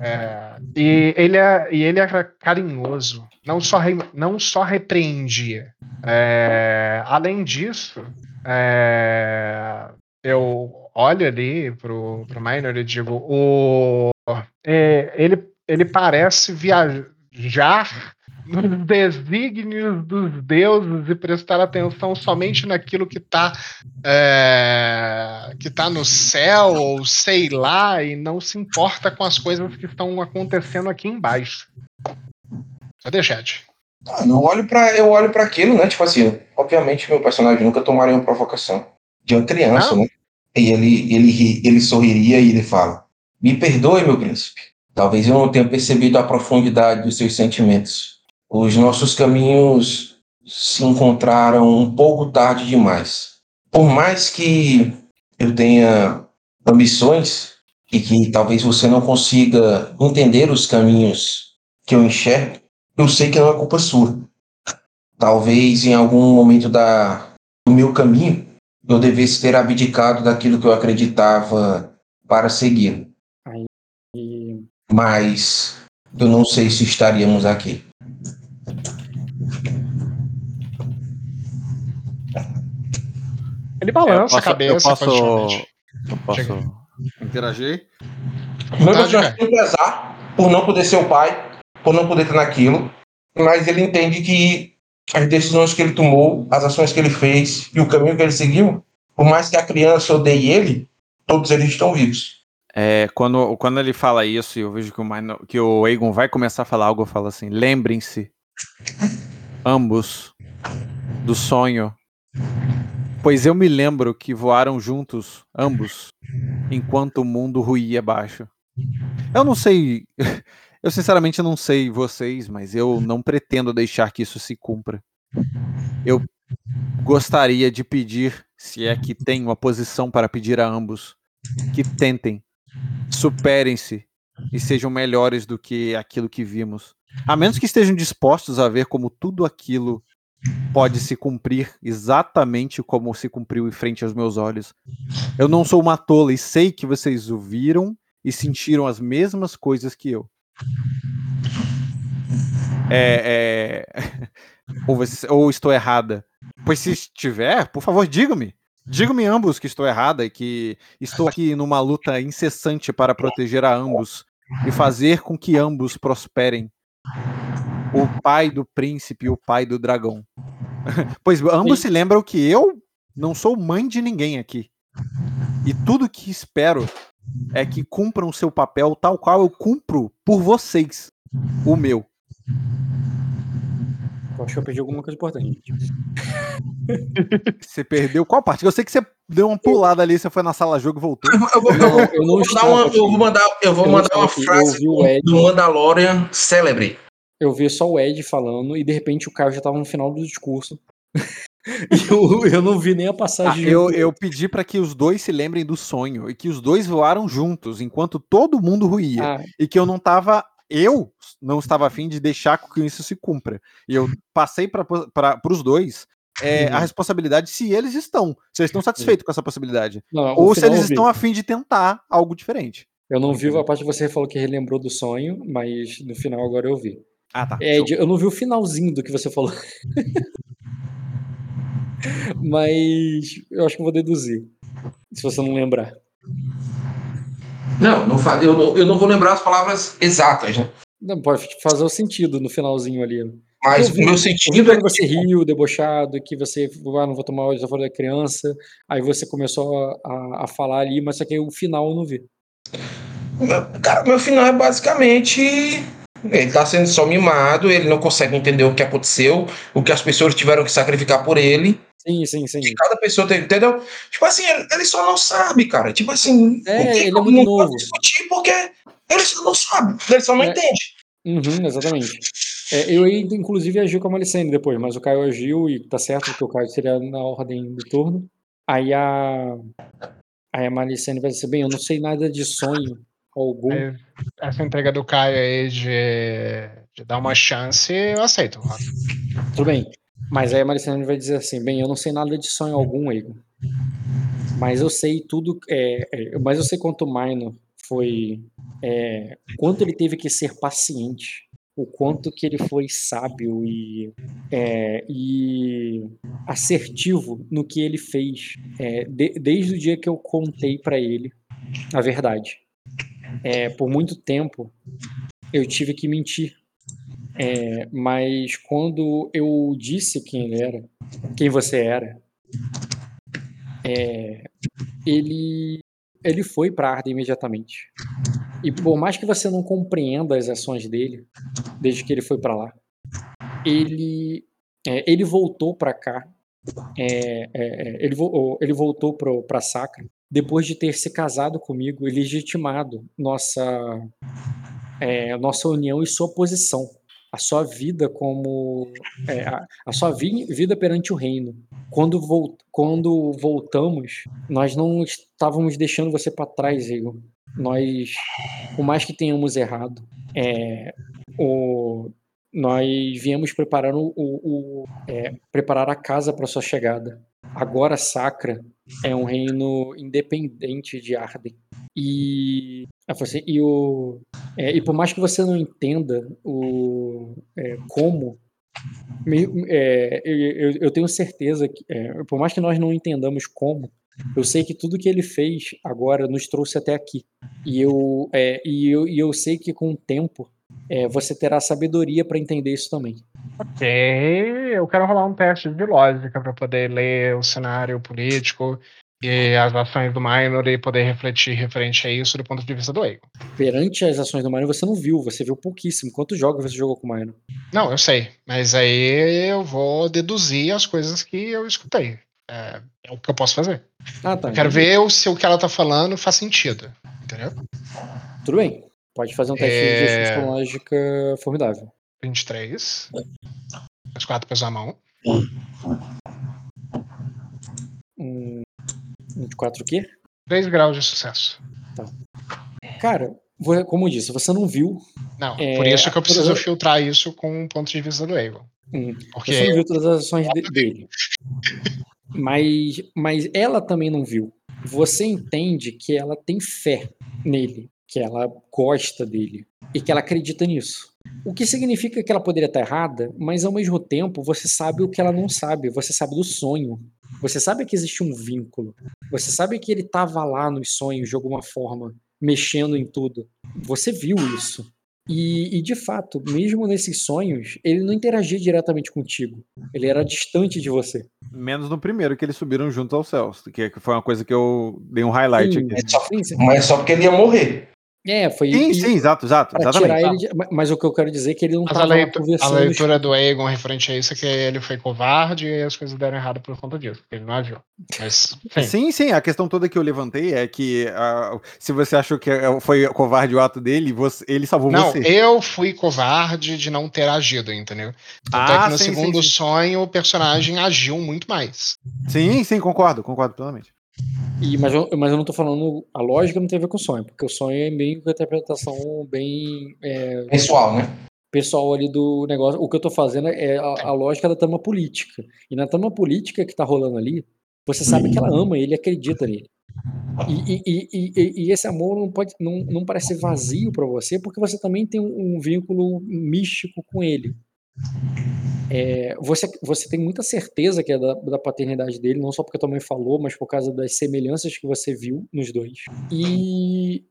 é, e ele é, e ele era carinhoso, não só re- não só repreendia. É, além disso, é, eu olho ali pro, pro Minor e digo, o, é, ele, ele parece viajar nos desígnios dos deuses e prestar atenção somente naquilo que está que tá no céu, ou sei lá, e não se importa com as coisas que estão acontecendo aqui embaixo. Cadê, chat? Ah, eu olho para eu olho para aquilo, né? Tipo assim, obviamente meu personagem nunca tomaria uma provocação de uma criança, Não. né? E ele ele ri- ele sorriria e ele fala: "Me perdoe, meu príncipe. Talvez eu não tenha percebido a profundidade dos seus sentimentos. Os nossos caminhos se encontraram um pouco tarde demais. Por mais que eu tenha ambições e que talvez você não consiga entender os caminhos que eu enxergo, eu sei que não é culpa sua. Talvez em algum momento da, do meu caminho eu devesse ter abdicado daquilo que eu acreditava para seguir. Mas eu não sei se estaríamos aqui. Ele balança Eu a cabeça eu posso, eu posso interagir? Meu personagem tem pesar por não poder ser o pai, por não poder estar naquilo, mas ele entende que as decisões que ele tomou, as ações que ele fez e o caminho que ele seguiu, por mais que a criança odeie ele, todos eles estão vivos. É, quando, quando ele fala isso e eu vejo que o, que o Aegon vai começar a falar algo, eu falo assim: lembrem-se, ambos, do sonho, pois eu me lembro que voaram juntos, ambos, enquanto o mundo ruía abaixo. Eu não sei, eu sinceramente não sei vocês, mas eu não pretendo deixar que isso se cumpra. Eu gostaria de pedir, se é que tem uma posição para pedir a ambos, que tentem superem-se e sejam melhores do que aquilo que vimos. A menos que estejam dispostos a ver como tudo aquilo pode se cumprir exatamente como se cumpriu em frente aos meus olhos. Eu não sou uma tola e sei que vocês o viram e sentiram as mesmas coisas que eu. É, é... ou, você- ou estou errada? Pois se estiver, por favor, diga-me. Diga-me ambos que estou errada e que estou aqui numa luta incessante para proteger a ambos e fazer com que ambos prosperem. O pai do príncipe e o pai do dragão. pois ambos se lembram que eu não sou mãe de ninguém aqui. E tudo que espero é que cumpram seu papel tal qual eu cumpro por vocês, o meu. Eu acho que eu perdi alguma coisa importante. Você perdeu qual parte? Eu sei que você deu uma pulada ali, você foi na sala jogo e voltou. Eu vou, eu mandar uma, eu vou mandar, eu vou mandar uma aqui. Frase ouvi o Ed. do Mandalorian célebre. Eu vi só o Ed falando e de repente o Caio já tava no final do discurso. e eu, eu não vi nem a Ah, passagem. eu, eu pedi para que os dois se lembrem do sonho e que os dois voaram juntos enquanto todo mundo ruía Ah, e que eu não tava eu não estava afim de deixar que isso se cumpra e eu passei para os dois é, a Uhum. responsabilidade se eles estão se eles estão satisfeitos com essa possibilidade não, ou se eles estão afim de tentar algo diferente Eu não vi a parte que você falou que relembrou do sonho, mas no final agora eu vi. ah tá Ed, eu não vi o finalzinho do que você falou. mas eu acho que vou deduzir. Se você não lembrar. Não, não fa- eu, não, eu não vou lembrar as palavras exatas, né? Não, pode fazer o sentido no finalzinho ali. Mas o meu sentido é quando você riu, debochado, que você ah, não vou tomar já falou da criança. Aí você começou a, a, a falar ali, mas só que o final eu não vi. Meu- Cara, meu final é basicamente. Ele tá sendo só mimado, ele não consegue entender o que aconteceu, o que as pessoas tiveram que sacrificar por ele. Sim, sim, sim. que Cada pessoa teve, entendeu? Tipo assim, ele, ele só não sabe, cara. Tipo assim. É, não tem ele é muito não novo. discutir porque ele só não sabe, ele só não É. entende. Uhum, exatamente. É, eu ia, inclusive, agir com a Malicene depois, mas o Caio agiu e tá certo, porque o Caio seria na ordem do turno. Aí a. Aí a Malicene vai dizer, bem, eu não sei nada de sonho algum. Aí, essa entrega do Caio aí de, de dar uma chance, eu aceito. Tudo bem. Mas aí a Malicene vai dizer assim, bem, eu não sei nada de sonho algum, Egon. Mas eu sei tudo. é, é, mas eu sei quanto o Minor foi. é, quanto ele teve que ser paciente. O quanto que ele foi sábio e, é, e assertivo no que ele fez. é, de- desde o dia que eu contei pra ele a verdade. É, por muito tempo eu tive que mentir. É, mas quando eu disse quem ele era, quem você era, é, ele ele foi para Arda imediatamente. E por mais que você não compreenda as ações dele, desde que ele foi para lá, ele é, ele voltou para cá. é, é, é, ele, ele voltou para Sacra depois de ter se casado comigo e legitimado nossa nossa união e sua posição, a sua vida como é, a, a sua vi- vida perante o reino. Quando, vol- quando voltamos, nós não estávamos deixando você para trás, Igor. Nós, por mais que tenhamos errado, é, o, nós viemos preparar o, o- o- é, preparar a casa para sua chegada. Agora Sacra é um reino independente de Arden. E, assim, e, o, é, e por mais que você não entenda o, é, como, é, eu, eu- eu tenho certeza que, é, por mais que nós não entendamos como, eu sei que tudo que ele fez agora nos trouxe até aqui. E eu, é, e eu, e eu sei que com o tempo é, você terá sabedoria para entender isso também. Ok, eu quero rolar um teste de lógica para poder ler o cenário político e as ações do Minor e poder refletir referente a isso do ponto de vista do Egon. Perante as ações do Minor, você não viu, você viu pouquíssimo. Quantos jogos você jogou com o Minor? Não, eu sei, mas aí eu vou deduzir as coisas que eu escutei. É, é o que eu posso fazer. Ah, tá. Eu quero ver se o que ela tá falando faz sentido. Entendeu? Tudo bem. Pode fazer um teste É. de lógica formidável. 23. As quatro pesam a mão. Um, 24 o quê? 3 graus de sucesso. Cara, vo- como eu disse, você não viu. Não, É, por isso que eu preciso todas- filtrar isso com o ponto de vista do Egon. Hum, Porque Você não viu todas as ações de- dele. Mas, mas ela também não viu. Você entende que ela tem fé nele, que ela gosta dele e que ela acredita nisso. O que significa que ela poderia estar errada, mas ao mesmo tempo você sabe o que ela não sabe. Você sabe do sonho. Você sabe que existe um vínculo. Você sabe que ele estava lá nos sonhos de alguma forma, mexendo em tudo. Você viu isso. E, e, de fato, mesmo nesses sonhos, ele não interagia diretamente contigo. Ele era distante de você. Menos no primeiro que eles subiram juntos aos céus, que que foi uma coisa que eu dei um highlight Sim, aqui. é só- sim, sim. Mas só porque ele ia morrer. É, foi. Sim, sim, exato, exato, exatamente. ele de- mas o que eu quero dizer é que ele não estava leitu- a conversando. leitura do Egon referente a isso é que ele foi covarde e as coisas deram errado por conta disso, porque ele não agiu. Mas, Sim, sim, a questão toda que eu levantei é que ah, se você achou que eh, foi covarde o ato dele, você- ele salvou não, você. eu fui covarde de não ter agido, entendeu? Tanto é Ah, que no sim, sim, segundo sim. sonho o personagem agiu muito mais. Sim, sim, concordo, concordo plenamente. E, mas, eu, mas eu não tô falando. A lógica não tem a ver com o sonho, porque o sonho é meio que uma interpretação bem é, Pessoal, né? pessoal ali do negócio. O que eu tô fazendo é a, a lógica da trama política. E na trama política que tá rolando ali, você sabe que ela ama ele acredita nele. E- e- e- e esse amor não, pode, não, não parece vazio para você, porque você também tem um, um vínculo místico com ele. É, você, você tem muita certeza que é da, da paternidade dele, não só porque a tua mãe falou, mas por causa das semelhanças que você viu nos dois. E,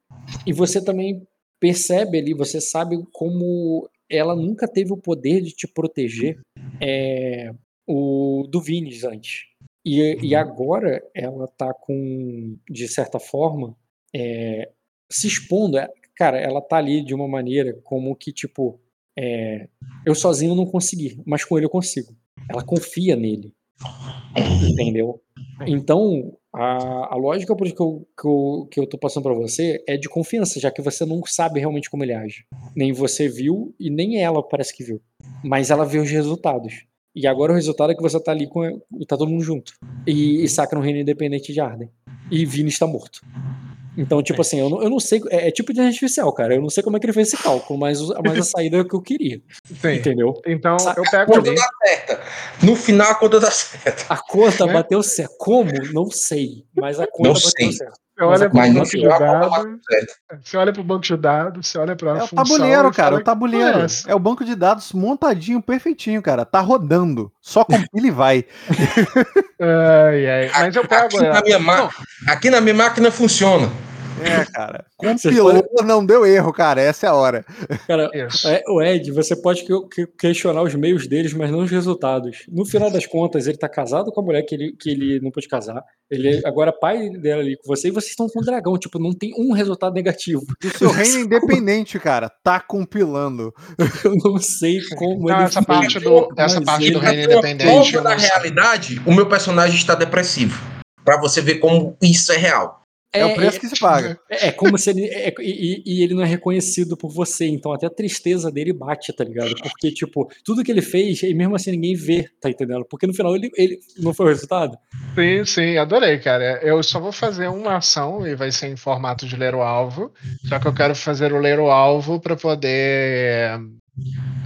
e você também percebe ali, você sabe como ela nunca teve o poder de te proteger é, o do Vinis antes. E, e agora ela tá com, de certa forma, é, se expondo. É, Cara, ela tá ali de uma maneira como que, tipo, é, eu sozinho não consegui, mas com ele eu consigo. Ela confia nele. Entendeu? Então, a, a lógica que eu, que, eu, que eu tô passando para você é de confiança, já que você não sabe realmente como ele age. Nem você viu e nem ela parece que viu. Mas ela vê os resultados. E agora o resultado é que você tá ali com. e tá todo mundo junto. E, e saca no reino independente de Arden. E Vini está morto. Então, tipo assim, eu não, eu não sei. É, é tipo de artificial, cara. Eu não sei como é que ele fez esse cálculo, mas, mas a saída é o que eu queria. Sim. Entendeu? Então Sa- eu A pego conta ali. dá certa. No final, a conta dá certa. A conta Né? bateu certo. Como? Não sei. Mas a conta Não bateu sei. certo. Você olha a pro banco de a conta dados. Você olha pro banco de dados, você olha pra É o tabuleiro, cara. O tabuleiro. É o banco de dados montadinho, perfeitinho, cara. Tá rodando. Só compila e vai. Ai, ai. Mas eu pego. Aqui na, minha ma- aqui na minha máquina funciona. É, cara. Compilou, não deu erro, cara. Essa é a hora. Cara, é, o Ed, você pode que- que- questionar os meios deles, mas não os resultados. No final das contas, ele tá casado com a mulher que ele, que ele não pôde casar. Ele é agora pai dela ali com você e vocês estão com um dragão. Tipo, não tem um resultado negativo. O seu reino independente, cara, tá compilando. Eu não sei como Não, ele essa fez, parte do, essa parte do reino independente. sei. realidade, o meu personagem está depressivo. Pra você ver como isso é real. É, o preço que se paga. É, é como se ele. é- e, e ele não é reconhecido por você, então até a tristeza dele bate, tá ligado? Porque, tipo, tudo que ele fez, e mesmo assim ninguém vê, tá entendendo? Porque no final ele, ele não foi o resultado. Sim, sim, adorei, cara. Eu só vou fazer uma ação e vai ser em formato de ler o alvo. Só que eu quero fazer o ler o alvo para poder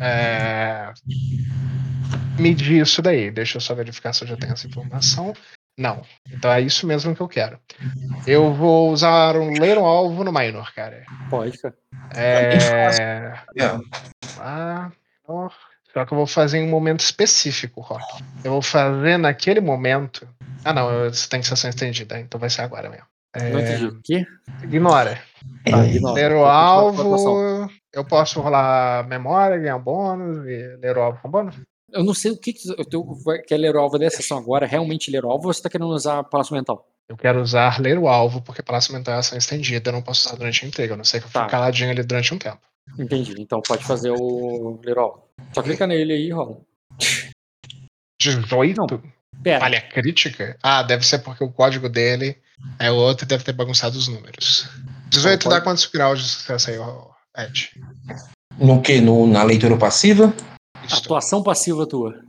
é, medir isso daí. Deixa eu só verificar se eu já tenho essa informação. Não. Então é isso mesmo que eu quero. Eu vou usar um ler o alvo no minor, cara. Pode, cara. É. É. Ah, menor. Só que eu vou fazer em um momento específico, Rock. Eu vou fazer naquele momento. Ah, não, eu- você tem sessão estendida, então vai ser agora mesmo. Não É, entendi. O quê? ignora. Ignora. Ler o alvo. Eu posso rolar memória, ganhar um bônus e ler o alvo com bônus? Eu não sei o que. tenho, vai- quer ler o alvo dessa sessão agora? Realmente ler o alvo ou você tá querendo usar passo mental? Eu quero usar ler o alvo, porque palácio mental é ação estendida, eu não posso usar durante a entrega, a não sei que eu Tá. fique caladinho ali durante um tempo. Entendi. Então pode fazer o ler o alvo. Só clica nele aí e rola. 18? Pera. Falha crítica? Ah, deve ser porque o código dele é outro e deve ter bagunçado os números. 18 Não, dá quantos graus de sucesso aí, Ed? No que? No, na leitura passiva? Atuação passiva tua.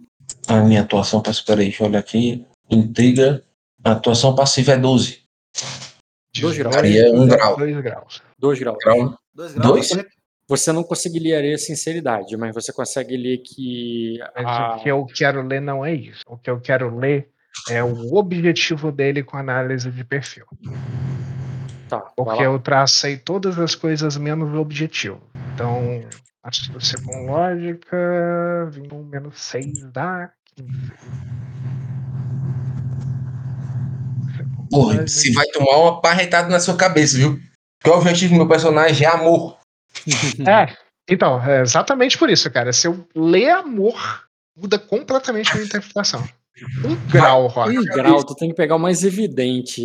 A minha atuação passiva. Peraí, deixa eu olhar aqui. Intriga. A atuação passiva é 12. Dois graus. Aí é um grau. 2 graus. Dois graus. Grau. Dois Dois? você- Você não conseguiria ler sinceridade, mas você consegue ler que. A- o que eu quero ler não é isso. O que eu quero ler é o objetivo dele com a análise de perfil. Tá, Porque eu tracei todas as coisas menos o objetivo. Então, astúcia com lógica, 21 menos 6 dá 15. Astúcia com Porra, lógica. você vai tomar uma parretada na sua cabeça, viu? Porque o objetivo do meu personagem é amor. É, então, é exatamente por isso, cara. Se eu ler amor, muda completamente a minha interpretação. Um grau, Rock. Um grau, tu tem que pegar o mais evidente.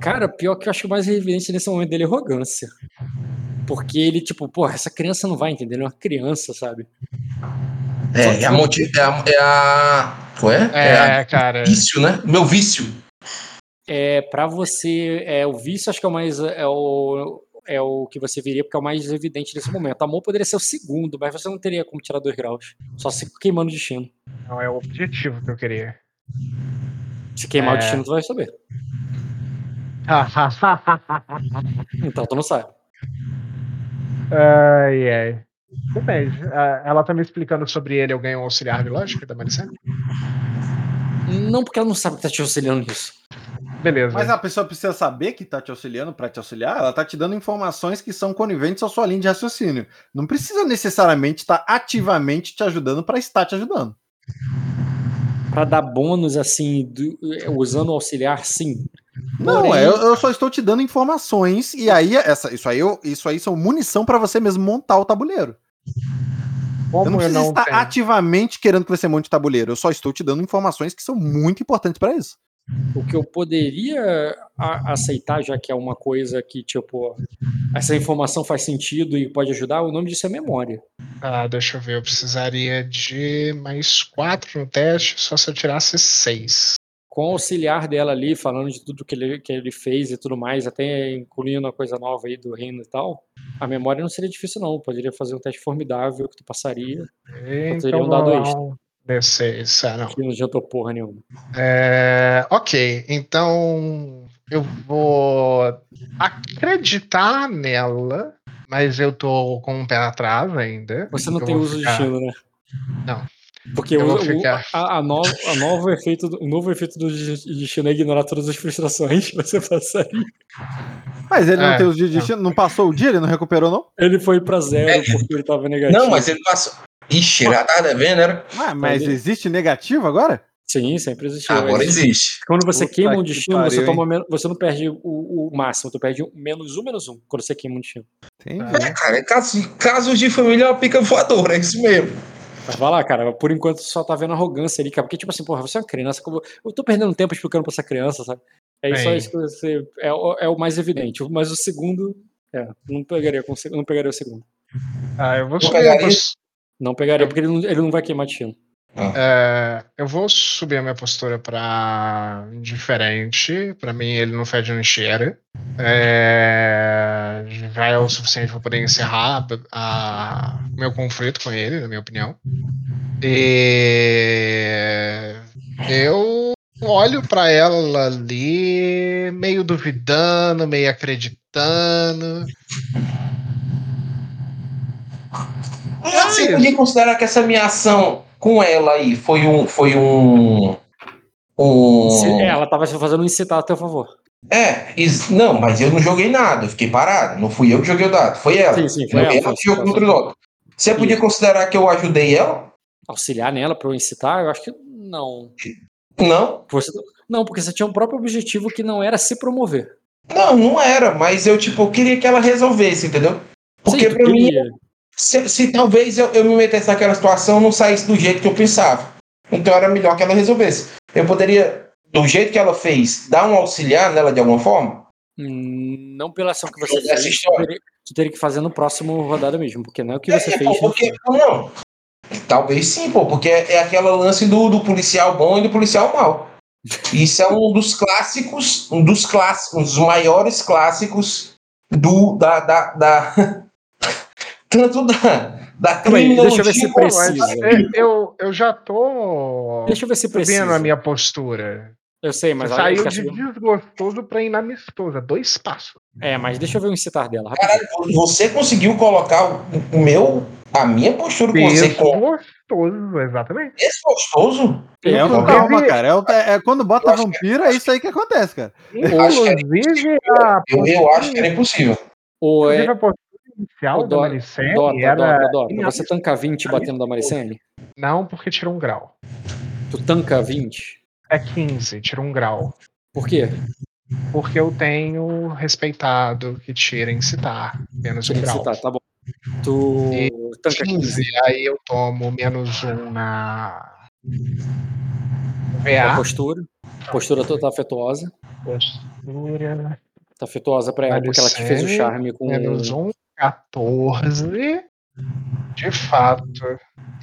Cara, pior que eu acho que o mais evidente nesse momento dele é arrogância. Porque ele, tipo, porra, essa criança não vai entender, ele é uma criança, sabe? É, é a motiv... é a. É a... Qual é? É a É, cara. vício, né? Meu vício. É, pra você, é, o vício acho que é o mais, é o, é o que você viria, porque é o mais evidente nesse momento. Amor poderia ser o segundo, mas você não teria como tirar dois graus. Só se queimando destino. Não é o objetivo que eu queria. Se queimar o É. destino, tu vai saber. Então tu não sabe. Ai, ai. Depende. Ah, Ela tá me explicando sobre ele, eu ganho um auxiliar de lógica da Maricena? Não porque ela não sabe que tá te auxiliando nisso. Beleza. Mas a pessoa precisa saber que tá te auxiliando pra te auxiliar, ela tá te dando informações que são coniventes à sua linha de raciocínio. Não precisa necessariamente estar ativamente te ajudando pra estar te ajudando. Pra dar bônus, assim, do- usando o auxiliar, sim. Não, Porém- é, eu, eu só estou te dando informações e aí essa, isso aí eu- isso aí são munição pra você mesmo montar o tabuleiro. Como eu não preciso estar tenho- ativamente querendo que você monte o tabuleiro, eu só estou te dando informações que são muito importantes pra isso. O que eu poderia aceitar, já que é uma coisa que, tipo, essa informação faz sentido e pode ajudar, o nome disso é memória. Ah, deixa eu ver. Eu precisaria de mais quatro no teste, só se eu tirasse seis. Com o auxiliar dela ali, falando de tudo que ele, que ele fez e tudo mais, até incluindo a coisa nova aí do reino e tal, a memória não seria difícil, não. Poderia fazer um teste formidável que tu passaria. teria Então, um dado extra. D6. Ah, não. Que não adiantou porra nenhuma. É, ok, então eu vou acreditar nela, mas eu tô com um pé atrás ainda. Você não tem uso ficar- de destino, né? Não. Porque o, o- a, a, novo, a novo efeito, do- o novo efeito do de- destino é ignorar todas as frustrações que você passaria. Mas ele não É, tem os dias de destino. Não passou o dia? Ele não recuperou, não? Ele foi pra zero É. porque ele tava negativo. Não, mas ele passou. Ixi, ele já tá devendo, era? Ah, mas Ele- existe negativo agora? Sim, sempre existiu. Agora Existe. existe. Quando você Puta queima um destino, pariu, você, toma men- você não perde o, o máximo, tu perde um- menos um, menos um, quando você queima um destino. Entendi. É, cara, é caso, casos de família é uma pica voadora, é isso mesmo. Mas vai lá, cara, por enquanto só tá vendo arrogância ali, cara, porque tipo assim, porra, você é uma criança, como- eu tô perdendo tempo explicando pra essa criança, sabe? É só Bem. isso que você, é, o- é o mais evidente, mas o segundo, é, não pegaria, com o seg- não pegaria o segundo. Ah, eu vou pegaria? pos- Não pegaria, porque ele não, ele não vai queimar destino. é, eu vou subir a minha postura pra indiferente. Pra mim, ele não fede nem cheira. É, já é o suficiente pra poder encerrar a- meu conflito com ele, na minha opinião. E eu olho pra ela ali, meio duvidando, meio acreditando. Ah, Você podia considerar que essa minha ação com ela aí foi um. Foi um. Um. É, ela tava fazendo um incitar a teu favor. É, is- não, mas eu não joguei nada, eu fiquei parado. Não fui eu que joguei o dado, foi ela. Sim, sim, foi Não, ela, jogou contra o. Você podia considerar que eu ajudei ela? Auxiliar nela pra eu incitar, eu acho que não. Não. Você- não, porque você tinha um próprio objetivo que não era se promover. Não, não era, mas eu, tipo, queria que ela resolvesse, entendeu? Porque Sim, pra mim. Se, se talvez eu, eu me metesse naquela situação, não saísse do jeito que eu pensava. Então era melhor que ela resolvesse. Eu poderia, do jeito que ela fez, dar um auxiliar nela de alguma forma? Hum, Não pela ação que você fez, tu história. teria, tu teria que fazer no próximo rodada mesmo, porque não é o que você É, fez. pô, porque, não. Talvez sim, pô, porque é, é aquela lance do, do policial bom e do policial mau. Isso é um dos clássicos, um dos clássicos, um dos maiores clássicos do da, da, da- tanto da da deixa eu ver se precisa. é, eu, eu já tô Deixa eu ver se precisa. subindo a minha postura. Eu sei, mas Você saiu de saber? desgostoso pra inostoso, dois passos. É, mas deixa eu ver o incitar dela. Caralho, você conseguiu colocar o, o meu, a minha postura com você com Desgostoso, exatamente. desgostoso? É, o calma, cara. É, o- é- é quando bota vampiro, é isso aí que acontece, cara. a Eu, eu acho que era impossível. Ou é, a postura inicial Ô, da Maricene Dota, era... Dota, Dota, você tanca 20 batendo da Maricene? Não, porque tira um grau. Tu tanca 20? É 15, tira um grau. Por quê? Porque eu tenho respeitado que tira incitar menos um grau. incitar, tá bom. Tu E tanca 15, 15. aí eu tomo menos um na É a VA. postura. Postura toda tá afetuosa. Postura. Tá afetuosa pra ela, porque ela te fez o charme com. Menos um, 14. De fato.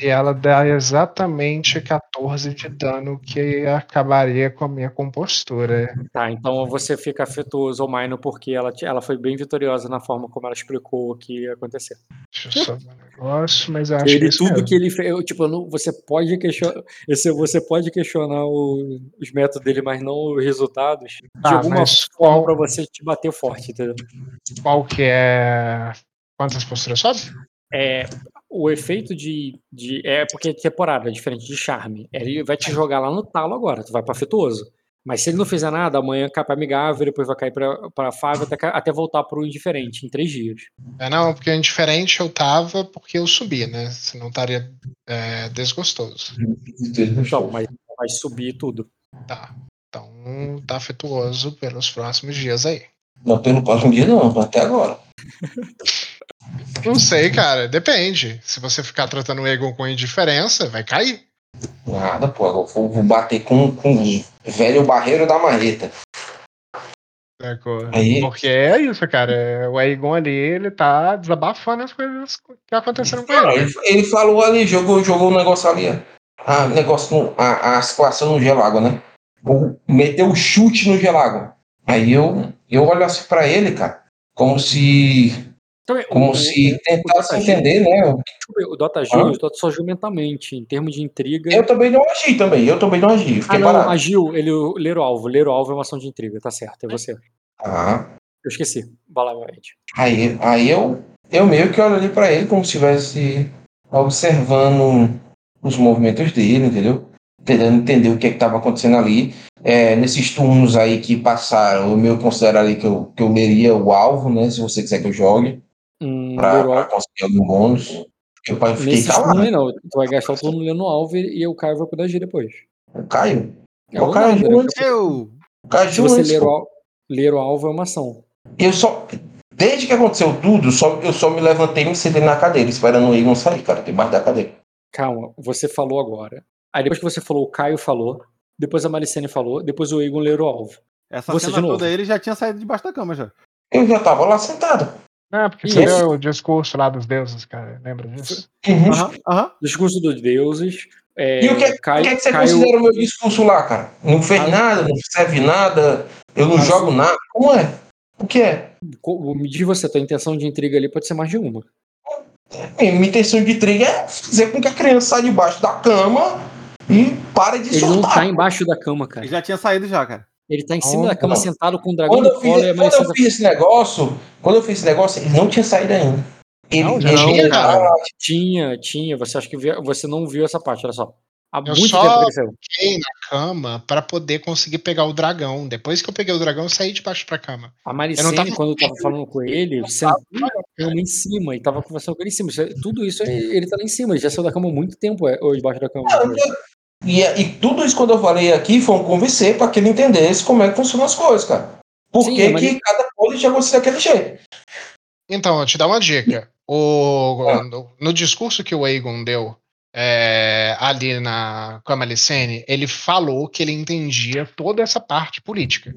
E ela dá exatamente 14 de dano, que acabaria com a minha compostura. Tá, então você fica afetuoso ou minor porque ela, ela foi bem vitoriosa na forma como ela explicou o que ia acontecer. Deixa eu só ver um negócio, mas eu acho que é Ele, tudo mesmo. que ele fez, tipo, não, você pode questionar, você pode questionar o- os métodos dele, mas não os resultados. De Tá, alguma mas forma qual- pra você te bater forte, entendeu? Qual que é. Quantas posturas sobe? É, o efeito de, de. É porque é temporada, é diferente de charme. Ele vai te jogar lá no talo agora, tu vai pra afetuoso. Mas se ele não fizer nada, amanhã cai pra amigável, depois vai cair pra, pra fável até, até voltar pro indiferente, em três dias. É, não, porque indiferente eu tava porque eu subi, né? Senão estaria é, desgostoso. Então, mas vai subir tudo. Tá. Então tá afetuoso pelos próximos dias aí. Não, pelo próximo dia não, até agora. Não sei, cara. Depende. Se você ficar tratando o Egon com indiferença, vai cair. Nada, pô. Eu vou, bater com, com o velho barreiro da marreta. Sacou? Aí- Porque é isso, cara. O Egon ali, ele tá desabafando as coisas que aconteceram com ele. ele, ele falou ali, jogou, jogou um negócio ali. ó. A, negócio a, a situação no gelágua, né? Meteu o chute no gelágua. Aí eu, eu olho assim pra ele, cara, como se Então, é, Como o, se tentasse entender, né? o- Dota Gil, Hã? o Dota só agiu mentalmente. Em termos de intriga. Eu também não agi também, eu também não agi, Ah, fiquei não, parado. agiu, ele ler o alvo. Ler o alvo é uma ação de intriga, tá certo, é você. Ah, Eu esqueci. Vai lá, Ed. aí, aí eu, eu meio que olho ali pra ele como se estivesse observando os movimentos dele, entendeu? Tentando entender o que é estava acontecendo ali. É, nesses turnos aí que passaram, eu meio considero ali que eu, que eu leria o alvo, né? Se você quiser que eu jogue, Alvo. conseguir algum bônus. Porque eu fiquei Nesse turno calado. aí não. Tu vai gastar o turno lendo o alvo e e o Caio vai poder agir depois. O Caio. É o Caio. Eu. O Caio Se você antes, ler o, ler o alvo é uma ação. Eu só. Desde que aconteceu tudo, só, eu só me levantei e me sentei na cadeira, esperando o Egon sair, cara, debaixo da cadeira. Calma, você falou agora. Aí depois que você falou, o Caio falou. Depois a Maricene falou. Depois o Egon ler o alvo. Essa Você de cena novo. toda ele já tinha saído debaixo da cama já. Eu já tava lá sentado. Não, porque você esse- deu o discurso lá dos deuses, cara. Lembra disso? Uhum. Aham, aham. Discurso dos deuses. É, E o que, o Caio, que é que você Caio- considera o meu discurso lá, cara? Não fez Ah, nada, não serve nada, eu não Ah, jogo nada. Como é? O que é? me diz você, tua intenção de intriga ali pode ser mais de uma. Minha intenção de trigo é fazer com que a criança saia debaixo da cama e pare de Ele não soltar. tá embaixo da cama, cara. Ele já tinha saído já, cara. Ele tá em cima Não, da cama não. sentado com o dragão Quando eu, fiz, e quando eu Maricene fiz esse negócio, quando eu fiz esse negócio, ele não tinha saído ainda. Ele, Não, já ele tinha, ele- cara. Tinha, tinha. Você acha que viu- você não viu essa parte, olha só. Há Eu muito só- tempo. Fiquei na cama pra poder conseguir pegar o dragão. Depois que eu peguei o dragão, eu saí de baixo pra cama. A Maricene, tava- quando eu tava falando com ele, sentou na cama em cima e tava conversando com ele em cima. É- Tudo isso, ele ele tá lá em cima. Ele já saiu da cama há muito tempo, é, ou debaixo da cama. E, e tudo isso quando eu falei aqui foi um convencer para que ele entendesse como é que funcionam as coisas, cara. Por Sim, que, mas que cada coisa tinha acontecido daquele jeito. Então, eu te dar uma dica. O, Ah. no, no discurso que o Aegon deu é, ali na, com a Malicene, ele falou que ele entendia toda essa parte política.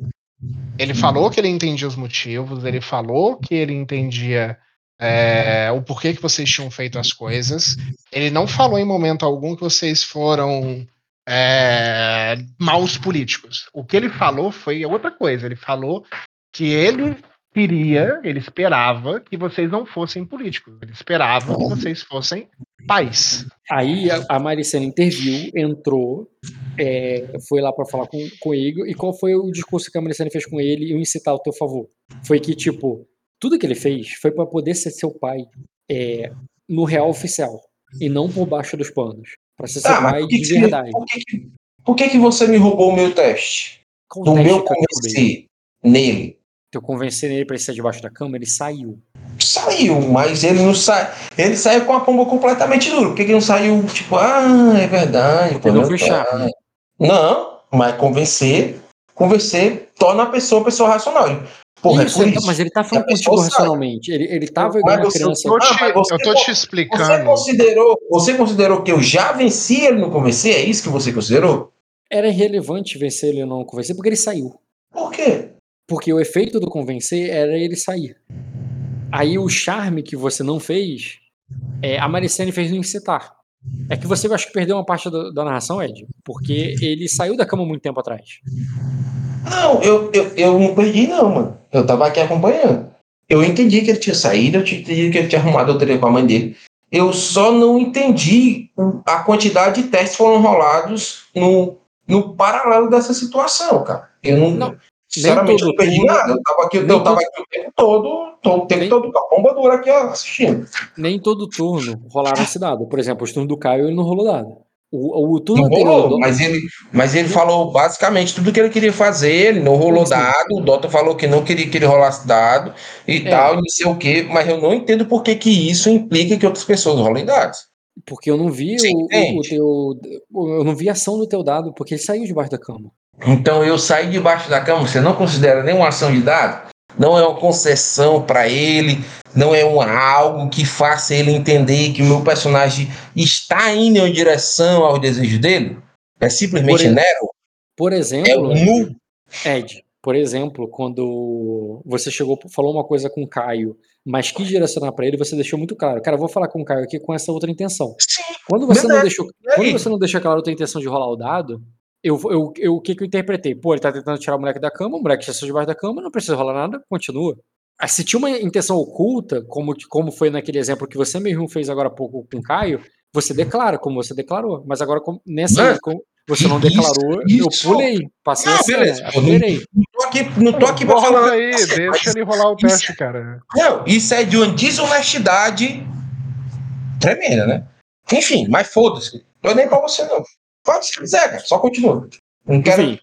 Ele falou que ele entendia os motivos, ele falou que ele entendia é, o porquê que vocês tinham feito as coisas. Ele não falou em momento algum que vocês foram é, maus políticos. O que ele falou foi outra coisa. Ele falou que ele queria, ele esperava que vocês não fossem políticos. Ele esperava que vocês fossem pais. Aí a, a Maricene interviu, entrou, é, foi lá pra falar com, com Igor. E qual foi o discurso que a Maricene fez com ele e o incitar ao teu favor? Foi que, tipo, tudo que ele fez foi pra poder ser seu pai é, no real oficial e não por baixo dos panos. Pra ser seu Tá, pai por que, de que, verdade. por, que, por que que você me roubou o meu teste? Qual Do meu convencer nele. Eu convenci ele pra ele sair debaixo da cama, ele saiu. Saiu, mas ele não sai. Ele saiu com a pomba completamente dura. Por que, que não saiu, tipo, ah, é verdade. Não foi pai. charme. Não, mas convencer, convencer torna a pessoa uma pessoa racional. Porra, Isso, é por ele tá- isso. mas ele tá falando contigo racionalmente. Ele, ele tava igual uma você- criança. Eu, te- Ah, você eu tô te Você explicando. considerou, você considerou que eu já venci ele no convencer? É isso que você considerou? Era irrelevante vencer ele ou não convencer, porque ele saiu. Por quê? Porque o efeito do convencer era ele sair. Aí o charme que você não fez, é, a Maricene fez no incitar. É que você acho que perdeu uma parte da, da narração, Ed. Porque ele saiu da cama muito tempo atrás. Não, eu, eu, eu não perdi, não, mano. Eu tava aqui acompanhando. Eu entendi que ele tinha saído, eu entendi que ele tinha arrumado o trem com a mãe dele. Eu só não entendi o- a quantidade de testes que foram rolados no, no paralelo dessa situação, cara. Eu não. Não, sinceramente, eu não perdi turno- nada. Eu tava aqui, eu tava aqui o tempo todo, to- o tempo Nem- todo com a bomba dura aqui, ó, assistindo. Nem todo turno rolaram esse dado. Por exemplo, os turnos do Caio ele não rolou dado. O, o turno Não rolou, mas ele, mas ele falou basicamente tudo que ele queria fazer, ele não rolou Sim, dado, o Dota falou que não queria que ele rolasse dado e É. tal, e não sei o quê, mas eu não entendo por que, que isso implica que outras pessoas rolem dados. Porque eu não vi Você o, o, teu. Eu não vi a ação do teu dado, porque ele saiu debaixo da cama. Então eu saí debaixo da cama, você não considera nenhuma ação de dado? Não é uma concessão para ele, não é um algo que faça ele entender que o meu personagem está indo em direção ao desejo dele? É simplesmente Por- Nero? Por É exemplo, o nu? Ed, por exemplo, quando você chegou, falou uma coisa com o Caio, mas quis direcionar pra ele, você deixou muito claro. Cara, eu vou falar com o Caio aqui com essa outra intenção. Quando você não Verdade. deixou, E aí? quando você não deixou aquela outra intenção de rolar o dado, eu, eu, eu, o que que eu interpretei? Pô, ele tá tentando tirar o moleque da cama, o moleque já saiu debaixo da cama, não precisa rolar nada, continua. Ah, Se tinha uma intenção oculta, como, como foi naquele exemplo que você mesmo fez agora há pouco com o Caio, você declara, como você declarou. Mas agora, como- nessa Mano, como você não isso, declarou, eu isso. pulei. Passei Não, a cena, beleza, eu não- acelerei. Não tô aqui, não tô aqui pra falar. aí, deixa ele rolar o teste, cara. Não, isso é de uma desonestidade tremenda, né? Enfim, mas foda-se. Tô nem pra você, não. Pode se quiser, cara. Só continua. Não quero Enfim,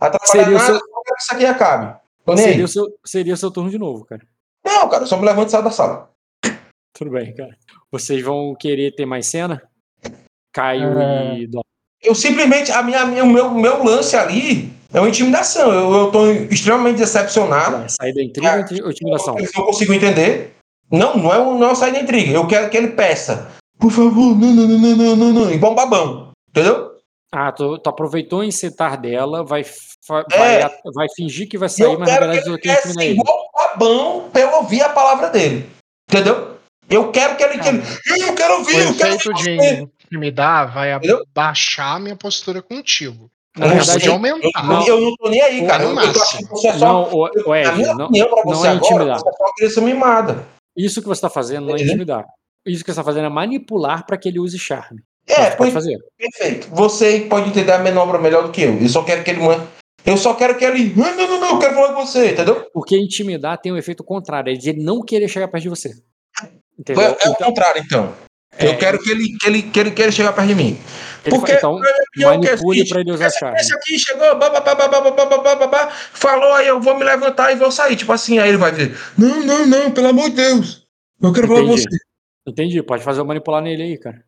atrapalhar seria o nada, seu- só quero que isso aqui acabe. Tô nem seria o, seu, seria o seu turno de novo, cara. Não, cara, só me levanto e saio da sala. Tudo bem, cara. Vocês vão querer ter mais cena? Caio É. e Dó. Eu simplesmente, a minha, minha, o meu, meu lance ali é uma intimidação. Eu, eu tô extremamente decepcionado. Vai, Sair da intriga ou intimidação? Eu não consigo entender. Não, não é, um- não é sair da intriga. Eu quero que ele peça. Por favor, não, não, não, não, não, não, não. Igual um babão. Entendeu? Ah, tu, tu aproveitou o incitar dela, vai, É. vai, a- vai fingir que vai sair, eu mas na quero que verdade ele eu quero peça intimidar ele. igual babão pra eu ouvir a palavra dele. Entendeu? Eu quero que ele. Que ele eu quero ouvir, O eu quero ouvir de você. intimidar vai Entendeu? abaixar a minha postura contigo. Na verdade, aumentar. Eu, eu não tô nem aí, cara. Eu, eu tô achando que você é só. Não, o, o Ed, não, não é agora, intimidar. você é só ser mimada. Isso que você está fazendo não é intimidar. Isso que você está fazendo é manipular para que ele use charme. É, pode fazer. perfeito. Você pode entender a manobra melhor do que eu. Eu só quero que ele. man- Eu só quero que ele. Não, não, não, eu quero falar com você, entendeu? Porque intimidar tem um efeito contrário, é de ele não querer chegar perto de você. É, Entendeu? é o Então, contrário, então. É, eu quero que ele, que, ele, que ele queira chegar perto de mim. porque- então, é manipule para ele usar esse, charme. esse aqui chegou, babá, babá, babá, babá, babá, babá, falou, aí eu vou me levantar e vou sair. Tipo assim, aí ele vai dizer: Não, não, não, pelo amor de Deus. Eu quero falar com Entendi. você. Entendi, pode fazer o manipular nele aí, cara.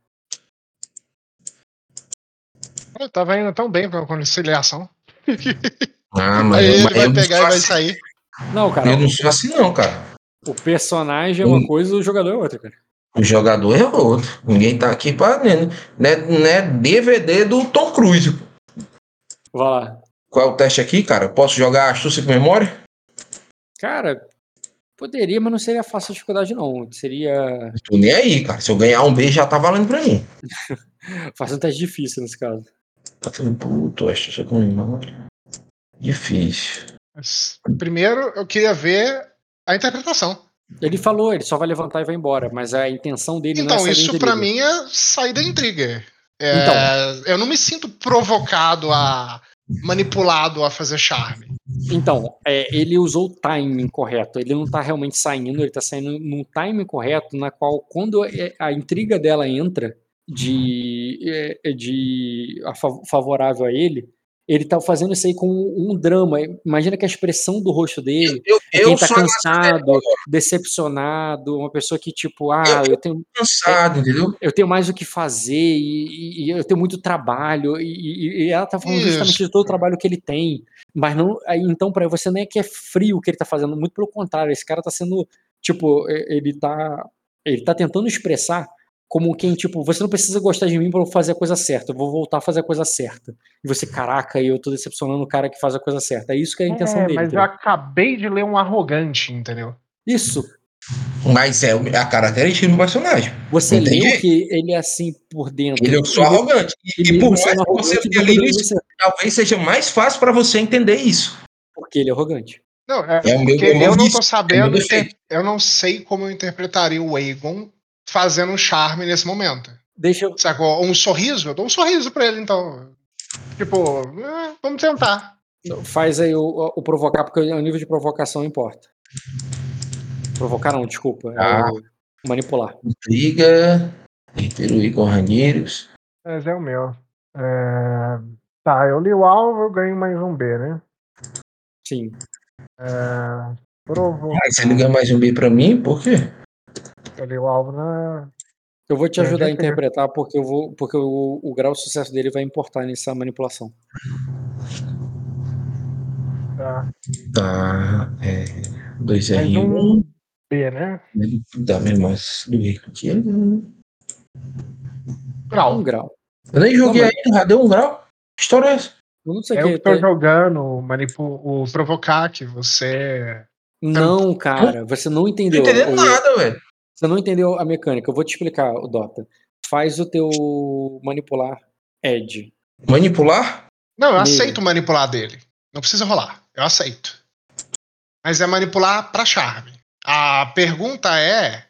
Eu tava indo tão bem pra conciliação. Ah, Aí mas, ele mas vai pegar e vai assim, sair. Não, cara, eu não sou assim, não, cara. o personagem é uma Hum. coisa, o jogador é outra, cara. O jogador é outro. Ninguém tá aqui pra. Né, né, né, DVD do Tom Cruise. Vai lá. Qual é o teste aqui, cara? Eu posso jogar astúcia com memória? Cara, poderia, mas não seria fácil a dificuldade, não. Seria. Tô nem aí, cara. Se eu ganhar um B, já tá valendo pra mim. Faz um teste difícil nesse caso. Tá falando, puto, astúcia com memória. Difícil. Primeiro, eu queria ver a interpretação. Ele falou, ele só vai levantar e vai embora, mas a intenção dele não é Então, isso pra intriga. mim é sair da intriga. É, Então. Eu não me sinto provocado a. manipulado a fazer charme. Então, é, ele usou o timing correto. Ele não tá realmente saindo, ele tá saindo num timing correto, na qual, quando é- a intriga dela entra de, é, de a fa- favorável a ele, ele tá fazendo isso aí com um drama. Imagina que a expressão do rosto dele Eu, é eu quem tá cansado, decepcionado, uma pessoa que, tipo, ah, eu tenho, cansado, entendeu? eu tenho mais o que fazer e, e- e eu tenho muito trabalho e, e- ela tá falando justamente Isso. de todo o trabalho que ele tem, mas não, então para você não é que é frio o que ele tá fazendo, muito pelo contrário, esse cara tá sendo tipo, ele tá ele tá tentando expressar como quem tipo, você não precisa gostar de mim para eu fazer a coisa certa, eu vou voltar a fazer a coisa certa. E você, caraca, eu tô decepcionando o cara que faz a coisa certa. É isso que é a intenção É, dele. mas eu entendeu? acabei de ler um arrogante, entendeu? Isso. Mas é a característica do personagem. Você Entendi. leu que ele é assim por dentro. Ele é só arrogante. E, e por mesmo mais que você arrogante, tenha lido isso, talvez seja mais fácil pra você entender isso. Porque ele é arrogante. Não, é, É porque é eu não tô sabendo, é o meu inter- defeito. eu não sei como eu interpretaria o Aegon fazendo um charme nesse momento. Deixa eu. Sacou? Um sorriso? Eu dou um sorriso pra ele, então. Tipo, eh, vamos tentar. Faz aí o, o provocar, porque o nível de provocação importa. Provocar não, desculpa. é Ah. o manipular. Intriga, interruir com Ranheiros. Mas é o meu. É, Tá, eu li o alvo, eu ganho mais um B, né? Sim. É... Provo... Aí você liga mais um B pra mim, por quê? Eu li o alvo na. Eu vou te É, ajudar a eu ver. interpretar, porque, eu vou, porque o, o grau de sucesso dele vai importar nessa manipulação. Tá. Tá. É, dois Mais R1. um B, né? Dá mesmo mais do R aqui. Um Grau. grau. Eu nem joguei Não, ainda, deu um grau. Que história é essa? Eu não sei É o Eu que. que tô jogando o, manipu... o provocar que você. Não, cara, você não Não entendeu. tô entendendo O- nada, velho. Você não entendeu a mecânica. Eu vou te explicar, o Dota. Faz o teu manipular Ed. Manipular? Não, eu Nele. aceito manipular dele. Não precisa rolar. Eu aceito. Mas é manipular pra charme. A pergunta é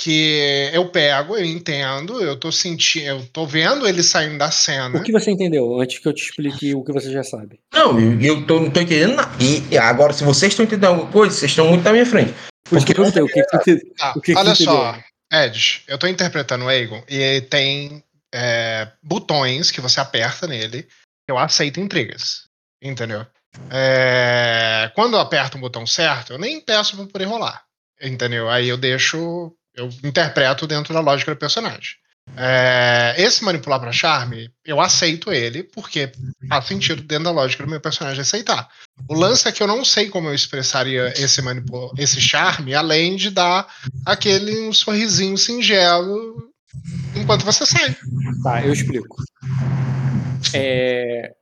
que eu pego, eu entendo, eu tô sentindo, eu tô vendo ele saindo da cena. O que você entendeu antes que eu te explique o que você já sabe? Não, eu, eu tô, não tô entendendo nada. E agora, se vocês estão entendendo alguma coisa, vocês estão muito na minha frente. Por isso que eu perguntei, o que, que, Tá, o que olha só? Ed, eu tô interpretando o Aegon e tem é, botões que você aperta nele que eu aceito intrigas. Entendeu? É, quando eu aperto o botão certo, eu nem peço pra poder rolar. Entendeu? Aí eu deixo. Eu interpreto dentro da lógica do personagem. É, esse manipular pra charme, eu aceito ele, porque faz sentido dentro da lógica do meu personagem aceitar. O lance é que eu não sei como eu expressaria esse, esse charme, além de dar aquele um sorrisinho singelo enquanto você sai. Tá, eu explico. É,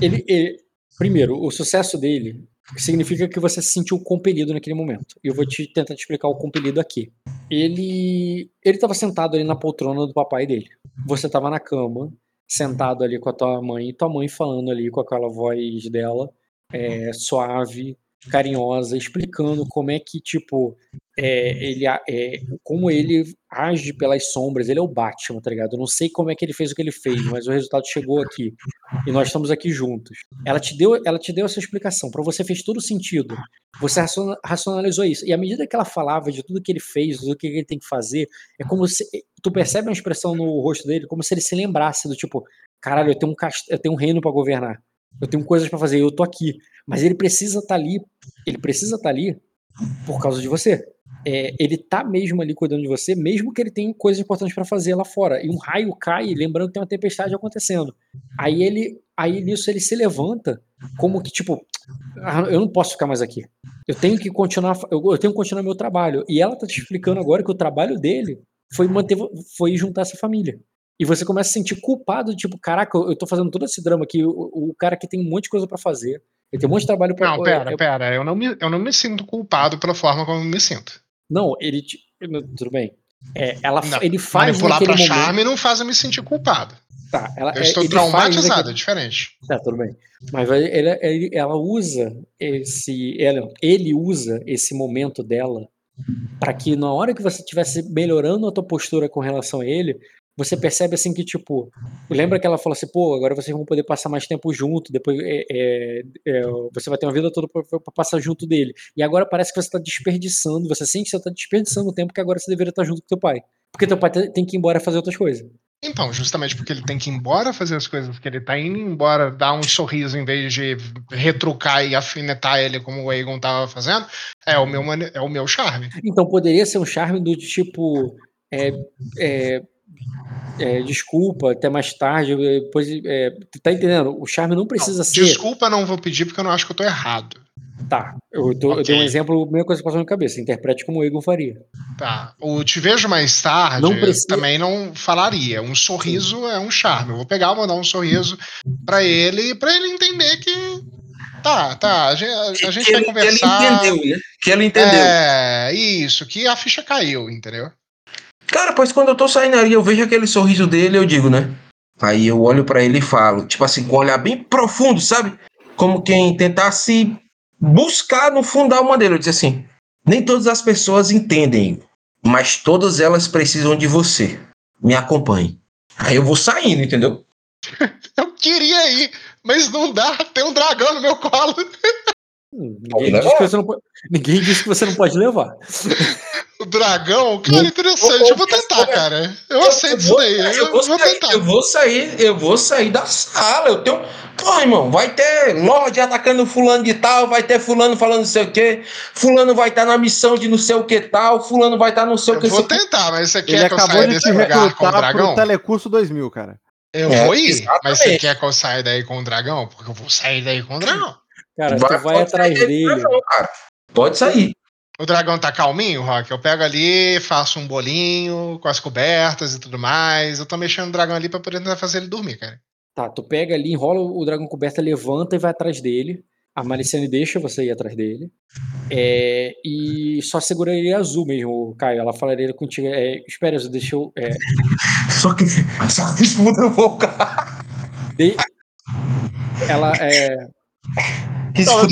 ele, ele- primeiro, o sucesso dele significa que você se sentiu compelido naquele momento. Eu vou te tentar te explicar o compelido aqui. Ele ele estava sentado ali na poltrona do papai dele. Você estava na cama, sentado ali com a tua mãe, e tua mãe falando ali com aquela voz dela, é, suave, carinhosa, explicando como é que, tipo, é, ele, é, como ele age pelas sombras, ele é o Batman, tá ligado? Eu não sei como é que ele fez o que ele fez, mas o resultado chegou aqui. E nós estamos aqui juntos. Ela te deu, ela te deu essa explicação, para você fez todo sentido. Você raciona- racionalizou isso. E à medida que ela falava de tudo que ele fez, do que ele tem que fazer, é como se tu percebe uma expressão no rosto dele, como se ele se lembrasse do tipo, caralho, eu tenho um cast... eu tenho um reino para governar. Eu tenho coisas para fazer, eu tô aqui. Mas ele precisa estar ali, ele precisa estar ali por causa de você. É, ele tá mesmo ali cuidando de você, mesmo que ele tenha coisas importantes para fazer lá fora. E um raio cai, lembrando que tem uma tempestade acontecendo. Aí ele, aí nisso ele se levanta, como que tipo, "Ah, eu não posso ficar mais aqui. Eu tenho que continuar, eu, eu tenho que continuar meu trabalho. E ela tá te explicando agora que o trabalho dele foi manter, foi juntar essa família. E você começa a se sentir culpado, tipo, caraca, eu eu tô fazendo todo esse drama aqui, o, o cara que tem um monte de coisa para fazer, ele tem um monte de trabalho para Não, pera, pera, eu não me, eu não me sinto culpado pela forma como eu me sinto. Não, ele. Tudo bem. É, ela, Não, ele faz Manipular pra momento. charme não faz eu me sentir culpado. Tá, ela, Eu é, estou ele faz traumatizado, é naquele- diferente. Tá, tudo bem. Mas ele, ele- ela usa esse. Ela, ele usa esse momento dela para que na hora que você estivesse melhorando a tua postura com relação a ele, você percebe assim que, tipo, lembra que ela falou assim, pô, agora vocês vão poder passar mais tempo junto, depois é, é, é, você vai ter uma vida toda pra, pra passar junto dele. E agora parece que você tá desperdiçando, você sente que você tá desperdiçando o tempo que agora você deveria estar junto com teu pai. Porque teu pai te- tem que ir embora fazer outras coisas. Então, justamente porque ele tem que ir embora fazer as coisas que ele tá indo embora, dar um sorriso em vez de retrucar e afinetar ele como o Aegon tava fazendo, é o meu, é o meu charme. Então poderia ser um charme do tipo. é, é, é, desculpa, até mais tarde. Depois, é, tá entendendo? O charme não precisa ser. Desculpa, não vou pedir porque eu não acho que eu tô errado. Tá, eu, tô- eu dei um exemplo, meia coisa que passou na minha cabeça. Interprete como o Egon faria. Tá. O te vejo mais tarde Não precisa- também não falaria. Um sorriso é um charme. Eu vou pegar, mandar um sorriso pra ele, pra ele entender que. Tá, tá. A gente, a gente que vai ele, conversar. ele entendeu, né? Que ele entendeu. É, isso, que a ficha caiu, entendeu? Cara, pois quando eu tô saindo ali, eu vejo aquele sorriso dele, eu digo, né? Aí eu olho pra ele e falo, tipo assim, com um olhar bem profundo, sabe? Como quem tentasse buscar no fundo da alma dele. Eu disse assim: nem todas as pessoas entendem, mas todas elas precisam de você. Me acompanhe. Aí eu vou saindo, entendeu? Eu queria ir, mas não dá. Tem um dragão no meu colo. Ninguém, disse que você não pode, ninguém disse que você não pode levar. Dragão, cara, interessante. Eu vou tentar, cara. Eu aceito isso daí. Eu vou tentar. eu vou sair, eu vou sair da sala. Eu tenho. Porra, irmão, vai ter Lorde atacando fulano de tal, vai ter fulano falando não sei o quê, fulano vai estar na missão de não sei o que tal, fulano vai estar não sei o que. Eu vou tentar, mas você Ele quer que eu acabou saia de desse lugar com o dragão? pro Telecurso 2000, cara. Eu É, vou ir, mas você exatamente. quer que eu saia daí com o dragão? Porque eu vou sair daí com o dragão. Cara, Vai- tu vai pode atrás dele. cara. Pode sair. O dragão tá calminho, Rock? Eu pego ali, faço um bolinho com as cobertas e tudo mais. Eu tô mexendo no dragão ali pra poder tentar fazer ele dormir, cara. Tá, tu pega ali, enrola o dragão coberta, levanta e vai atrás dele. A Mariciane deixa você ir atrás dele. É, e só segura ele azul mesmo, Caio. Ela falaria contigo. É, espera, Azul, deixa eu. é, Só que. Só que isso muda um pouco. de- ela é. Isso Não,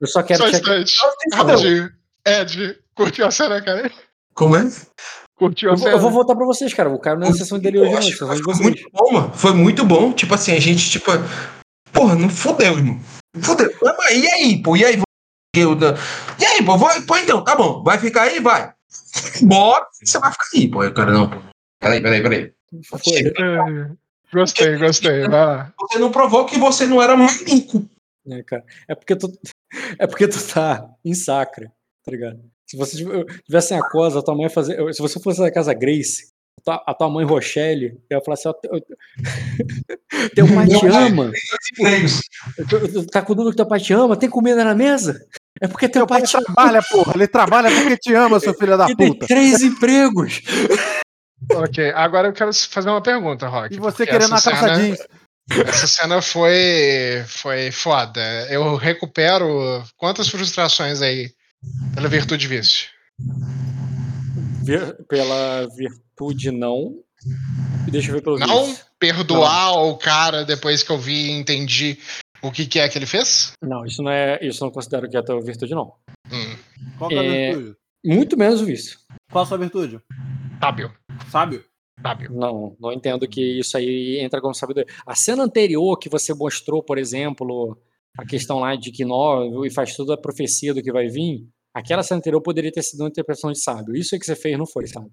Eu só quero Só um instante. Rapidinho. Ed, curtiu a cena, cara? Como é? Curtiu a Eu cena? eu vou voltar pra vocês, cara. O cara não é sessão dele hoje, não. É foi vocês. muito bom, mano. Foi muito bom. Tipo assim, a gente, tipo. Porra, não fodeu, irmão. Fodeu. E aí, pô? E aí? eu- E aí, pô? Vai, pô, então, tá bom. Vai ficar aí? Vai. Bora. Você vai ficar aí, pô. O cara, não, pô. Peraí, peraí, peraí. Foi. É, Gostei, gostei. Vai lá. Você não provou que você não era maluco. É, cara. É porque tu, é porque tu tá em sacra, tá ligado? Se você tiv- tivesse em Acosa, a tua mãe fazer. Se você fosse da casa Grace, a tua, a tua mãe Rochelle, eu ia falar assim: ó, teu, teu pai te pai. ama. Tá cuidando que teu pai te ama? Tem comida na mesa? É porque teu, Teu pai pai te trabalha, porra. Ele trabalha porque te ama, seu filho da Ele tem puta. três empregos. Ok, agora eu quero fazer uma pergunta, Rock. E você querendo uma essa calça cena- jeans. Essa cena foi, foi foda. Eu recupero quantas frustrações aí pela virtude vício? Vir- pela virtude, não. E deixa eu ver pelo Não vício. perdoar o cara depois que eu vi e entendi o que, que é que ele fez? Não, isso não é. Isso eu não considero que é a tua virtude, não. Hum, Qual que é a É- virtude? Muito menos o vício. Qual a sua virtude? sábio, Sábio? Sábio. Não, não entendo que isso aí entra como sabedoria. A cena anterior que você mostrou, por exemplo, a questão lá de que nó e faz toda a profecia do que vai vir, aquela cena anterior poderia ter sido uma interpretação de sábio. Isso aí que você fez não foi, sabe?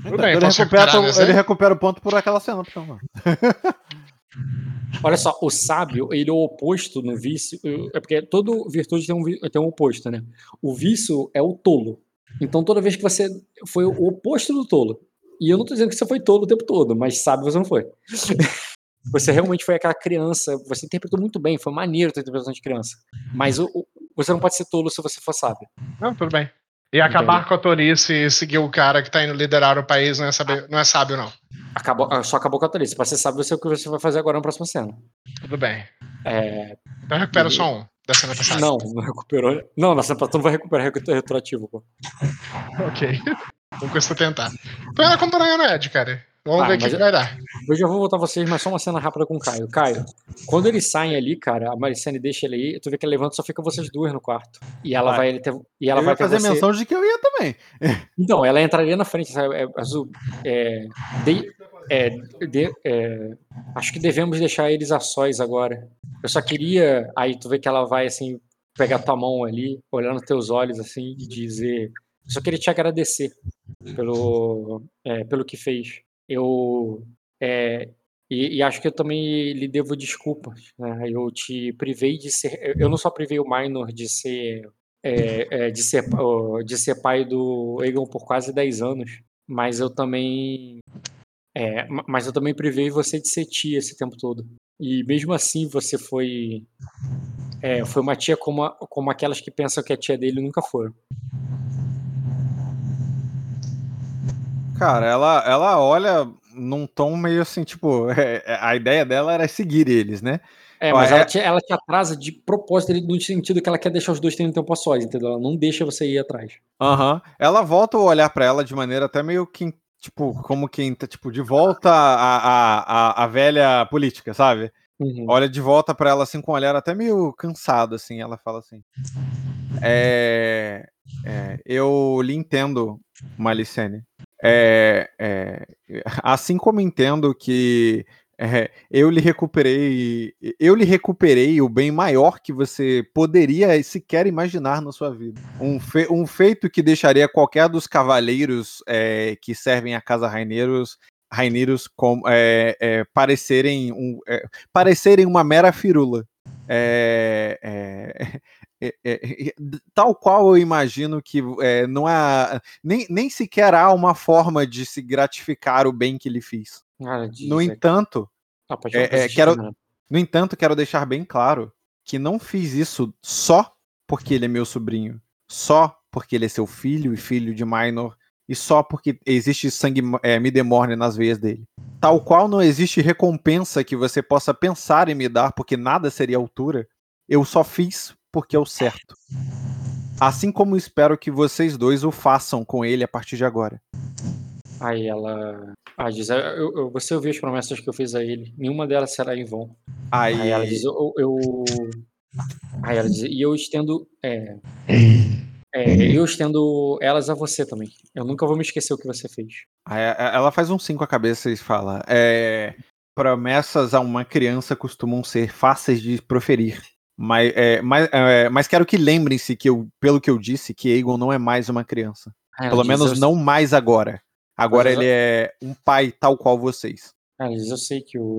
Então, bem, ele, recupera, recuperar nessa ele recupera o ponto por aquela cena, então, mano. Olha só, o sábio, ele é o oposto no vício. É porque todo virtude tem um, tem um oposto, né? O vício é o tolo. Então toda vez que você foi o oposto do tolo. E eu não tô dizendo que você foi tolo o tempo todo, mas sábio você não foi. Você realmente foi aquela criança, você interpretou muito bem, foi maneiro a tua interpretação de criança. Mas o- o- você não pode ser tolo se você for sábio. Não, tudo bem. E acabar com a tolice e seguir o cara que tá indo liderar o país não é, saber, não é sábio, não. Acabou, ah, só acabou com a tolice. Pra ser sábio, você é o que você vai fazer agora na próxima cena. Tudo bem. É, Então recupera só um da cena passada. não, não recuperou. Não, na cena passada não vai recuperar retro- retroativo, pô. Ok. Não custa tentar. Então era acompanhar o Ed, cara. Vamos Ah, ver o que, vai dar. Eu já vou voltar vocês, mas só uma cena rápida com o Caio. Caio, quando eles saem ali, cara, a Maricene deixa ele aí, tu vê que ele levanta só fica vocês duas no quarto. E ela Vai. vai, ter, e ela eu vai ia ter fazer você... menção de que eu ia também. Então, ela entraria na frente, sabe? É, Azul, é, de- é, de- é, acho que devemos deixar eles a sós agora. Eu só queria. Aí tu vê que ela vai assim, pegar tua mão ali, olhar nos teus olhos assim, e dizer. Eu só queria te agradecer pelo, é, pelo que fez. Eu. é, e, e acho que eu também lhe devo desculpas. Né? Eu te privei de ser. eu- não só privei o Minor de ser é, é, de, ser, de ser pai do Egon por quase 10 anos, mas eu também. é, ma- mas eu também privei você de ser tia esse tempo todo. E mesmo assim você foi. é, foi uma tia como, como aquelas que pensam que a tia dele nunca foram. Cara, ela, ela olha num tom meio assim, tipo, é, é, a ideia dela era seguir eles, né? É, mas é- ela, te, ela te atrasa de propósito no sentido que ela quer deixar os dois tendo tempo a sós, entendeu? Ela não deixa você ir atrás. Aham. Ela volta a olhar pra ela de maneira até meio que, tipo, como quem tá, tipo, de volta à, à, à, à velha política, sabe? Uhum. Olha de volta pra ela assim com um olhar até meio cansado, assim. Ela fala assim: é, é, Eu lhe entendo, Malicene. É, é, assim como entendo que é, eu lhe recuperei, eu lhe recuperei o bem maior que você poderia sequer imaginar na sua vida. Um, fe- um feito que deixaria qualquer dos cavaleiros é, que servem a casa Raineiros, Raineiros com, é, é, parecerem, um, parecerem uma mera firula. É, é, é, é, é, tal qual eu imagino que é, não há nem, nem sequer há uma forma de se gratificar o bem que. Cara, diz, No é- entanto, Ah, é, é, quero- no entanto, quero deixar bem claro que não fiz isso só porque ele é meu sobrinho, só porque ele é seu filho e filho de Minor, e só porque existe sangue é, Midemorne nas veias dele. Tal qual não existe recompensa que você possa pensar em me dar, porque nada seria altura, eu só fiz porque é o certo. Assim como espero que vocês dois o façam com ele a partir de agora. Aí ela. Ah, diz, eu, eu- você ouviu as promessas que eu fiz a ele. Nenhuma delas será em vão. Aí, Aí ela diz, eu, eu, Aí ela diz, e eu estendo. É, é, eu estendo elas a você também. Eu nunca vou me esquecer o que você fez. Aí ela faz um sim com a cabeça e fala: é, promessas a uma criança costumam ser fáceis de proferir. Mas, é, mas, é, mas quero que lembrem-se que eu, pelo que eu disse, que Aegon não é mais uma criança. Ela Pelo menos eu- não mais agora. Agora Mas eu- ele é um pai tal qual vocês. Diz, eu sei que o.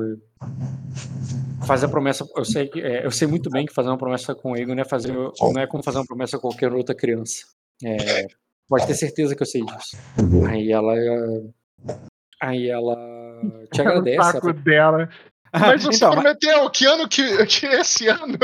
Fazer a promessa. Eu sei, que, é, eu sei muito bem que fazer uma promessa com o Egon não é, fazer, não é como fazer uma promessa com qualquer outra criança. É, pode ter certeza que eu sei disso. Aí ela. Aí ela te agradece. o ela saco dela. Mas você Então, mas- prometeu que ano que, que esse ano?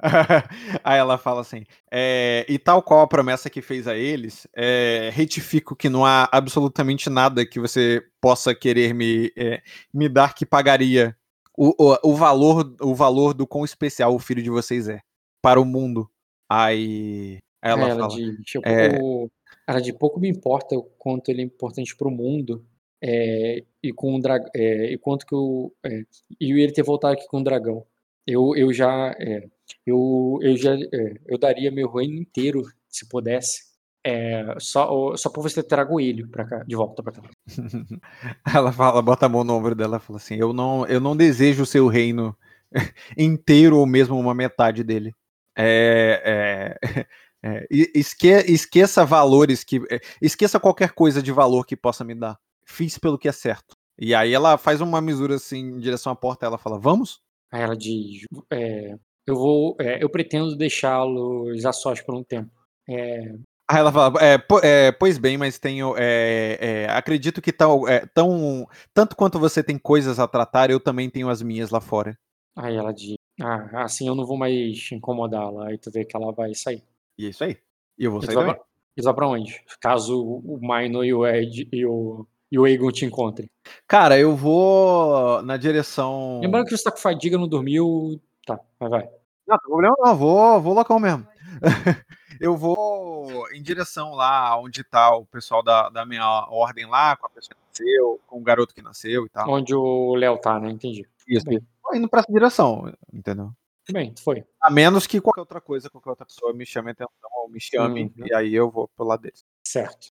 Aí ela fala assim: é, e tal qual a promessa que fez a eles, é, retifico que não há absolutamente nada que você possa querer me, é, me dar que pagaria o, o, o valor o valor do quão especial o filho de vocês é para o mundo. Aí ela, Aí ela fala: de, tipo, é- o- ela de pouco me importa o quanto ele é importante pro mundo é, e com o dragão e quanto que o é, e ele ter voltado aqui com o dragão. Eu, eu já é, eu, eu já é, eu daria meu reino inteiro se pudesse. É, só só para você trago ele para cá de volta para cá. Ela fala, bota a mão no ombro dela fala assim: Eu não, eu não desejo o seu reino inteiro ou mesmo uma metade dele. É, é, é, esque, esqueça valores que. é, Esqueça qualquer coisa de valor que possa me dar. Fiz pelo que é certo. E aí ela faz uma misura assim em direção à porta. Ela fala: Vamos? Aí ela diz, é, eu vou é, eu pretendo deixá-los a sós por um tempo. É, Aí ela fala: "É, po- é, Pois bem, mas tenho. é, acredito que tal, é, tão, tanto quanto você tem coisas a tratar, eu também tenho as minhas lá fora. Aí ela diz, ah, assim eu não vou mais incomodá-la. Aí tu vê que ela vai sair. E é isso aí. E eu vou sair também. pra, eles vão pra onde? Caso o Minor e o Ed e o, e o Aegon te encontrem. Cara, eu vou na direção. Lembrando que você tá com fadiga, não dormiu. Tá, vai, vai. Não, tem problema não, vou, vou loucão mesmo. eu vou em direção lá onde tá o pessoal da, da minha ordem lá, com a pessoa que nasceu, com o garoto que nasceu e tal. Onde o Léo tá, né? Entendi. Isso, bem. Tô indo pra essa direção, entendeu? Bem, foi. A menos que qualquer outra coisa, qualquer outra pessoa me chame atenção ou me chame, Uhum. e aí eu vou pro lado deles. Certo.